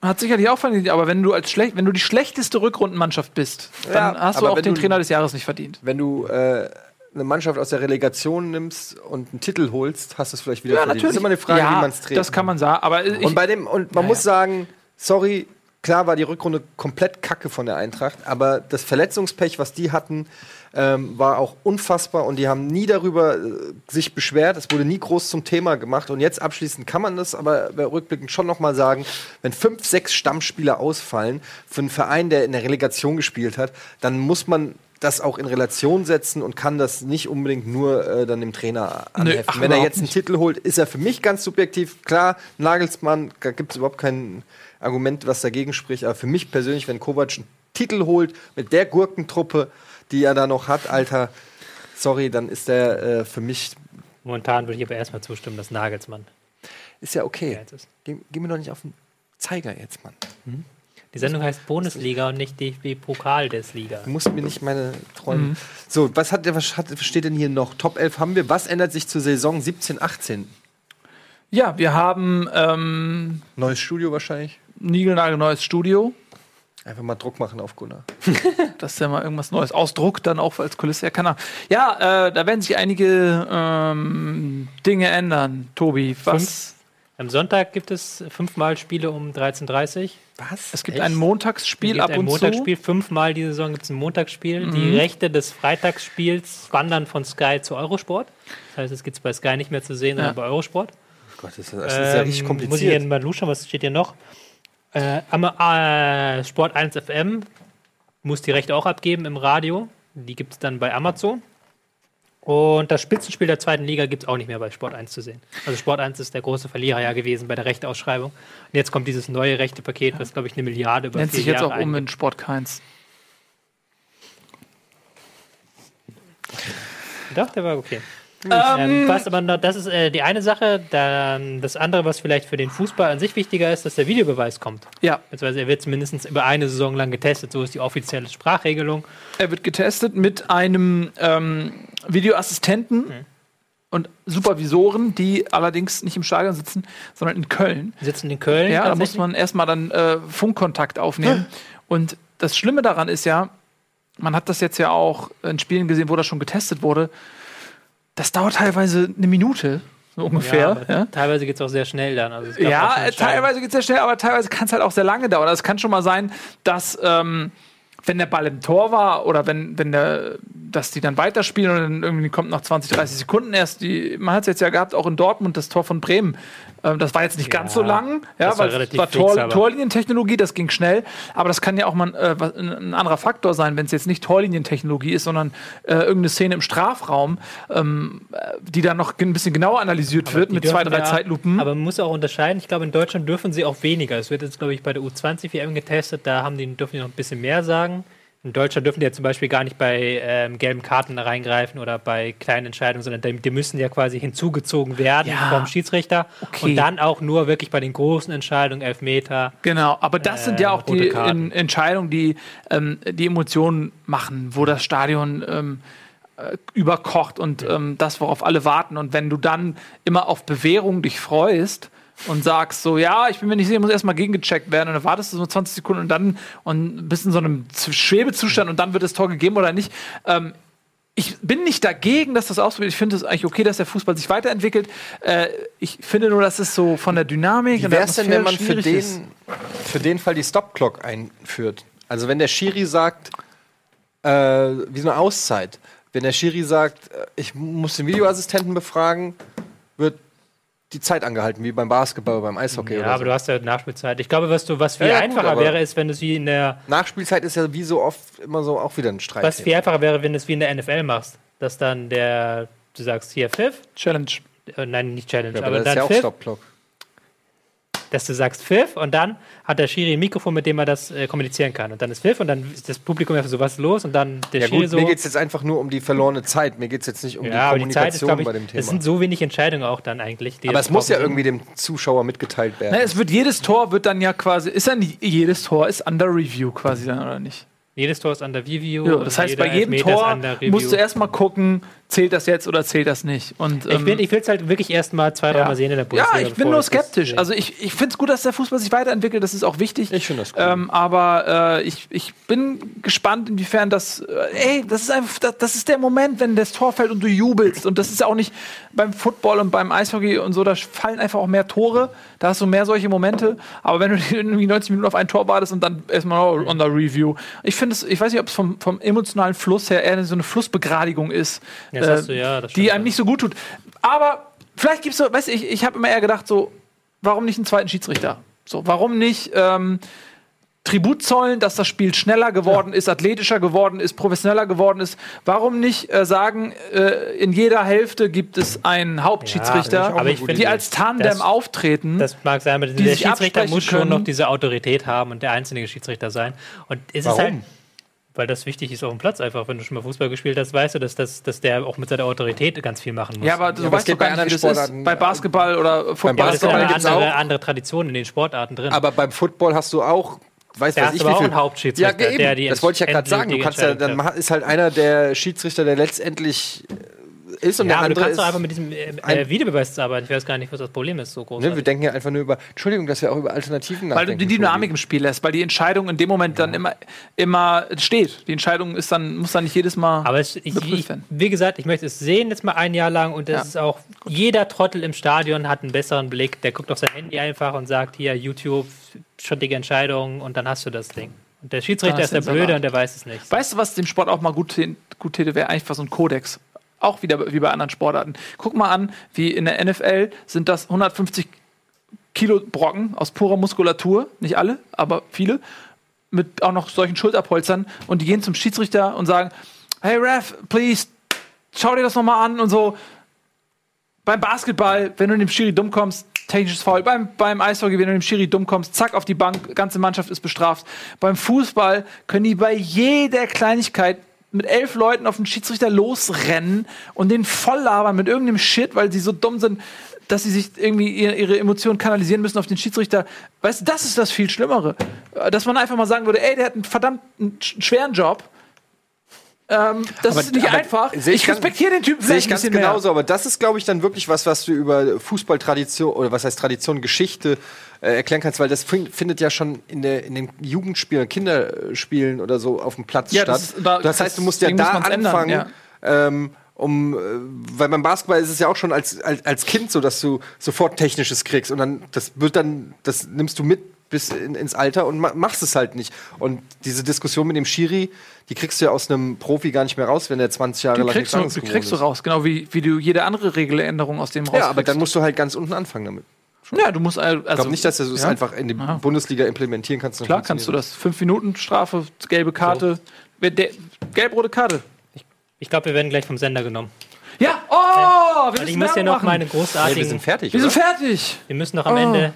hat sicherlich auch verdient, aber wenn du als schlecht, wenn du die schlechteste Rückrundenmannschaft bist, dann Ja, hast du auch den du- Trainer des Jahres nicht verdient. Wenn du äh, eine Mannschaft aus der Relegation nimmst und einen Titel holst, hast du es vielleicht wieder verdient. Das ist immer eine Frage, ja, wie man es dreht. Das kann man sagen, aber ich, Und bei dem, und man muss sagen, sorry, klar war die Rückrunde komplett kacke von der Eintracht, aber das Verletzungspech, was die hatten, ähm, war auch unfassbar und die haben nie darüber äh, sich beschwert. Es wurde nie groß zum Thema gemacht und jetzt abschließend kann man das aber rückblickend schon noch mal sagen, wenn fünf, sechs Stammspieler ausfallen für einen Verein, der in der Relegation gespielt hat, dann muss man das auch in Relation setzen und kann das nicht unbedingt nur äh, dann dem Trainer anheften. ach, Wenn er jetzt einen Titel holt, ist er für mich ganz subjektiv. Klar, Nagelsmann, da gibt es überhaupt kein Argument, was dagegen spricht. Aber für mich persönlich, wenn Kovac einen Titel holt mit der Gurkentruppe, die er da noch hat, Alter, sorry, dann ist der äh, für mich, Momentan würde ich aber erstmal zustimmen, dass Nagelsmann. ist ja okay. Ist- Geh, geh mir doch nicht auf den Zeiger jetzt, Mann. Die Sendung heißt Bundesliga und nicht DFB Pokal des Liga. Du musst mir nicht meine Träume. Mhm. So, was, hat, der- was, hat, steht denn hier noch? Top 11 haben wir. Was ändert sich zur Saison 17, 18? ja, wir haben ähm, Neues Studio wahrscheinlich. Neues Studio. Einfach mal Druck machen auf Gunnar. Das ist ja mal irgendwas Neues. Ausdruck dann auch als Kulisse. Ja, kann er. Ja, äh, da werden sich einige ähm, Dinge ändern. Tobi, was? Am Sonntag gibt es fünfmal Spiele um 13.30 Uhr. Was? Es gibt Echt? ein Montagsspiel Es gibt ab ein und Montagsspiel. Fünfmal diese Saison gibt es ein Montagsspiel. Die Rechte des Freitagsspiels wandern von Sky zu Eurosport. Das heißt, es gibt es bei Sky nicht mehr zu sehen, sondern Ja. bei Eurosport. Gott, das ist, ja- das ist ja richtig Ähm, Muss ich hier kompliziert. mal luschen, was steht hier noch? Äh, am, äh, Sport 1 FM muss die Rechte auch abgeben im Radio. Die gibt es dann bei Amazon. Und das Spitzenspiel der zweiten Liga gibt es auch nicht mehr bei Sport 1 zu sehen. Also Sport 1 ist der große Verlierer ja gewesen bei der Rechteausschreibung. Und jetzt kommt dieses neue Rechtepaket, was glaube ich eine Milliarde über Nennt vier sich jetzt Jahre auch um in Sport Keins. Doch, der war okay. Ähm, was aber noch, das ist äh, die eine Sache. Dann das andere, was vielleicht für den Fußball an sich wichtiger ist, dass der Videobeweis kommt. Ja, Beziehungsweise er wird mindestens über eine Saison lang getestet. So ist die offizielle Sprachregelung. er wird getestet mit einem ähm, Videoassistenten und Supervisoren, die allerdings nicht im Stadion sitzen, sondern in Köln. Sitzen in Köln. Ja, da muss man erstmal dann äh, Funkkontakt aufnehmen. Und das Schlimme daran ist ja, man hat das jetzt ja auch in Spielen gesehen, wo das schon getestet wurde. Das dauert teilweise eine Minute, so ja, ungefähr. aber Ja, Teilweise geht es auch sehr schnell dann. Also ja teilweise geht es sehr schnell, aber teilweise kann es halt auch sehr lange dauern. Es kann schon mal sein, dass ähm, wenn der Ball im Tor war oder wenn, wenn der, dass die dann weiterspielen und dann irgendwie kommt nach 20, 30 Sekunden erst die, man hat es jetzt ja gehabt, auch in Dortmund, das Tor von Bremen. Ähm, das war jetzt nicht ganz so lang, ja, das war weil es relativ war fix, Tor, aber- Torlinientechnologie, das ging schnell, aber das kann ja auch mal äh, ein, anderer Faktor sein, wenn es jetzt nicht Torlinientechnologie ist, sondern äh, irgendeine Szene im Strafraum, ähm, äh, die dann noch ein bisschen genauer analysiert wird Die mit zwei, drei ja- Zeitlupen. Aber man muss auch unterscheiden. Ich glaube, in Deutschland dürfen sie auch weniger. Es wird jetzt, glaube ich, bei der U20 WM getestet. Da haben die, dürfen die noch ein bisschen mehr sagen. In Deutschland dürfen die ja zum Beispiel gar nicht bei ähm, gelben Karten reingreifen oder bei kleinen Entscheidungen, sondern die, die müssen ja quasi hinzugezogen werden Ja. vom Schiedsrichter. Okay. Und dann auch nur wirklich bei den großen Entscheidungen, Elfmeter. Genau, aber das sind ja auch rote die in, Entscheidungen, die ähm, die Emotionen machen, wo das Stadion ähm, äh, überkocht und ähm, das, worauf alle warten. Und wenn du dann immer auf Bewährung dich freust und sagst so, ja, ich bin mir nicht sicher, muss erstmal gegengecheckt werden und dann wartest du so 20 Sekunden und dann und bist in so einem Schwebezustand und dann wird das Tor gegeben oder nicht. Ähm, ich bin nicht dagegen, dass das ausprobiert. Ich finde es eigentlich okay, dass der Fußball sich weiterentwickelt. Äh, ich finde nur, dass es so von der Dynamik Wie und der wäre es denn, wenn man für schwierig ist. den, für den Fall die Stop-Clock einführt? Also wenn der Schiri sagt, äh, wie so eine Auszeit, wenn der Schiri sagt, äh, ich muss den Videoassistenten befragen, die Zeit angehalten, wie beim Basketball, beim Eishockey Ja, oder aber so. du hast ja Nachspielzeit. Ich glaube, was, du, was viel Ja, ja, gut, einfacher aber- wäre, ist, wenn du es wie in der. Nachspielzeit ist ja wie so oft immer so auch wieder ein Streit. Was viel einfacher wäre, wenn du es wie in der NFL machst. Dass dann der. Du sagst hier Pfiff. Challenge. Äh, nein, nicht Challenge, ja, aber, aber das dann ist ja auch Pfiff. Stoppklock. Dass du sagst Pfiff und dann hat der Schiri ein Mikrofon, mit dem er das äh, kommunizieren kann. Und dann ist Pfiff und dann ist das Publikum einfach so, was los? Und dann der Ja Schiri gut, so. mir geht es jetzt einfach nur um die verlorene Zeit. Mir geht es jetzt nicht um ja, die aber die Zeit ist, Kommunikation ich, bei dem Thema. es sind so wenig Entscheidungen auch dann eigentlich. Die aber es muss ja irgendwie dem Zuschauer mitgeteilt werden. Na, es wird jedes Tor wird dann ja quasi, ist nicht jedes Tor ist under review quasi dann oder nicht? Jedes Tor ist under Review. Ja, das heißt, bei jedem Tor musst du erstmal gucken, zählt das jetzt oder zählt das nicht. Und, Ich, ähm, bin- ich will es halt wirklich erst mal zwei, dreimal ja. sehen in der Bundesliga. Ja, ich bin nur skeptisch. Also ich, ich finde es gut, dass der Fußball sich weiterentwickelt, das ist auch wichtig. Ich finde das cool. Ähm, aber äh, ich, ich bin gespannt, inwiefern das. Äh, ey, das ist einfach, das, das ist der Moment, wenn das Tor fällt und du jubelst. Und das ist ja auch nicht beim Football und beim Eishockey und so, da fallen einfach auch mehr Tore. Da hast du mehr solche Momente. Aber wenn du irgendwie 90 Minuten auf ein Tor wartest und dann erstmal on the Review. Ich finde es, ich weiß nicht, ob es vom, vom emotionalen Fluss her eher so eine Flussbegradigung ist. Hast du, ja, die einem nicht so gut tut. Aber vielleicht gibt es so, weißt du, ich, ich habe immer eher gedacht, so, warum nicht einen zweiten Schiedsrichter? So, warum nicht ähm, Tribut zollen, dass das Spiel schneller geworden ist, athletischer geworden ist, professioneller geworden ist? Warum nicht äh, sagen, äh, in jeder Hälfte gibt es einen Hauptschiedsrichter, Ja, aber ich die als Tandem das- auftreten? Das mag sein, aber der Schiedsrichter muss schon können. noch diese Autorität haben und der einzelne Schiedsrichter sein. Und es Warum? ist halt, weil das wichtig ist auf dem Platz einfach. Wenn du schon mal Fußball gespielt hast, weißt du, dass, dass, dass der auch mit seiner Autorität ganz viel machen muss. ja, aber du es weißt geht doch gar bei nicht, wie das anderen ist. Sportarten- Bei Basketball oder Football. das ist ja Basketball eine gibt's andere, auch. andere Tradition in den Sportarten drin. Aber beim Football hast du auch, weiß Da was ich, aber wie auch viel. einen Hauptschiedsrichter, ja, eben. der das wollte ich ja gerade sagen. Du kannst ja, dann ist halt einer der Schiedsrichter, der letztendlich ist und ja, der aber du andere kannst ist. doch einfach mit diesem äh, äh, Videobeweis arbeiten. Ich weiß gar nicht, was das Problem ist, so groß. Ne, wir denken ja einfach nur über. Entschuldigung, dass wir auch über Alternativen Weil du nachdenken. die Dynamik im Spiel lässt, weil die Entscheidung in dem Moment dann immer, immer steht. Die Entscheidung ist dann, muss dann nicht jedes Mal. Aber es, ich, Überprüft ich, wie gesagt, ich möchte es sehen jetzt mal ein Jahr lang und das Ja. ist auch, jeder Trottel im Stadion hat einen besseren Blick. Der guckt auf sein Handy einfach und sagt, hier, YouTube, schottige Entscheidung und dann hast du das Ding. Und der Schiedsrichter ist der du Blöde und der weiß es nicht. Weißt du, was dem Sport auch mal gut, gut täte, wäre einfach so ein Kodex. Auch wieder wie bei anderen Sportarten. Guck mal an, wie in der NFL sind das 150 Kilo Brocken aus purer Muskulatur. Nicht alle, aber viele. Mit auch noch solchen Schulterpolstern. Und die gehen zum Schiedsrichter und sagen: Hey Ref, please, schau dir das nochmal an und so. Beim Basketball, wenn du dem Schiri dumm kommst, technisches Foul. Beim, beim Eishockey, wenn du dem Schiri dumm kommst, zack, auf die Bank, ganze Mannschaft ist bestraft. Beim Fußball können die bei jeder Kleinigkeit mit elf Leuten auf den Schiedsrichter losrennen und den voll labern mit irgendeinem Shit, weil sie so dumm sind, dass sie sich irgendwie ihre, Emotionen kanalisieren müssen auf den Schiedsrichter. Weißt du, das ist das viel Schlimmere. Dass man einfach mal sagen würde, ey, der hat einen verdammt einen sch- schweren Job. Ähm, das Aber- ist nicht einfach. Ich, ich respektiere den Typen ich vielleicht ein ganz bisschen mehr. genauso, aber das ist, glaube ich, dann wirklich was, was du über Fußballtradition oder was heißt Tradition, Geschichte äh, erklären kannst, weil das fin- findet ja schon in, der, in den Jugendspielen, Kinderspielen oder so auf dem Platz Ja, statt. das da- das heißt, du musst ja da man's ändern, anfangen, ähm, um, äh, weil beim Basketball ist es ja auch schon als, als, als Kind so, dass du sofort Technisches kriegst und dann, das wird dann, das nimmst du mit bis in, ins Alter und ma machst es halt nicht. Und diese Diskussion mit dem Schiri, die kriegst du ja aus einem Profi gar nicht mehr raus, wenn der 20 Jahre Die lang kriegst, du, die kriegst du raus, genau wie, wie du jede andere Regeländerung aus dem raus. Ja, aber dann musst du halt ganz unten anfangen damit. Ja, du musst also. Ich glaube nicht, dass du es ja. einfach in die Ja. Bundesliga implementieren kannst. Klar kannst du das. Fünf Minuten Strafe, gelbe Karte. Der- Gelb-rote Karte. Ich glaube, wir werden gleich vom Sender genommen. Ja, oh, wir ich müssen muss ja noch machen. meine großartigen. wir sind fertig. Wir sind fertig. wir müssen noch am Oh. Ende.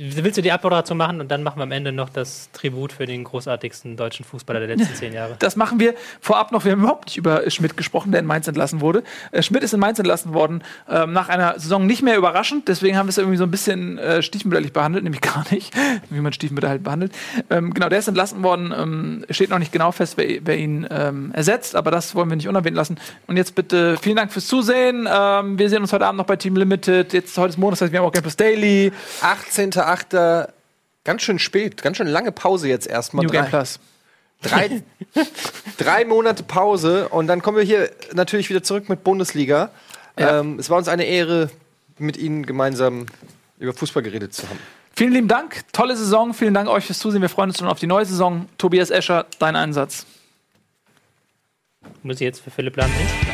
Willst du die Abmoderation machen und dann machen wir am Ende noch das Tribut für den großartigsten deutschen Fußballer der letzten zehn Jahre? Das machen wir vorab noch. Wir haben überhaupt nicht über Schmidt gesprochen, der in Mainz entlassen wurde. Äh, Schmidt ist in Mainz entlassen worden, äh, nach einer Saison nicht mehr überraschend. Deswegen haben wir es irgendwie so ein bisschen äh, stiefmütterlich behandelt, nämlich gar nicht, wie man stiefmütterlich behandelt. Ähm, genau, der ist entlassen worden. Ähm, steht noch nicht genau fest, wer, wer ihn ähm, ersetzt, aber das wollen wir nicht unerwähnt lassen. Und jetzt bitte vielen Dank fürs Zusehen. Ähm, wir sehen uns heute Abend noch bei Team Limited. Jetzt heute ist Montag, wir haben auch Campus Daily. 18. 7.8. ganz schön spät, ganz schön lange Pause jetzt erstmal. New drei, Game Plus. Drei, drei Monate Pause und dann kommen wir hier natürlich wieder zurück mit Bundesliga. Ja. Ähm, es war uns eine Ehre, mit Ihnen gemeinsam über Fußball geredet zu haben. Vielen lieben Dank, tolle Saison, vielen Dank euch fürs Zusehen. Wir freuen uns schon auf die neue Saison. Tobias Escher, dein Einsatz. Muss ich jetzt für Philipp Lahm nicht?